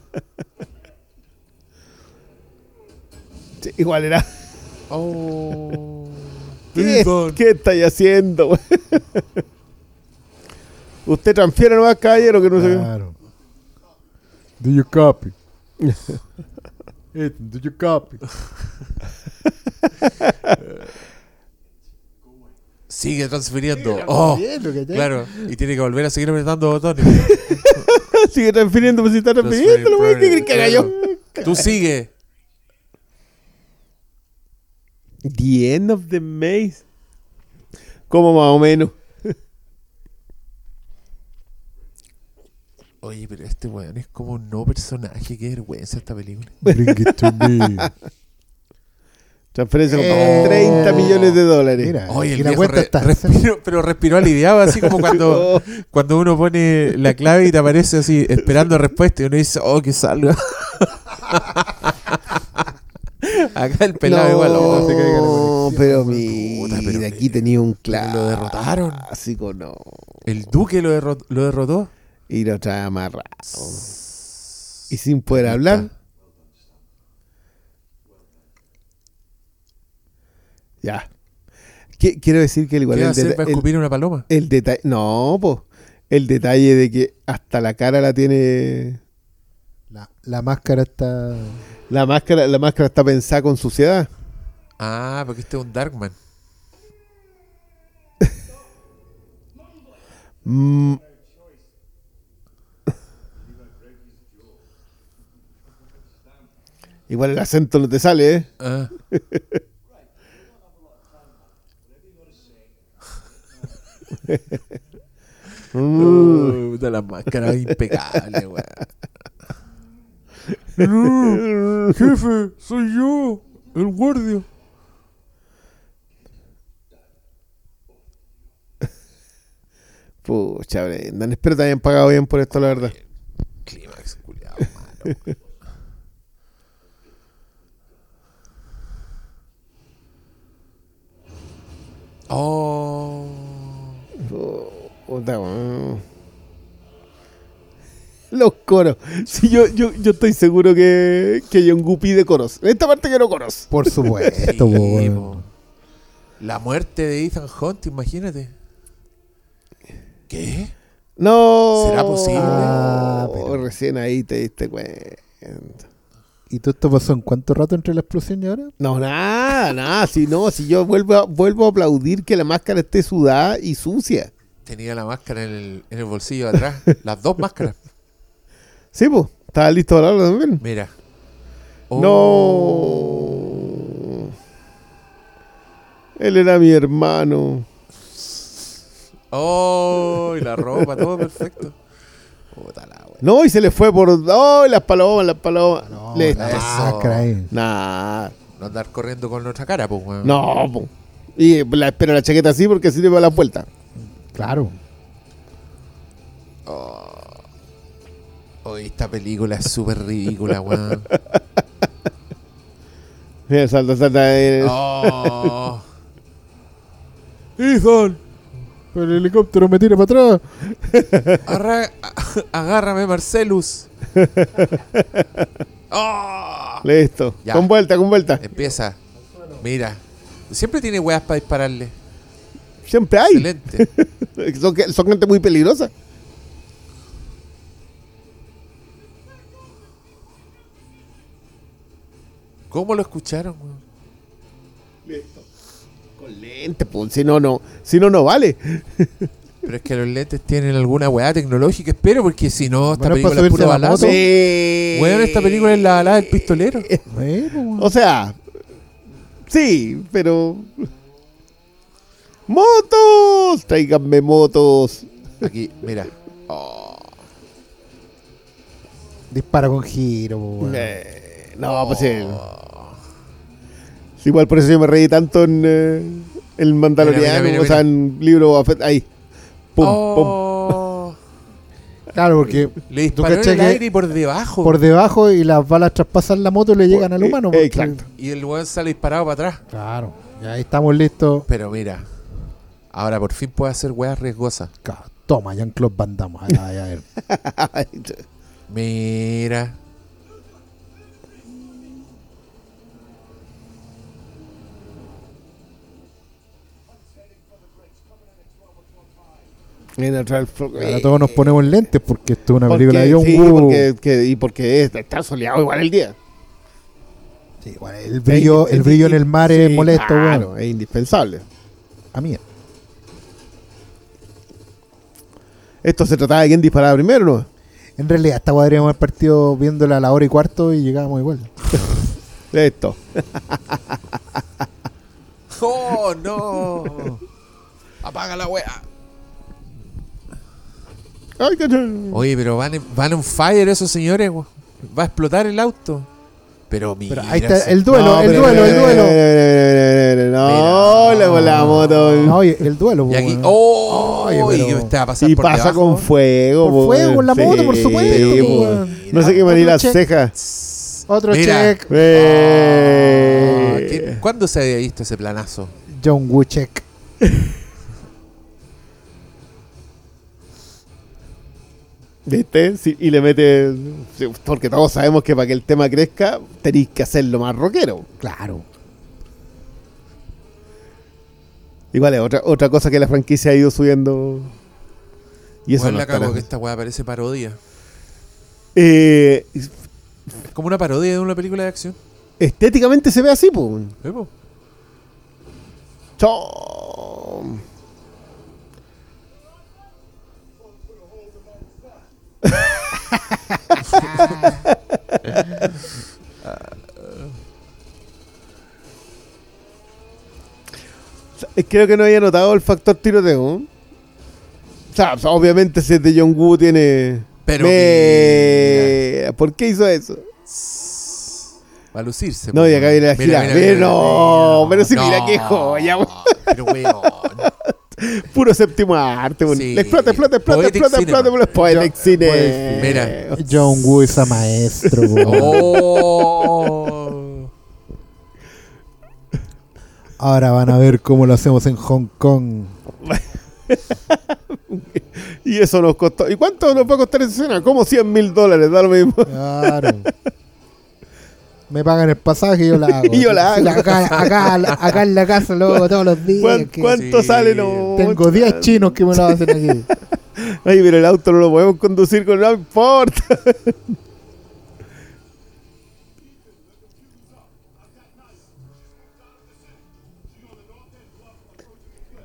Sí, igual era. Oh. ¿Qué. ¿Qué estáis haciendo? güey? Usted transfiere nomás, caballero, que no sé. Claro. Do you copy? Ethan, do you copy? Sigue transfiriendo. Oh, claro. Y tiene que volver a seguir apretando botones. Sigue transfiriendo, pues si está transfiriendo, güey. ¿Qué crees que haga yo? Tú sigue. The end of the maze. Como más o menos. Oye, pero este weón es como un no personaje. Qué vergüenza esta película. Bring it to me. Transferencia con Eh. 30 millones de dólares. Mira, Oye, el y la viejo cuenta re- está. respiró- pero respiró aliviado, así como cuando, cuando uno pone la clave y te aparece así, esperando respuesta, y uno dice, oh, que salga. Acá el pelado no, igual, se la conexión. pero Puta, mira, pero aquí tenía un clásico. lo derrotaron. Clásico, no. El duque lo, derro- lo derrotó. Y lo trae amarrado. Y sin poder hablar. Ya. Qui- Quiero decir que el igual ¿Qué el, hacer? deta- ¿Va a el- escupir una paloma? el detalle. No, pues. El detalle de que hasta la cara la tiene. La, la máscara está. La máscara, la máscara está pensada con suciedad. Ah, porque este es un Darkman. Mm. Igual el acento no te sale, ¿eh? Ah. Uh, de la máscara impecable, weón. Jefe, soy yo, el guardia. Pucha, Brendan. Espero te hayan pagado bien por esto, la verdad. Clímax, culiado, malo. Oh. Puta, weón. Los coros. Sí, yo, yo, yo estoy seguro que, que hay un guppy de coros. En esta parte quiero coros. Por supuesto, Sí. La muerte de Ethan Hunt, imagínate. ¿Qué? No. ¿Será posible? Ah, pero- Recién ahí te diste cuenta. ¿Y todo esto pasó en cuánto rato entre la explosión y ahora? No, nada, nada. Si no, si yo vuelvo a, vuelvo a aplaudir que la máscara esté sudada y sucia. Tenía la máscara en el, en el bolsillo de atrás. Las dos máscaras. Sí, pues. Estaba listo para hablar también. Mira. No. Él era mi hermano. Oh, y la ropa, todo perfecto. Puta la wea. No, y se le fue por. ¡Oh, las palomas, las palomas! No, ahí. Nah. No andar corriendo con nuestra cara, pues, weón. No, po. Y la, espero la chaqueta así porque así te va la vuelta. Claro. Hoy esta película es súper ridícula, weón. Mira, salta, salta. eh. Oh. Ethan. El helicóptero me tira para atrás. Arra- agárrame, Marcelus. Oh. Listo. Ya. Con vuelta, con vuelta. Empieza. Mira. Siempre tiene weas para dispararle. Siempre hay. Excelente. Son gente muy peligrosa. ¿Cómo lo escucharon, weón? Listo. Con lente, pues. Si no, no. Si no, no vale. Pero es que los lentes tienen alguna weá tecnológica, espero, porque si no, esta Bueno, película es puro balazo. Sí. Weón, esta película es la balada del pistolero. Bueno. O sea, sí, pero. ¡Motos! Tráiganme motos. Aquí, mira. Oh. Dispara con giro, weón. Eh, no, pues sí. Sí, Igual por eso yo me reí tanto en eh, el Mandaloriano, Mira, mira, mira, o sea, en libro ahí. Pum, pum. Oh. Claro, porque Le disparó en el que aire y por debajo. por debajo y las balas traspasan la moto y le llegan al Eh, humano. eh, exacto. Y el weón sale disparado para atrás. Claro. Ya ahí estamos listos. Pero mira. Ahora por fin puede hacer weas riesgosas. Toma, Jean-Claude Van Damme. Ay, ay, ay. Mira. Ahora todos nos ponemos lentes porque esto es una Porque- película de John sí, Woo. porque, que- y porque es- está soleado igual el día. Sí, igual, el brillo, el brillo en el mar es molesto, claro, weón. es indispensable. A mí. Esto se trataba de quién disparaba primero, ¿no? En realidad, esta podríamos haber partido viéndola a la hora y cuarto y llegábamos igual. Esto. ¡Oh, no! Apaga la wea. Oye, pero van, en- van on fire esos señores. weón. Va a explotar el auto. Pero mira. Pero ahí está el duelo, No, el pero- duelo, el duelo. No, Mira. le volamos todo. No, oye, el duelo. Y aquí. ¡Oh! Oye, y pero- a pasar Y por pasa debajo. con fuego. Por po, fuego, con la moto, por sí, supuesto, po. weón. No sé qué Otro las cejas. Otro Mira. check. ¿quién- ¿Cuándo se había visto ese planazo? John Woo check. ¿Viste? Sí, y le mete. Porque todos sabemos que para que el tema crezca tenéis que hacerlo más rockero. Claro. Igual es otra, otra cosa que la franquicia ha ido subiendo. Y eso no la cago que esta weá parece parodia. Eh, Es como una parodia de una película de acción. estéticamente se ve así, pues. ¿Eh, po? Chom. Creo que no había notado el factor tiroteo. O sea, obviamente si es de John Woo tiene... Pero Me- ¿Por qué hizo eso? Va a lucirse. No, y acá weón. viene la gira. Mira, no, pero si mira qué joya. Pero weón. Puro séptimo arte, weón. Sí. Explota, explota, explota, Poetic explota, cinema. explota, explota. Poetic Cine. Poetic- mira. John Woo es a maestro. Oh. Ahora van a ver cómo lo hacemos en Hong Kong. Y eso nos costó. ¿Y cuánto nos va a costar esa escena? Como 100 mil dólares, da lo mismo. Claro. Me pagan el pasaje y yo la hago. Y yo la hago. Acá, acá, acá en la casa lo hago todos los días. ¿Cuán- que ¿Cuánto Sí. sale? No, Tengo 10 chinos que me lo hacen aquí. Ay, pero el auto no lo podemos conducir con no importa.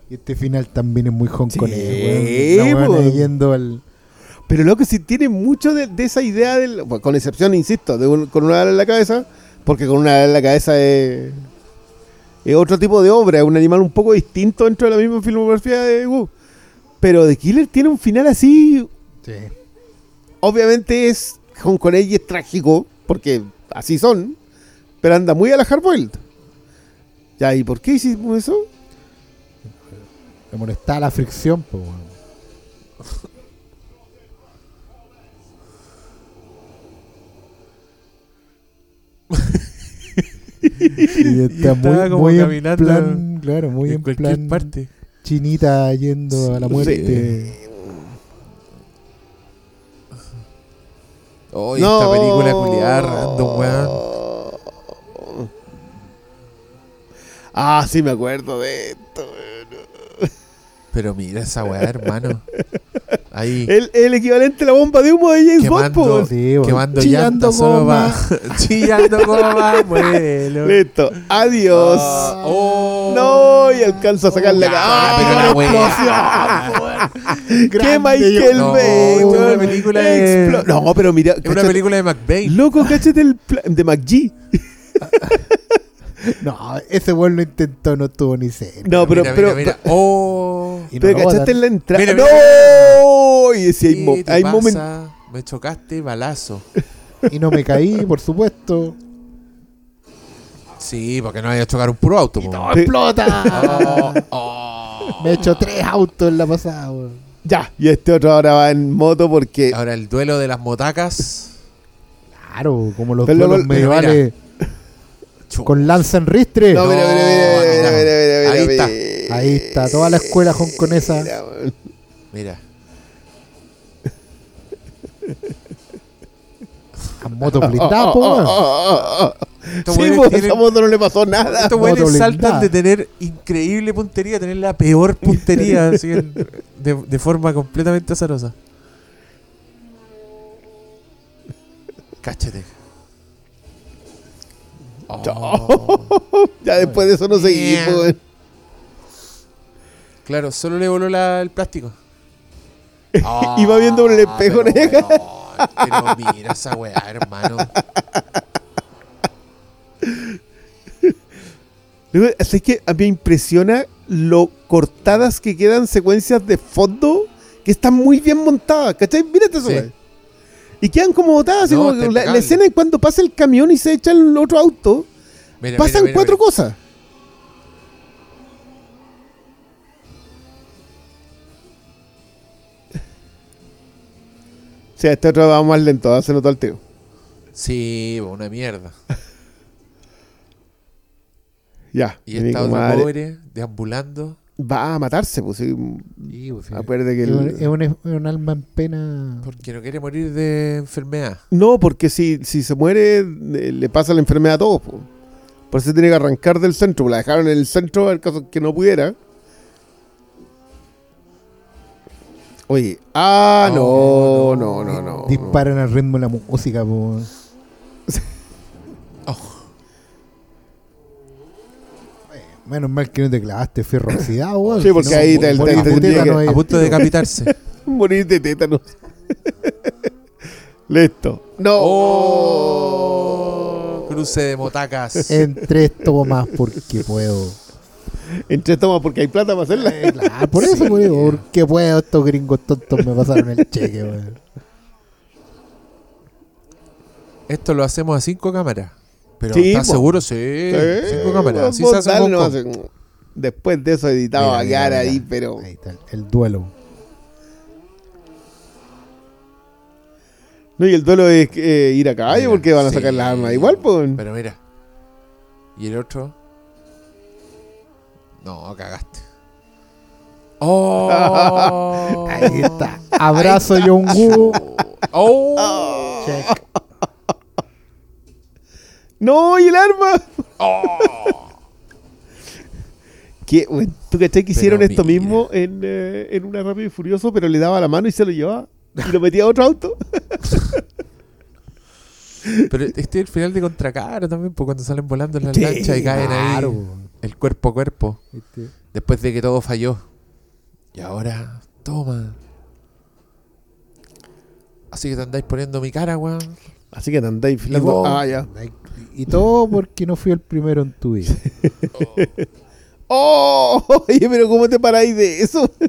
Y este final también es muy hongkonés, Sí, weón. Yendo al. Pero lo que sí tiene mucho de, de esa idea, del, bueno, con excepción, insisto, de un- con una bala en la cabeza, porque con una en la cabeza es, es otro tipo de obra, es un animal un poco distinto dentro de la misma filmografía de Wu. Pero The Killer tiene un final así Sí. obviamente es Hong Kong y es trágico, porque así son, pero anda muy a la hardboiled. Ya, ¿y por qué hicimos eso? Me molestaba la fricción, pues, weón. y está muy, como muy en caminando plan, claro, muy en en cualquier plan parte. chinita yendo a la Sí. muerte. Oh, esta película culiar, random, weón. Ah, sí me acuerdo de esto. weón. Pero mira esa weá, hermano. Ahí. El, el equivalente a la bomba de humo de James Bond, po, Quemando, weón. Sí, weón. quemando Chillando goma. va. Chillando goma, vuelo. Listo, adiós. Ah, oh. No, y alcanza a sacar la Ya, cara. pero la ¡Ah! ¡Qué Michael No, Bay! es una película de- Explo- No, pero mira, Es una película de McBain. loco, cáchate el pla- de McGee. No, ese weón lo intentó, no tuvo ni cerca. No, pero, mira, pero, mira, mira. Oh. Y no pero lo cachaste en la entrada. Mira, ¡No! Y decía, hay, ¿Qué mo- te hay momentos. Me chocaste, balazo. Y no me caí, por supuesto. Sí, porque no vaya a chocar un puro auto. ¡No, explota! Oh, oh. Me he hecho tres autos en la pasada, weón. Ya, y este otro ahora va en moto porque. Ahora el duelo de las motacas. Claro, como los Pero duelos medievales Chu. Con lanza en ristre. No, mira, mira, mira, mira, Ahí está. Ahí está, toda la escuela hongkonesa. Mira. A moto blindada, po, Sí, pues, tienen- a esa moto no le pasó nada. Estos weones saltan de tener increíble puntería a tener la peor puntería así en- de, de forma completamente azarosa. Cáchate. Oh. Ya después de eso no seguimos. Claro, solo le voló la- el plástico. Iba viendo por el espejo, pero, weón, pero mira esa weá, hermano. Es que a mí me impresiona lo cortadas que quedan secuencias de fondo que están muy bien montadas, ¿cachai? Mírate eso, Sí. Y quedan como botadas, así No, como está la, escena es cuando pasa el camión y se echa el otro auto, Mira, pasan mira, cuatro mira. cosas. Sea, este otro va más lento, se nota el tío. Sí, una mierda. Ya. Y esta otra comadre pobre, deambulando. Va a matarse, pues. sí. Sí, pues, sí. Acuérdate que Es el- un, es un- es un alma en pena. Porque no quiere morir de enfermedad. No, porque si, si se muere, eh, le pasa la enfermedad a todos. po. Por eso tiene que arrancar del centro. La dejaron en el centro, el caso que no pudiera. Oye, ah, no, Oh, no, no. no, no. Disparan al ritmo de la música, po. Menos mal que no te clavaste fierro oxidado, weón. Sí, porque Si no, ahí te- te- morir de tendría tétano que- ahí A punto de decapitarse. Morir de tétanos. Listo. No. Oh, cruce de motacas. En tres tomas porque puedo. En tres tomas porque hay plata para hacerla. Eh, claro, por eso, por eso, porque puedo. Estos gringos tontos me pasaron el cheque, weón. Esto lo hacemos a cinco cámaras. Pero Sí, ¿estás seguro? Sí, Eh, cinco cámaras. Vos se hace un nomás, Después de eso editado Mira, a quedar ahí, pero. Ahí está, el duelo. No, y el duelo es eh, ir a caballo Mira, porque van a sí. sacar las armas igual, pues. Pero mira. ¿Y el otro? No, cagaste. ¡Oh! Ahí está. Abrazo Yongu. ¡Oh! Check. ¡No! ¡Y el arma! ¡Oh! ¿Qué? ¿Tú cachai que Pero hicieron esto mira. mismo en, eh, en una Rápido y Furioso, pero le daba la mano y se lo llevaba? Y lo metía a otro auto. Pero este es el final de Contracara también, pues cuando salen volando en las Sí, lanchas y caen Claro, ahí. El cuerpo a cuerpo. Este, Después de que todo falló. Y ahora, toma. Así que te andáis poniendo mi cara, weón. Así que te andáis vos? filando. Ah, ya. Y todo porque no fui el primero en tu vida. ¡Oh! Oye, pero ¿cómo te paráis de eso?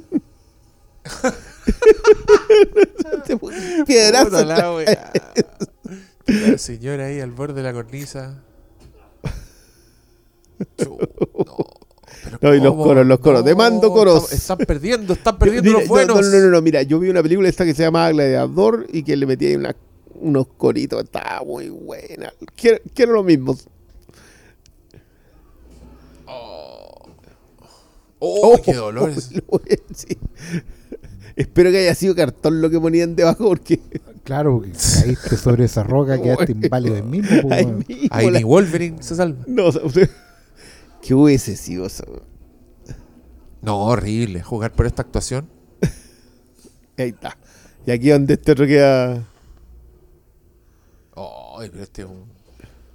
Piedrazo. La. La señora ahí al borde de la cornisa. Chu, no, No, y los coros, los coros. Demando coros. Están, están perdiendo, están perdiendo Mira, los buenos. No, no, no, no, mira, yo vi una película esta que se llama Gladiador y que le metí ahí una- unos coritos. Estaba muy buena. Quiero, quiero lo mismo. Oh, qué dolores. Sí. Espero que haya sido cartón lo que ponían debajo porque Claro, porque caíste sobre esa roca, quedaste inválido mismo. ahí weón. mismo Ahí la- ni Wolverine se salva. No, o sea, usted- ¿Qué hubiese sido eso? No, horrible. Jugar por esta actuación. Ahí está. Y aquí donde este otro queda. Ay, pero este un-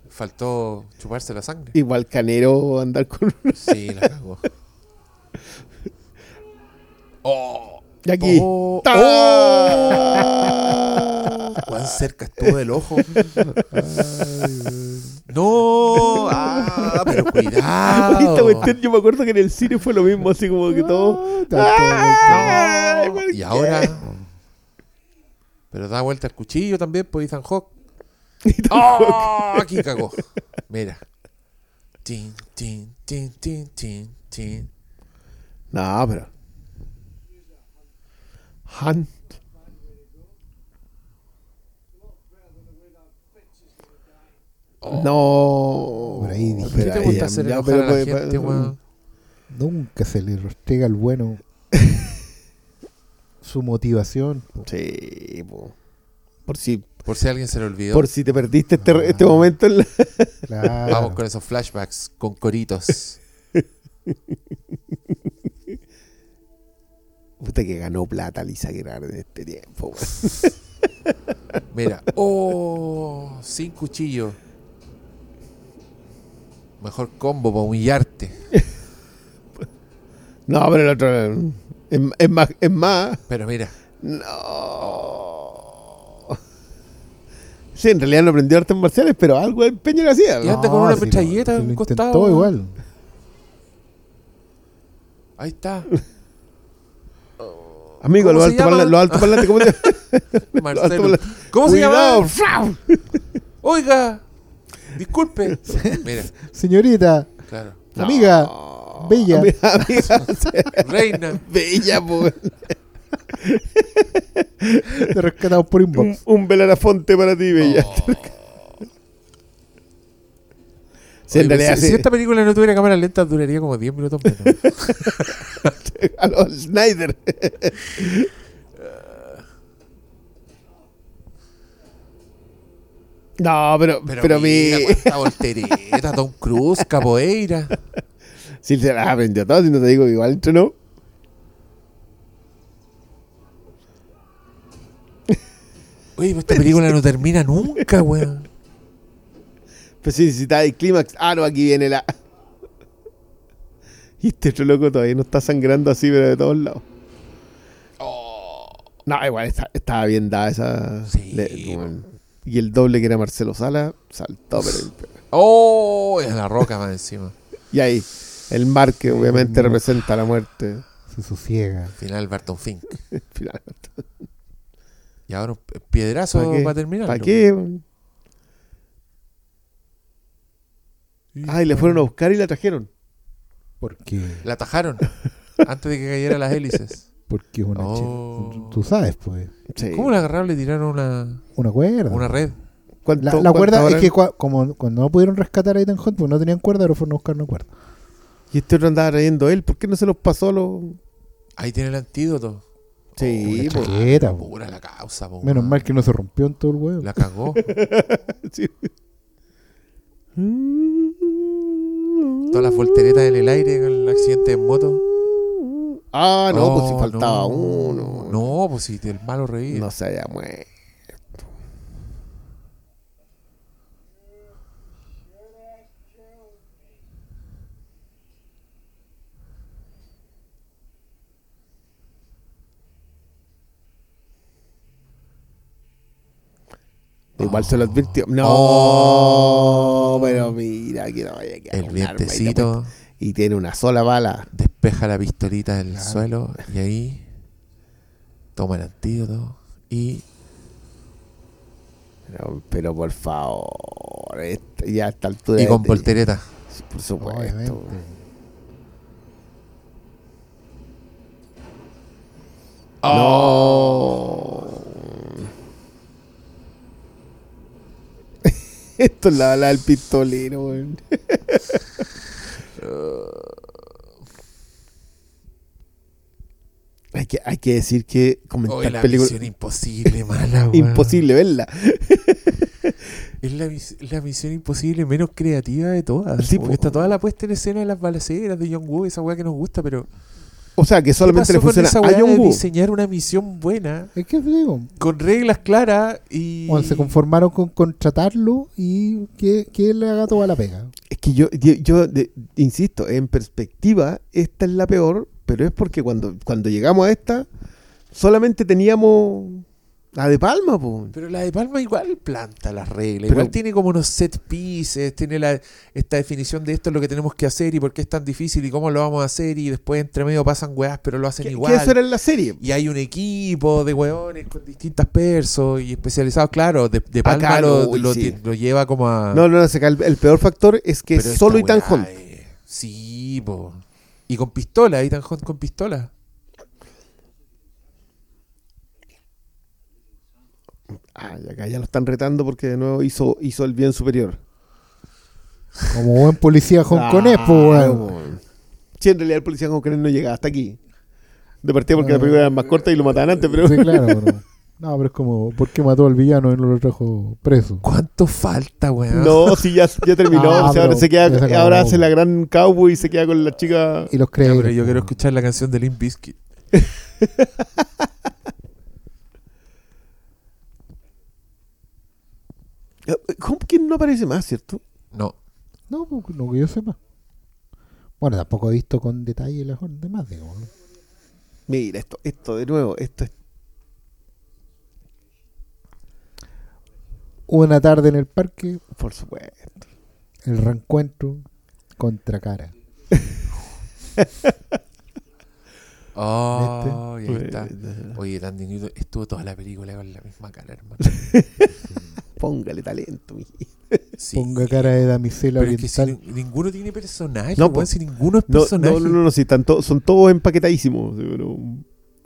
Faltó chuparse la sangre. Igual canero andar con. Sí, la cagó. Oh, Y aquí. oh, ¡Ta! oh. Cuán cerca estuvo del ojo. No, ah, pero Esta cuidado. cuestión, yo me acuerdo que en el cine fue lo mismo, así como que todo. Ah, ¡Ay, ¿por Y ahora. Pero da vuelta el cuchillo también, pues Ethan Hawke. ¡Oh! Aquí cagó. Mira. Tin, tin, tin, tin, tin, tin. No, pero. Hunt. No. Por ahí dije. ¿Qué Pero te gusta hacer ya, pero a la puede- gente? Nunca se le rostega al bueno su motivación. po. Sí, po. por si Por si alguien se le olvidó. por si te perdiste este, Ah. este momento en la- Claro. Vamos con esos flashbacks, con coritos. Puta que ganó plata Lisa Gerard en este tiempo. Mira. ¡Oh! Sin cuchillo. Mejor combo para humillarte. No, pero el otro es, es más, es más. Pero mira. No. Sí, en realidad no aprendió artes marciales, pero algo de empeño le hacía. Y anda con una metralleta lo costado. intentó igual. Ahí está. Amigo, ¿Cómo los se altos llama? parlantes, los altos parlantes, ¿cómo se Marcelo. ¿Cómo se llama? Oiga. Disculpe. Mira, Señorita, claro. amiga, bella. Amiga, amiga, Reina. bella, po. Te rescatamos por Un, inbox. un Belarafonte para ti, bella. Sí, Oye, realidad, si, sí. si esta película no tuviera cámara lenta, duraría como 10 minutos menos. a los Snyder. No, pero, pero, Pero, mi. cuánta voltereta, Tom Cruise, capoeira. Si se las aprendió todo, si no te digo que igual entrenó. Oye, pero esta película no termina nunca, weón. Pues sí, si está el clímax. Ah, no, aquí viene la. Y este otro loco todavía no está sangrando así, pero de todos lados. No, igual está- estaba bien dada esa. Sí, le- bueno. Y el doble que era Marcelo Sala saltó, pero. Oh, es la roca más encima. Y ahí, el mar que obviamente representa la muerte. Se sosiega. Final Barton Fink. Finalmente. Y ahora un piedrazo ¿Pa' qué? para terminar. ¿Para qué? Ay, le fueron a buscar y la trajeron. Porque, La atajaron antes de que cayeran las hélices. porque es una Oh. Tú sabes, pues. Sí. ¿Cómo la agarraron? Le tiraron una, Una cuerda. una red. ¿Cuánto- La, la cuerda es que cua- como cuando no pudieron rescatar a Ethan Hunt, porque no tenían cuerda, ahora fueron a buscar una cuerda. Y este otro andaba trayendo él. ¿Por qué no se los pasó a los.? Ahí tiene el antídoto. Sí, Oh, pues. chaqueta, po. Pura la causa, po, Menos weón. mal que no se rompió en todo el huevo. La cagó. Sí. Todas las volteretas en el aire con el accidente en moto. Ah, no, pues si Oh, faltaba no. uno. No, pues si el malo reír. No se haya muerto. Igual se lo advirtió. No, Oh. pero mira que no vaya a quedar El y vientecito. Y tiene una sola bala. despeja la pistolita del Claro. suelo y ahí toma el antídoto y Pero, pero por favor, este- ya a esta altura. y con de- voltereta. Por supuesto. Obviamente. No. Esto es la bala del pistolero, weón. hay, que, hay que decir que comentar la películas. misión imposible, mala, weón. Imposible verla. Es la, mis- la misión imposible menos creativa de todas. Sí, porque po. está toda la puesta en escena de las balaceras de John Woo, esa weá que nos gusta, pero. O sea, que ¿qué solamente le pasó con funciona esa a John Woo. diseñar una misión buena, Es que digo, con reglas claras y. bueno, se conformaron con contratarlo y que, que él le haga toda la pega. Es que yo, yo, yo, de- insisto, en perspectiva, esta es la peor, pero es porque cuando, cuando llegamos a esta, solamente teníamos la de Palma, po. Pero la de Palma igual planta las reglas. Pero- igual tiene como unos set pieces, tiene la, esta definición de esto es lo que tenemos que hacer y por qué es tan difícil y cómo lo vamos a hacer. Y después entre medio pasan weás, pero lo hacen igual. que eso era en la serie. Y hay un equipo de weones con distintas persos y especializados, claro. De, de Palma Acá lo, sí. lleva como a. No, no, no, el, el peor factor es que pero solo Ethan Hunt. es- Sí, po. Y con pistola, Ethan Hunt con pistola. Ah, y acá ya lo están retando porque de nuevo hizo, hizo el bien superior. Como buen policía hongkonés, Ah, pues, weón. Sí, en realidad el policía hongkonés no llega hasta aquí. De partida porque Ah. la película era más corta y lo mataban antes, pero... Sí, claro, pero- No, pero es como, ¿por qué mató al villano y no lo trajo preso? ¿Cuánto falta, weón? No, sí, ya, ya terminó. Ah, o sea, ahora se queda, ya se acabó. ahora hace la gran cowboy y se queda con la chica. Y los Ya, créditos. pero yo quiero escuchar la canción de Limp Bizkit. ¿Cómo que no aparece más, cierto? No. No, pues, no que yo sepa. Bueno, tampoco he visto con detalle las demás, digamos. ¿no? Mira, esto, esto de nuevo, esto es. Una tarde en el parque, Por supuesto. el reencuentro contra cara. Oh, y ahí está. Oye, tan dignito. Estuvo toda la película con la misma cara, hermano. Póngale talento, mi. Sí. Ponga cara de damisela Pero es que si oriental. ni- ninguno tiene personaje, No, no, po. si ninguno es No, personaje. no, no, no, no, sí, están to- son todos empaquetadísimos.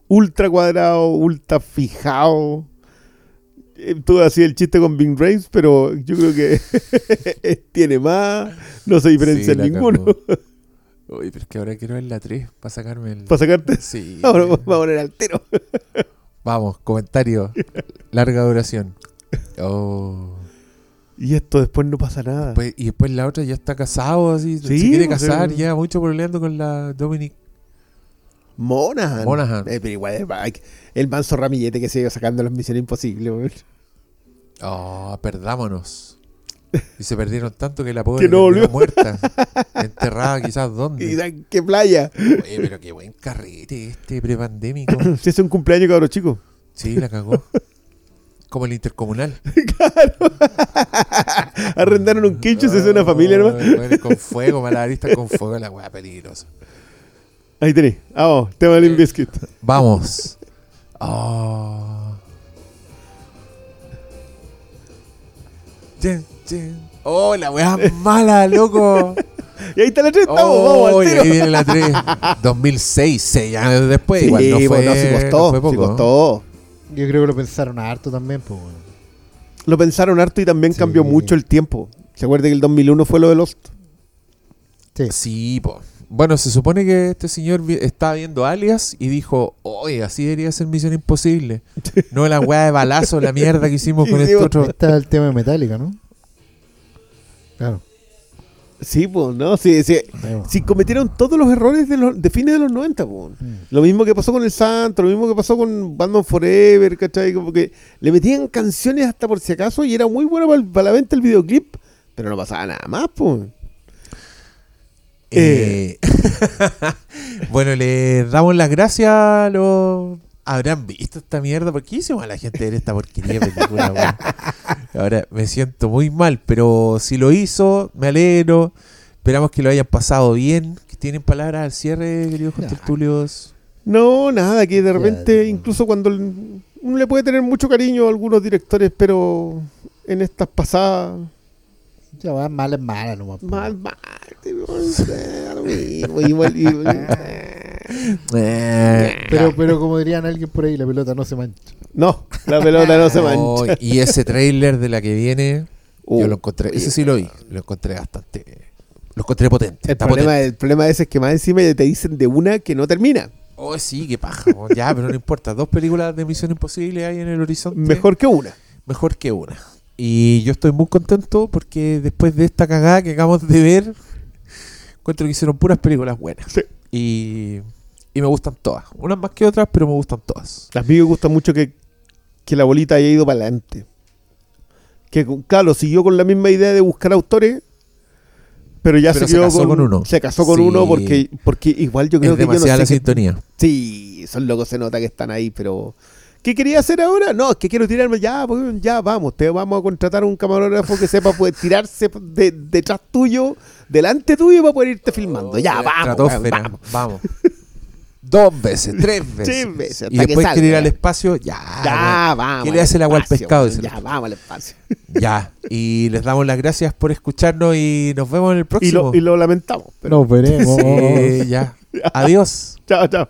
ultra cuadrado, ultra fijado. Eh, Tú hacías el chiste con Bing Rames, pero yo creo que tiene más, no se diferencia Sí, en ninguno. Oye, pero es que ahora quiero ver la 3 para sacarme el. Para sacarte, Sí. ahora vamos a poner altero. Vamos, comentario. Larga duración. Oh. Y esto después no pasa nada. Después- y después la otra ya está casado, así. Sí, se quiere pues, casar, ya mucho peleando con la Dominic. Monahan. Monaghan. Eh, pero igual, el- manso ramillete que se iba sacando las misiones imposibles. weón. Oh, perdámonos. Y se perdieron tanto que la pobre Que no volvió. muerta. Enterrada quizás dónde. ¿Qué playa? Oye, pero qué buen carrete este prepandémico. Si es un cumpleaños, cabrón chico. Sí, la cagó. Como el intercomunal. Arrendaron un quincho, se hace una familia Oh, bueno, con fuego, malabarista con fuego, la weá peligrosa. Ahí tenés. Vamos, tema del Biscuit. Vamos. Oh. Oh, la weá mala, loco. Y ahí está la 3, estamos, Oh, vamos, al y tiro. ahí viene la 3. 2006, seis años después. Sí, Igual no fue, bueno, sí costó, no fue sí poco. costó. Yo creo que lo pensaron harto también, pues. Lo pensaron harto y también Sí. cambió mucho el tiempo. ¿Se acuerda que el 2001 fue lo de Lost? Sí. Sí, po. Bueno, se supone que este señor vi- estaba viendo Alias y dijo, oye, así debería ser Misión Imposible. No la weá de balazo, la mierda que hicimos con este otro. Está el tema de Metallica, ¿no? Claro. Sí, pues, ¿no? Sí, sí. Sí, cometieron todos los errores de, los, de fines de los 90, pues. Mm. Lo mismo que pasó con el Santo, lo mismo que pasó con Batman Forever, ¿cachai? Como que le metían canciones hasta por si acaso y era muy bueno para, para la venta el videoclip, pero no pasaba nada más, pues. Eh, bueno, le damos las gracias a los... ¿Habrán visto esta mierda? ¿Por qué hicimos a la gente ver esta porquería película, weón? Ahora me siento muy mal, pero si lo hizo, me alegro. Esperamos que lo hayan pasado bien. Que tienen palabras al cierre, queridos Ya. contertulios. No, nada, que de repente, ya. incluso cuando uno le puede tener mucho cariño a algunos directores, pero en estas pasadas, Ya va, mala es mala nomás. mal, mal, igual, igual, Pero, pero como dirían alguien por ahí, la pelota no se mancha. No, la pelota no se oh, mancha. y ese trailer de la que viene, Uh, yo lo encontré, ese sí lo vi, lo encontré bastante, lo encontré potente. El está problema, potente. el problema ese es que más encima te dicen de una que no termina. Oh, sí, qué paja. ya, pero no importa. Dos películas de Misión Imposible hay en el horizonte. Mejor que una. mejor que una. Y yo estoy muy contento porque después de esta cagada que acabamos de ver, encuentro que hicieron puras películas buenas. Sí. Y, y me gustan todas. Unas más que otras, pero me gustan todas. A mí me gusta mucho que, que la bolita haya ido para adelante. Que, claro, siguió con la misma idea de buscar autores, pero ya Pero se casó con uno. Se casó con Sí. uno porque, porque igual yo creo es que yo no demasiada la sé qué- sintonía. Sí, son locos, se nota que están ahí, pero. ¿Qué quería hacer ahora? No, es que quiero tirarme. Ya, pues, ya vamos, te vamos a contratar a un camarógrafo que sepa poder tirarse de- detrás tuyo, delante tuyo para poder irte filmando. Ya, vamos. Estratosfera, weón, vamos. vamos. Dos veces, tres veces. Tres veces, y después quiere ir al espacio, ya. Ya, vamos. ¿Qué le hace el agua al espacio, pescado? Ya, vamos al espacio. Ya. Y les damos las gracias por escucharnos y nos vemos en el Y próximo. lo, y lo lamentamos. Pero... Nos veremos. Sí, ya. Adiós. Chao, chao.